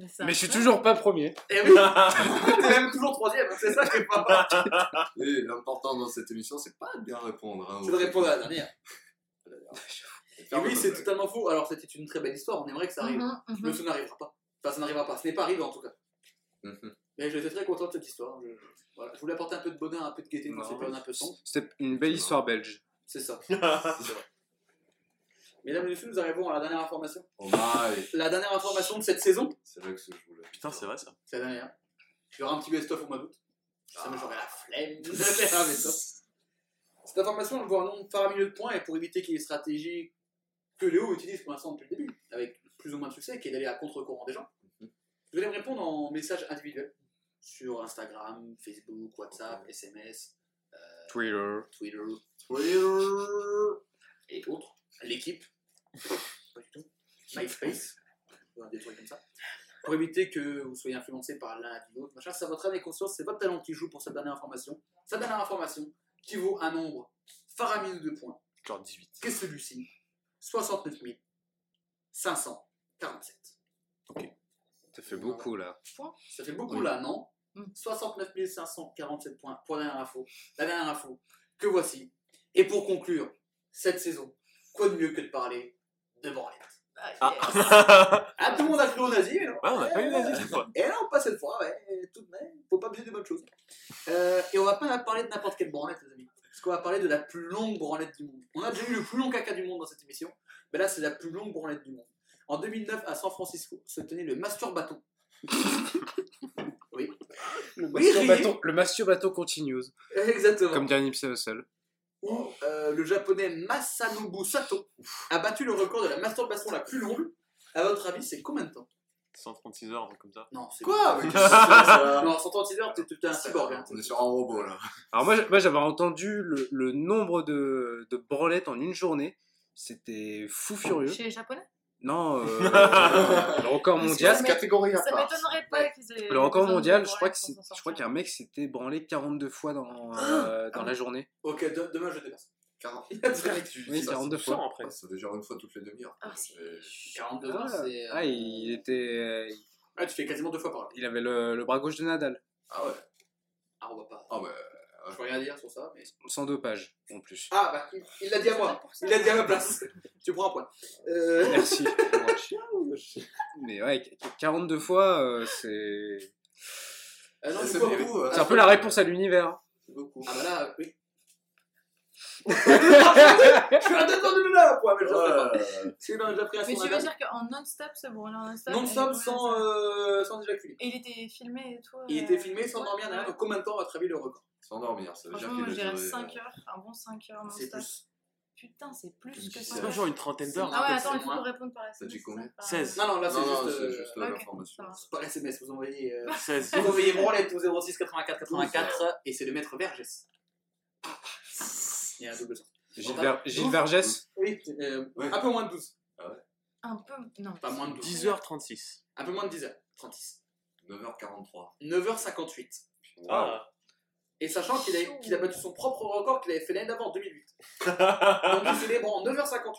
Mais, Mais je suis toujours pas premier. Eh oui T'es même toujours troisième, c'est ça qui est pas mal. Et l'important dans cette émission, c'est pas de bien répondre. hein, C'est de répondre à la dernière. Et Et oui, c'est totalement faux. Alors c'était une très belle histoire, on aimerait que ça arrive. Mhm, mhm. Mais ça n'arrivera pas. Enfin, ça n'arrivera pas. Ce n'est pas arrivé en tout cas. Mhm. Mais j'étais très content de cette histoire. Je, voilà. je voulais apporter un peu de bonheur, un peu de gaieté dans Non. cette période un peu sombre. C'était une belle histoire belge. C'est ça. C'est vrai. Mesdames et messieurs, nous arrivons à la dernière information. Oh my. La dernière information de cette saison, C'est vrai que ce voulais. Putain, c'est vrai ça. c'est la dernière. Il y aura un petit best-of au mois d'août. Ça me j'aurai la flemme de faire un best-of. Cette information, elle vaut un nombre faramineux de points et pour éviter qu'il y ait des stratégies que Léo utilise pour l'instant depuis le début, avec plus ou moins de succès, qui est d'aller à contre-courant des gens, Mhm. vous allez me répondre en message individuel sur Instagram, Facebook, WhatsApp, SMS, euh, Twitter. Twitter Twitter. pas du tout. MySpace, voilà, des trucs comme ça. Pour éviter que vous soyez influencé par l'un et l'autre, machin, c'est votre âme et conscience, c'est votre talent qui joue pour cette dernière information. Cette dernière information qui vaut un nombre faramineux de points, Genre 18. qu'est celui-ci 69 547. Ça fait beaucoup là. Ça fait beaucoup Oui. là, non? Mm. 69 547 points pour la dernière info. La dernière info que voici. Et pour conclure cette saison, quoi de mieux que de parler de branlette Ah, Ah. yes. Ah, tout le monde a cru au nazi, mais non. Ouais, on a pas eu nazi cette fois. Et non, pas cette fois, ouais, tout de même, faut pas abuser des bonnes choses. Euh, et on va pas parler de n'importe quelle branlette, les amis. Parce qu'on va parler de la plus longue branlette du monde. On a déjà eu le plus long caca du monde dans cette émission, mais là, c'est la plus longue branlette du monde. En 2009, à San Francisco, se tenait le Masturbaton. oui. Le Oui, masturbaton, le masturbaton continues. Exactement. Comme dirait Nipsey Hussle. Où euh, le japonais Masanobu Sato a battu le record de la masturbation la plus longue. À votre avis, c'est combien de temps? 136 heures, un truc comme ça. Non, c'est Quoi? Mais ça Non, 136 heures, t'es t'es un cyborg. hein. On est sur un robot là. Alors moi, j'- moi j'avais entendu le, le nombre de, de branlettes en une journée. C'était fou furieux. Chez les Japonais? Non, euh, le record mondial. ça catégorie à Ça part. m'étonnerait pas qu'ils aient. Le record mondial, je crois que c'est, je crois qu'un mec s'était branlé 42 fois dans, euh, dans la journée. Ok, de- demain je dépasse. 40. Oui, 42 fois. Après. Ça fait genre une fois toutes les demi-heures. Ah, c'est- Et- 42 Ah, heures, c'est. euh, ah, il était, euh, Ah, tu fais quasiment deux fois par heure. il avait le, le bras gauche de Nadal, Ah ouais. Ah, on va pas. Ah ouais. Je peux rien dire sur ça, mais. sans dopage en plus. Ah, bah, il- il l'a dit à moi. Il l'a dit à ma place. tu prends un point. Euh... Merci. Mais ouais, qu- 42 fois, euh, c'est, ah non, C'est beaucoup, hein. c'est un peu la réponse à l'univers. C'est beaucoup. Ah, bah là, oui. je suis à deux temps de là, point, mais je. C'est dans déjà pris à Mais tu veux dire qu'en non-stop, c'est bon, en non-stop. Non-stop sans, euh, sans éjaculer. Et il était filmé et tout. Il euh, était filmé sans dormir derrière. Donc, combien de temps, à votre avis, le record? Sans dormir, ça veut dire qu'il a duré, 5 euh, heures, un bon 5 heures non-stop. Putain, c'est plus que ça. C'est pas genre une trentaine d'heures Ah ouais, attends, il faut réponde par SMS. dit c'est combien ça, par- 16. Non, non, là, c'est non, juste. euh, juste ok, l'information. C'est pas SMS, vous envoyez. euh, 16. Vous envoyez branlette au 06 84 84 et c'est le maître Vergès. Il y a un double sens. Gilles, Ver- Gilles Vergès Oui, euh, Ouais. un peu moins de 12. Un peu. Non. Pas moins de 12. 10h36. Un peu moins de 10 h 36. 9h43. 9h58. Ah. Et sachant qu'il a, qu'il a battu son propre record qu'il avait fait l'année d'avant en 2008. Donc il célèbre en 9h58.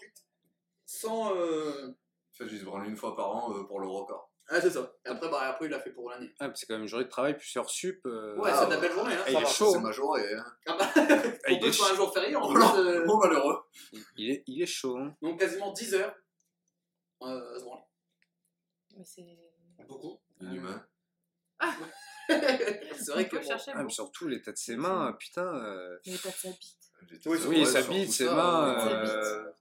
Sans. Euh... Fait, je se branle une fois par an euh, pour le record. Ah, c'est ça. Et après, bah, après, il l'a fait pour l'année. Ah, c'est quand même une journée de travail, plus heure sup. euh, Ouais, Ah, c'est de bah. la belle journée. Hein. Ah, il est chaud. C'est. Hein. Ah bah, Ah, pour il est un jour férié, en Oh plus. euh, oh malheureux. il, est, il est chaud. Hein. Donc quasiment 10 heures. Euh, à se branler. Mais c'est. Beaucoup. Inhumain. c'est vrai que. bon, chercher Ah, surtout l'état de ses mains, putain. euh, pas de sa bite. Oui, Oui, ouais, sa bite, tout ses ça, mains. euh,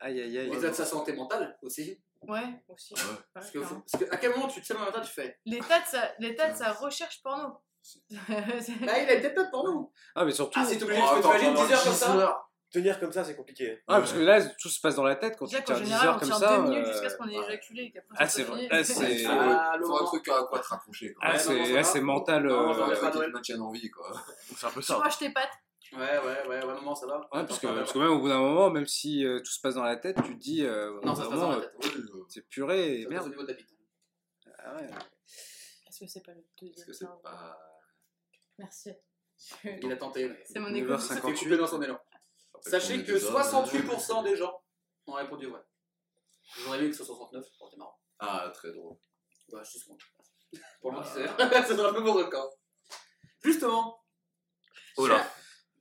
Aïe, aïe, aïe. L'état de sa santé mentale aussi. Ouais, aussi. Ouais. Parce que, parce que à quel moment tu te sais matin, tu fais L'état de sa, l'état de sa recherche porno. C'est- Ah, il a peut-être pas pour nous. Ah, mais surtout. Ah, c'est obligé, Oh, tu pendant 10 heures comme 10 ça. Tenir comme ça, c'est compliqué. Ah, parce que là, tout se passe dans la tête quand tu tiens 10 général, heures on comme tient ça. minutes euh, jusqu'à ce qu'on ait ouais. éjaculé. et qu'après, Ah, ça c'est vrai. Là, c'est. Il faut, Ah, un truc à quoi te raccrocher. Quoi. Ah, Ouais, c'est mental. Euh, Noël. maintiennent en vie. Quoi. C'est un peu Tu ça. croches tes pattes. Ouais, ouais, ouais, ouais, moment ça va. Ouais, parce que, parce que même au bout d'un moment, même si euh, tout se passe dans la tête, tu te dis, euh, Non, ça se passe dans la euh, tête. c'est purée et passe au merde. niveau de la bite. Ah ouais. Est-ce que c'est pas le deuxième que c'est pas. Merci. Il a tenté. C'est mon 9h50. égo. Ça fait couper dans son élan. Sachez que 68% des gens ont répondu vrai. J'aurais aimé que ce soit 69, ça aurait été marrant. Ah, très drôle. Bah, je suis bon. Pour le 10 heures, ça sera un peu mon record. Justement, Oh là.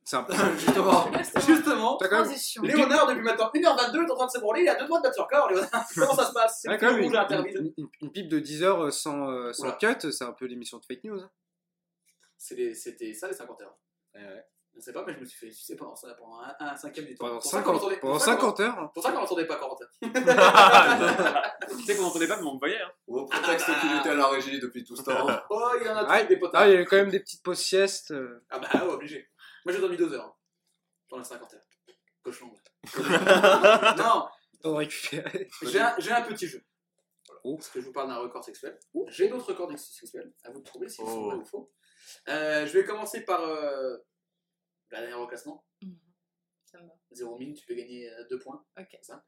C'est un peu. Justement. justement. Transition. Léonard, depuis maintenant 1h22, est en train de se branler, il a deux doigts de battre sur corps, Léonard. Comment ça se passe? C'est le rouge une, à interville. une- une- une pipe de 10 heures sans, euh, sans Oula. cut, c'est un peu l'émission de fake news. hein. C'est C'était ça les 50 heures. Ouais, ouais. On sait pas, mais je me suis fait sucer pendant ça, pendant un, un cinquième du temps. Pendant Pour ça qu'on 50, entendait- pendant pour ça qu'on- 50 heures. hein. Pour ça qu'on n'entendait pas Corentin. tu sais qu'on n'entendait pas, mais on me voyait. Hein. Au prétexte qu'il était à la régie depuis tout ce temps. Oh, il y en a Ah, des potes. Ah, il y a eu quand même des petites pauses siestes. euh. Ah bah ouais, obligé. Moi j'ai dormi 2 heures. hein, Pendant les 50 heures. Cochon. non, de récupérer. j'ai un, petit jeu. Oh. Parce que je vous parle d'un record sexuel. J'ai d'autres records sexuels. À vous de trouver s'ils sont Oh. vrais ou faux. Euh, je vais commencer par euh, la dernière au classement. Ça me va. Zéro mine, tu peux gagner 2 points. Ok. Ça.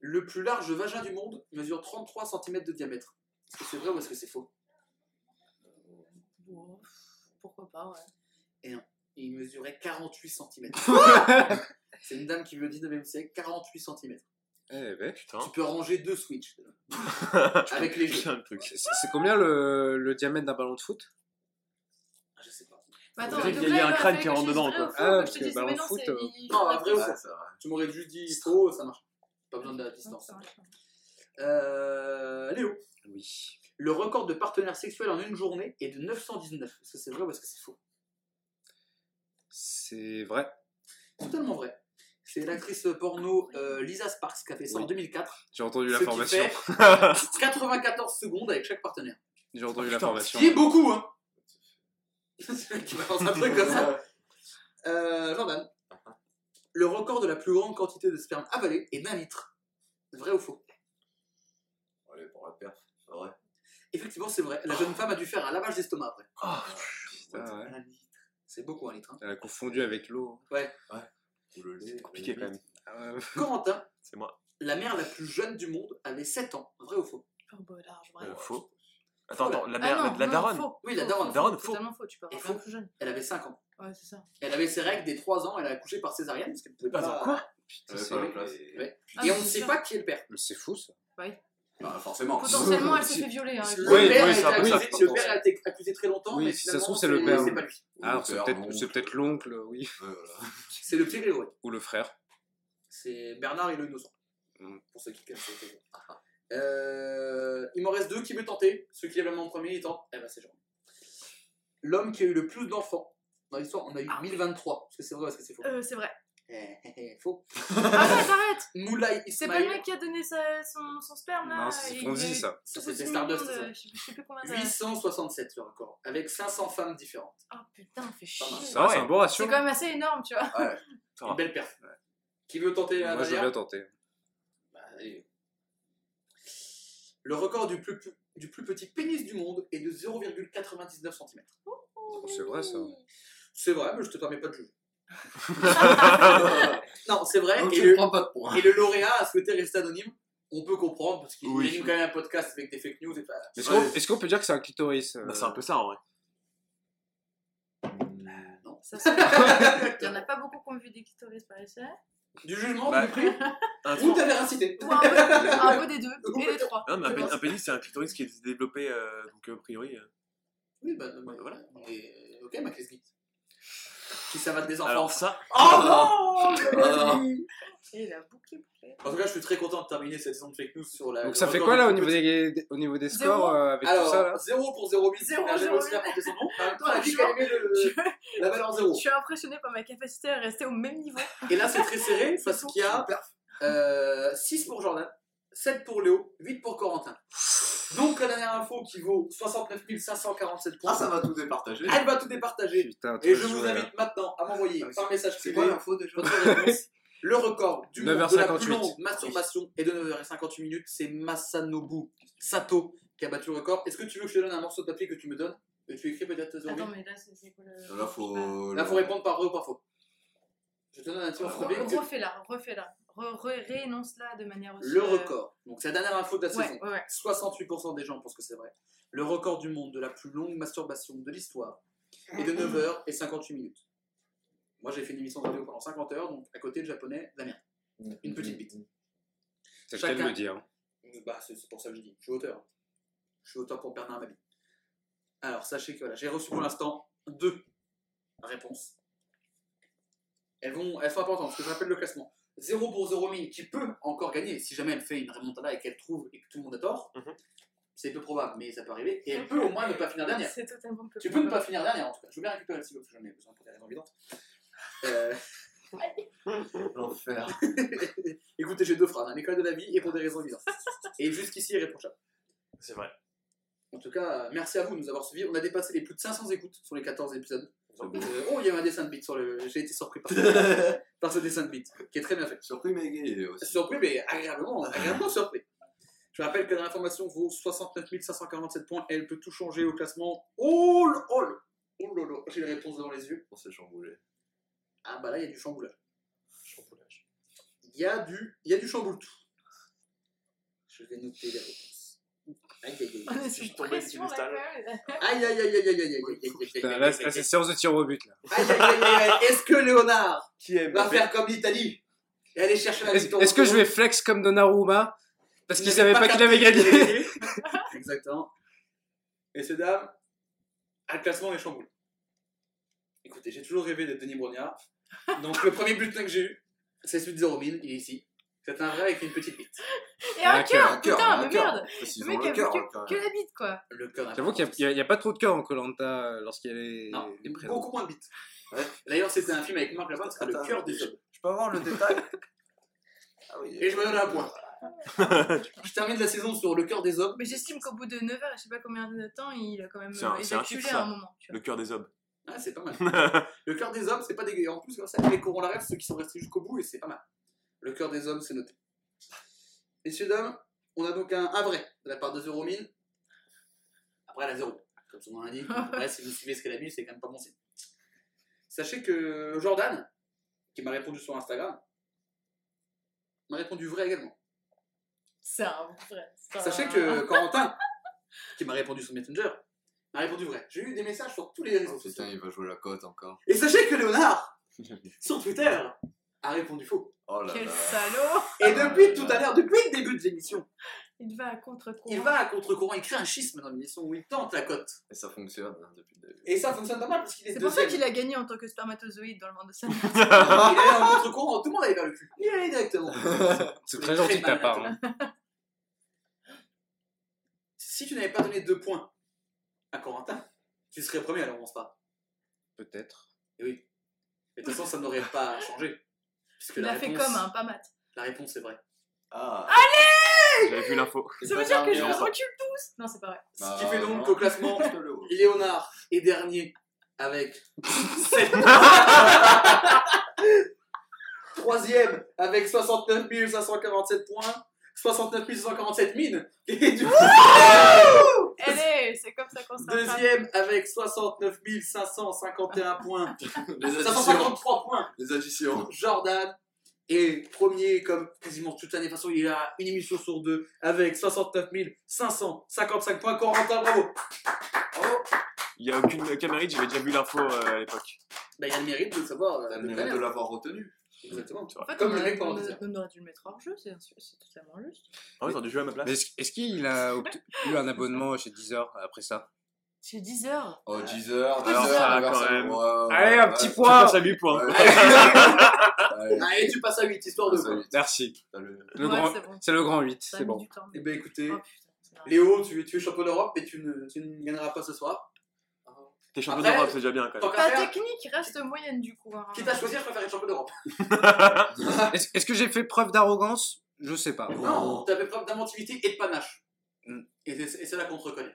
Le plus large vagin du monde mesure 33 cm de diamètre. Est-ce que c'est vrai ou est-ce que c'est faux? Bon, Pourquoi pas, ouais. Il mesurait 48 cm. c'est une dame qui veut le 19e siècle, 48 cm. Eh ben, Putain. Tu peux ranger deux Switch avec les jeux. C'est combien le, le diamètre d'un ballon de foot? Attends, donc qu'il y a un il crâne qui rentre dedans, quoi. Ah, parce que de non, foot, c'est- euh, il- Non, il- vrai ou Ouais, faux c'est vrai. Tu m'aurais juste dit faux, ça marche. Pas besoin de la distance. Euh, Léo, Oui. le record de partenaires sexuels en une journée est de 919. Est-ce que c'est vrai ou est-ce que c'est faux? C'est vrai. Totalement vrai. C'est l'actrice porno euh, Lisa Sparks qui a fait ça en Oui. 2004. J'ai entendu l'information. fait 94 secondes avec chaque partenaire. J'ai entendu Ce l'information. qui est beaucoup, hein C'est le mec qui balance un truc comme ça. Euh, Jordan, le record de la plus grande quantité de sperme avalé est d'un litre. Vrai ou faux? Allez, pour la perf. C'est vrai. Effectivement, c'est vrai. La jeune femme a dû faire un lavage d'estomac après. Ah, Putain, ouais. Un litre. C'est beaucoup un litre. hein. Elle a confondu avec l'eau. Ou le lait. c'est compliqué quand même. Ah ouais. Corentin, C'est moi. la mère la plus jeune du monde, avait 7 ans. Vrai ou faux? Oh, bah, large, vrai. Euh, faux. Attends, attends, la Ah mère, non, la non, daronne. faux. Oui, la Faux, daronne. faux, Daronne, faux, faux. Totalement faux, tu peux Et avoir faux. bien plus jeune. Elle avait 5 ans. Ouais, c'est ça. Elle avait ses règles dès 3 ans. Elle a accouché par césarienne parce qu'elle pouvait pas. Attends, quoi Putain, c'est vrai. Ouais. Ah, Et on ne sait pas qui est le père. Mais c'est fou ça. Bah, forcément. Potentiellement, elle s'est fait violer. Hein, Le Oui, père oui, a c'est été un peu ça, accusé- je le pense. père a été accusé très longtemps, Oui, mais si ça se trouve, c'est le père. C'est pas lui. Ah, le c'est peut-être c'est peut-être l'oncle, oui. C'est le petit Grégory. Ou le frère. C'est Bernard et le innocent. Mm. Pour ceux qui connaissent. Euh, il m'en reste deux qui veulent tenter. Ceux qui lèvent la main en premier, ils tentent. Eh ben, c'est genre. L'homme qui a eu le plus d'enfants dans l'histoire, on a eu 1023. Est-ce que c'est vrai ou est-ce que c'est faux Euh, c'est vrai. Eh, eh, eh, Faux. Arrête, arrête Moulay C'est pas le Ismail, mec qui a donné sa- son, son sperme là Non, c'est il Fonzie ça. ça c'était Stardust. c'est de- ça. Je sais- je sais plus combien ça 867 le record, avec 500 femmes différentes. Oh putain, fait chier. Mal. C'est Ça, c'est un quand ratio. même assez énorme, tu vois. Va. Une belle perf. Qui veut tenter la Moi, je veux dernière bien tenter. Bah, allez. Le record du plus, du plus petit pénis du monde est de 0,99 cm. C'est vrai, ça. C'est vrai, mais je te permets pas de juger. non, c'est vrai. Donc et, le, pas de points. et le lauréat a souhaité rester anonyme. On peut comprendre parce qu'il Oui. anime quand même un podcast avec des fake news et pas. Est-ce qu'on est-ce qu'on peut dire que c'est un clitoris euh, Bah, c'est un peu ça en vrai. Non. Ça, c'est- Il y en a pas beaucoup qui ont vu des clitoris par ici. Du jugement, Bah, du prix Un ou véracité. Ou un peu, un peu des deux, et les trois. Non, mais un, pénis, pense. un pénis, c'est un clitoris qui est développé, euh, donc a priori. euh. Oui, bah, bah, Voilà. Et, ok, ma Leslie. Qui ça va des enfants Alors ça, Oh non Ah. Et il a bouclé, bouclé. En tout cas, je suis très content de terminer cette saison de fake news sur la. Donc ça fait quoi là au niveau des, au niveau des scores euh, avec Alors, tout ça là 0 pour 0 8, Zéro, j'ai zéro, aussi zéro. apporté son nom. En même temps, elle a dit Franchement, qu'elle aimait le- la valeur 0. Je suis impressionnée par ma capacité à rester au même niveau. Et là, c'est très serré C'est parce qu'il y a euh, 6 pour Jordan, 7 pour Léo, 8 pour Corentin. Donc, la dernière info qui vaut 69 547 points. Ah, ça va tout départager. Elle va tout départager. Putain, Et je vous invite maintenant à m'envoyer Ah par message C'est privé quoi l'info déjà. Le record du monde de la 9h58. plus longue masturbation est de 9h58 minutes. C'est Masanobu Sato qui a battu le record. Est-ce que tu veux que je te donne un morceau de papier que tu me donnes Et tu écris peut-être 0 Attends, mais là, c'est c'est quoi le. Là, faut. Là, faut répondre par vrai ou par faux. Je te donne un petit morceau de papier. Re- Refais-la, refais-la. Re- re- Réénonce-la de manière aussi. Le euh, record. Donc, c'est la dernière info de la Ouais, saison. ouais, ouais. 68% des gens pensent que c'est vrai. Le record du monde de la plus longue masturbation de l'histoire est de 9h58 minutes. Moi, j'ai fait une émission de radio pendant 50 heures, donc à côté, le japonais, Damien. Une petite bite. C'est le cas de Chacun. le dire. Bah, c'est pour ça que je dis. Je suis auteur. Je suis auteur pour Bernard Mabie. Alors, sachez que voilà, j'ai reçu pour l'instant deux réponses. Elles, vont, elles sont importantes, parce que je rappelle le classement. 0 pour 0 000, qui peut encore gagner si jamais elle fait une remontada et qu'elle trouve et que tout le monde a tort. Mhm. C'est peu probable, mais ça peut arriver. Et elle peut au moins ne pas finir dernière. C'est totalement peu Tu peux ne pas finir dernière en tout cas. Je veux bien récupérer parce que j'en ai besoin pour des raisons évidentes. Euh, L'enfer. Écoutez, j'ai deux phrases, un école de la vie et pour des raisons évidentes. Et jusqu'ici, irréprochable. c'est vrai. En tout cas, euh, merci à vous de nous avoir suivis. On a dépassé les plus de 500 écoutes sur les 14 épisodes. Euh, oh, il y a un dessin de beat sur le. J'ai été surpris par, par ce dessin de beat, qui est très bien fait. Surpris mais gay aussi. Surpris, mais agréablement, agréablement surpris. Je rappelle que l'information vaut 69 547 points et elle peut tout changer au classement. Oh oh oh j'ai les réponses devant les yeux. On s'est chamboulé. Ah bah là, il y a du chamboulage. Il y a du, il y a du chamboule tout. Je vais noter les réponses. Aïe aïe aïe. On je dessus. Aïe aïe aïe aïe aïe aïe aïe aïe aïe aïe aïe Là, aïe c'est là, c'est aïe séance de tir au but là. aïe aïe aïe aïe aïe. Est-ce que Léonard va faire comme l'Italie et aller chercher la Est-ce victoire est-ce que je vais flex comme Donnarumma Parce Il qu'il savait pas qu'il avait gagné. Exactement. Messieurs, dames, un classement des chamboules. Écoutez, j'ai toujours rêvé d'être Denis Brognard. Donc le premier bulletin que j'ai eu, c'est celui de 0 000, il est ici. C'est un vrai avec une petite bite. Et un Un cœur, cœur, putain, un mais cœur. merde. Parce qu'ils Le ont mec le a cœur. que, la bite quoi. Le cœur d'un J'avoue qu'il n'y a, y a pas trop de cœur en Colanta lorsqu'il est, Non, il est présent. beaucoup moins de bites. D'ailleurs, c'était un film avec Marc Lavoine, c'était le cœur des hommes. Je peux avoir le détail Ah oui. Et je me donne un point. je termine la saison sur le cœur des hommes. Mais j'estime qu'au bout de 9 heures, je sais pas combien de temps, il a quand même euh, éjaculé à un moment. tu vois. Le cœur des hommes. Ah, c'est pas mal. Le cœur des hommes, c'est pas dégueu. En plus, comme ça, les corons la rêve, ceux qui sont restés jusqu'au bout, et c'est pas mal. Le cœur des hommes, c'est noté. Messieurs, dames, on a donc un, un vrai de la part de 0 000. Après, la 0. Comme son nom l'indique. Après, si vous suivez ce qu'elle a mis, c'est quand même pas bon signe. Sachez que Jordan, qui m'a répondu sur Instagram, m'a répondu vrai également. C'est un vrai. Sachez que Corentin, qui m'a répondu sur Messenger, m'a répondu vrai. J'ai eu des messages sur tous les réseaux Oh, sociaux. putain, il va jouer la cote encore. Et sachez que Léonard, sur Twitter, a répondu faux. Oh là Quel là. salaud Et depuis tout à l'heure, depuis le début de l'émission, Il va à contre-courant. il va à contre-courant, il crée un schisme dans l'émission où il tente la cote. Et ça fonctionne hein, depuis le début. Et ça fonctionne pas mal parce qu'il est, C'est pour ça qu'il a gagné en tant que spermatozoïde dans le monde de sa Il allait en contre-courant, tout le monde allait vers le cul. Il allait directement. C'est très gentil de ta part. hein. Si tu n'avais pas donné deux points à Corentin, tu serais premier à l'avance pas. Peut-être. Et oui. Mais de toute façon, ça n'aurait pas changé. Puisque Il la a fait comme un pas mat. La réponse est vraie. Ah, J'avais vu l'info. Ça veut dire que je bien. me recule tous Non, c'est pas vrai. Ce Bah, qui fait donc non. qu'au classement. Léonard est dernier avec 7 Troisième avec 69 547 points. 69 547 mines. Et du Allez, c'est comme ça qu'on se deuxième avec 69 551 points. Les additions. 553 points. Les additions. Jordan. Et premier, comme quasiment toute l'année, de toute façon, il a une émission sur deux avec 69 555 points. Corentin, bravo. Bravo. Il n'y a aucune aucun mérite, j'avais déjà vu l'info euh, à l'époque. Bah, il y a le mérite de savoir. euh, T'as le de mérite de connaître. l'avoir retenu. Exactement. Tu vois. En fait, Comme on le aurait- mec pendant on, aurait- heures. on aurait dû le mettre hors jeu, c'est c'est totalement juste. Ah oui, ils dû jouer à ma place. Mais est-ce est-ce qu'il a eu un abonnement chez Deezer après ça? C'est 10 heures. Oh, Deezer, Alors, Deezer, ça, Deezer, quand même. Allez, un petit Tu point passes à 8 points. Allez, tu passes à 8, histoire de huit. Merci. T'as le- Le Ouais, grand- c'est bon. C'est le grand 8, Ça a c'est bon. du temps. Eh ben écoutez, Oh. Léo, tu, tu es champion d'Europe, mais tu ne, tu ne gagneras pas ce soir. T'es champion d'Europe, c'est déjà bien quand même. Ta faire, technique reste moyenne du coup. hein. quitte à choisir, je préfère être champion d'Europe. Est-ce que j'ai fait preuve d'arrogance? Je sais pas. Non, tu avais preuve d'inventivité et de panache. Mm. Et c'est là qu'on te reconnaît.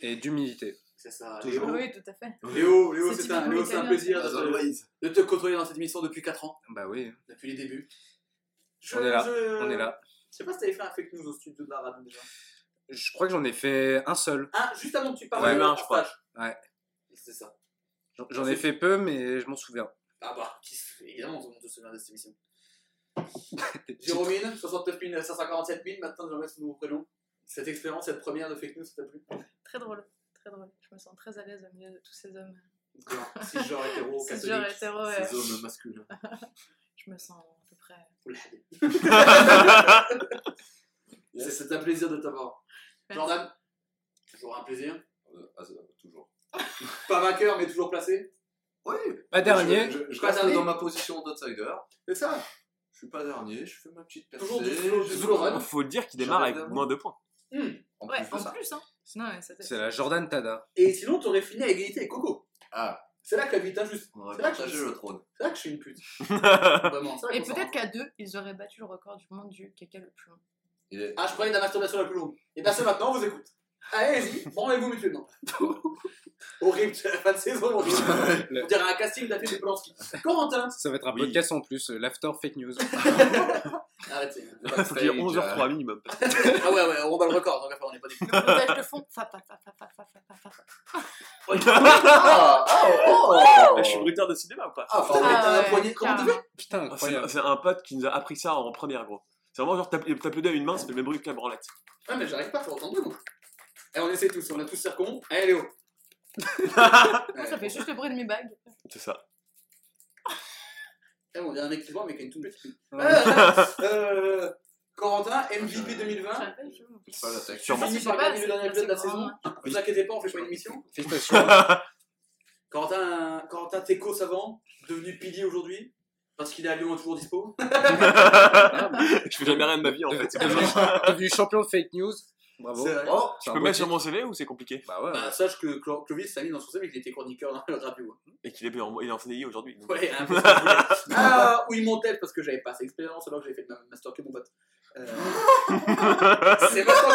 Et d'humilité. C'est ça. Toujours. Léo, Oui, tout à fait. Léo, Léo, C'est un, Léo, plaisir de te, always. de te côtoyer dans cette émission depuis 4 ans, Bah oui, depuis les débuts. Je- On est là, je- on est là. Je sais pas si t'avais fait un fake news au studio de la radio déjà. Je crois que j'en ai fait un seul. Ah, juste avant que tu parles Ouais, de un, je crois. Ouais. C'est ça. J'en- ai fait peu, mais je m'en souviens. Ah bah, évidemment, tout le monde se souvient de cette émission. Jérôme, 69 547 000, maintenant j'en mets ce nouveau prénom. Cette expérience, cette première de fake news, ça t'a plu? Très drôle. Très drôle. Je me sens très à l'aise au milieu de tous ces hommes. Si genre hétéro, catholique. genres hétéro, ouais. Ces hommes masculins. Je me sens à peu près. C'est- un plaisir de t'avoir. Jordan, toujours un plaisir? Euh, ah, toujours. Pas vainqueur, mais toujours placé. Oui. Pas dernier. Je, je, je Pas reste dernier. dans ma position d'outsider. C'est ça. Je suis pas dernier, je fais ma petite percée. Toujours run. Faut le dire qu'il démarre avec moins de points. Hmm. En Ouais, plus en ça. plus, hein. Ouais, C'est la Jordan Tada. Et sinon, t'aurais fini à égalité avec Coco. Ah, C'est là que la vie est injuste. on aurait C'est là que je- le trône. C'est là que je suis une pute. Vraiment. Et peut-être qu'à deux, ils auraient battu le record du monde du caca le plus long. Il est... Ah, je croyais la masturbation la plus longue. Et bien, c'est maintenant, on vous écoute. Allez-y, branlez-vous mutuellement. horrible, c'est la fin de saison, horrible. On dirait un casting d'affiche de Polanski. Corentin Ça va être un Oui. podcast en plus, euh, l'after fake news. Arrêtez. Faut dire 11h03 minimum. Ah ouais, ouais, on bat le record, donc après, on n'est pas des Le montage de fond. Fa, fa, fa, fa, fa, fa, fa, fa, fa. Ah, ah, oh, oh. Je suis bruteur de cinéma ou pas Ah, Oh, pardon. mais t'as un ouais, poignet. Comment tu fais Putain, Ah, C'est incroyable. c'est un pote qui nous a appris ça en première, gros. C'est vraiment genre taper taper le doigt à une main, ça fait le même bruit que la branlette. Ouais, mais j'arrive pas, faut entendre moi. Et on essaie tous, on a tous circon. Allez, Léo. Moi, ça fait juste le bruit de mes bagues. C'est ça. Eh, on dirait un mec qui voit, mais qui a une toute petite. Ouais. Euh, Corentin, MVP 2020. Je rappelle, je- C'est pas. Sûrement. Fini C'est par gagner le dernier épisode de la saison. Ne vous inquiétez pas, on fait pas une émission. Félicitations. Corentin, Corentin Teco savant, devenu pilier aujourd'hui. Parce qu'il est à Lyon, toujours dispo. Je fais jamais rien de ma vie en fait. devenu champion de fake news. Bravo. Vrai. Oh, Je peux mettre sur mon CV ou c'est compliqué Bah ouais. Bah, sache que Clo- Clovis a mis dans son CV qu'il était chroniqueur dans le radio. Et qu'il est, en- il est en CDI aujourd'hui. Ouais, un peu. Ah, oui, mon tel, parce que j'avais pas assez d'expérience alors que j'avais fait de ma master que mon pote. Euh, c'est maintenant,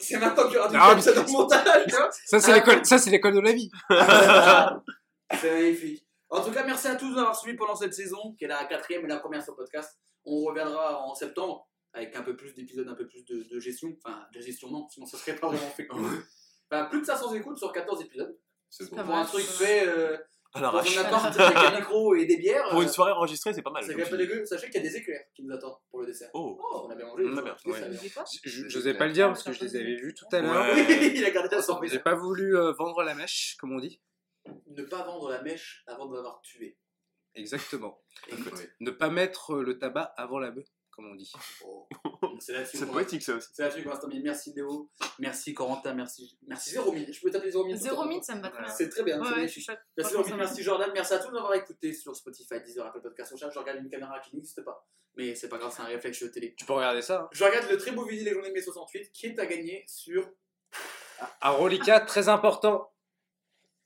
c'est maintenant qu'il y aura du Ah, ça dans le montage, tu vois. Ça, c'est l'école, ça, c'est l'école de la vie. C'est magnifique. En tout cas, merci à tous d'avoir suivi pendant cette saison, qui est la quatrième et la première sur podcast. On reviendra en septembre avec un peu plus d'épisodes, un peu plus de, de gestion. Enfin, de gestion non, sinon ce serait pas vraiment fait. Enfin, plus de 500 écoutes sur 14 épisodes. c'est bon. Pour un truc ça. fait euh, dans l'arrache. un appart avec un micro et des bières. Pour une euh, soirée enregistrée, c'est pas mal. C'est quand même pas dégueu. Sachez qu'il y a des éclairs qui nous attendent pour le dessert. Oh. Oh, on a bien mangé. Ça ça. Vous disiez quoi Je n'osais pas le dire parce que je les avais vus tout à l'heure. Ouais. Il a gardé la surprise. J'ai pas voulu euh, vendre la mèche, comme on dit. Ne pas vendre la mèche avant de l'avoir tué. Exactement. Ne pas mettre le tabac avant la bœuf, comme on dit. Oh. C'est poétique ça aussi. c'est là-dessus qu'on va se terminer. Merci Léo, merci Corentin, merci. Merci Zéromine. Je peux t'appeler Zéromine Zéro mine, ça me va très bien. C'est très bien, c'est Ouais, ouais, je magnifique. suis chouette. Merci Jordan, merci à tous d'avoir écouté sur Spotify, Deezer, Apple Podcast, chat. Je regarde une caméra qui n'existe pas. Mais c'est pas grave, c'est un réflexe de télé. Tu peux regarder ça. hein. Je regarde le très beau vinyle Les Journées de mai 68 qui est à gagner sur. Un reliquat très important.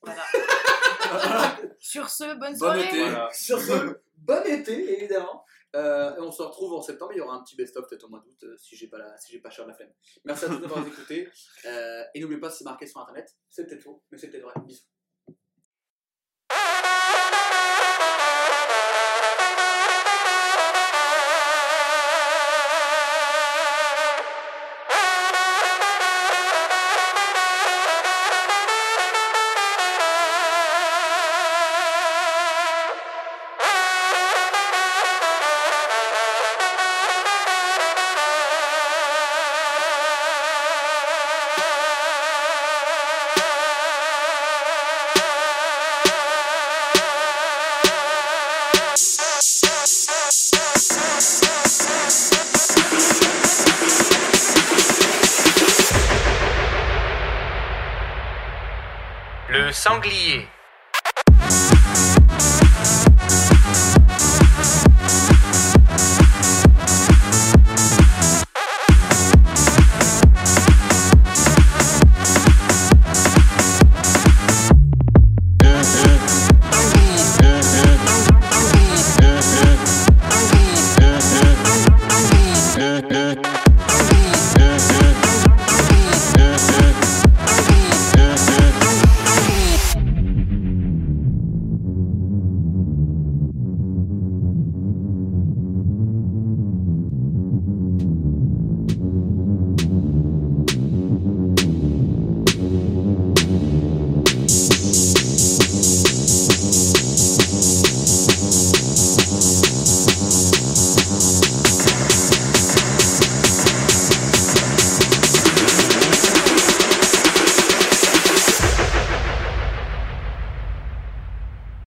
Voilà. Sur ce, bonne Bon soirée. été. Voilà. Sur ce, bon été évidemment. Euh, on se retrouve en septembre. Il y aura un petit best-of peut-être au mois d'août euh, si j'ai pas la, si j'ai pas cher la flemme. Merci à tous d'avoir écouté. Euh, et n'oubliez pas, c'est marqué sur internet. C'est peut-être faux, mais c'est peut-être vrai. Bisous.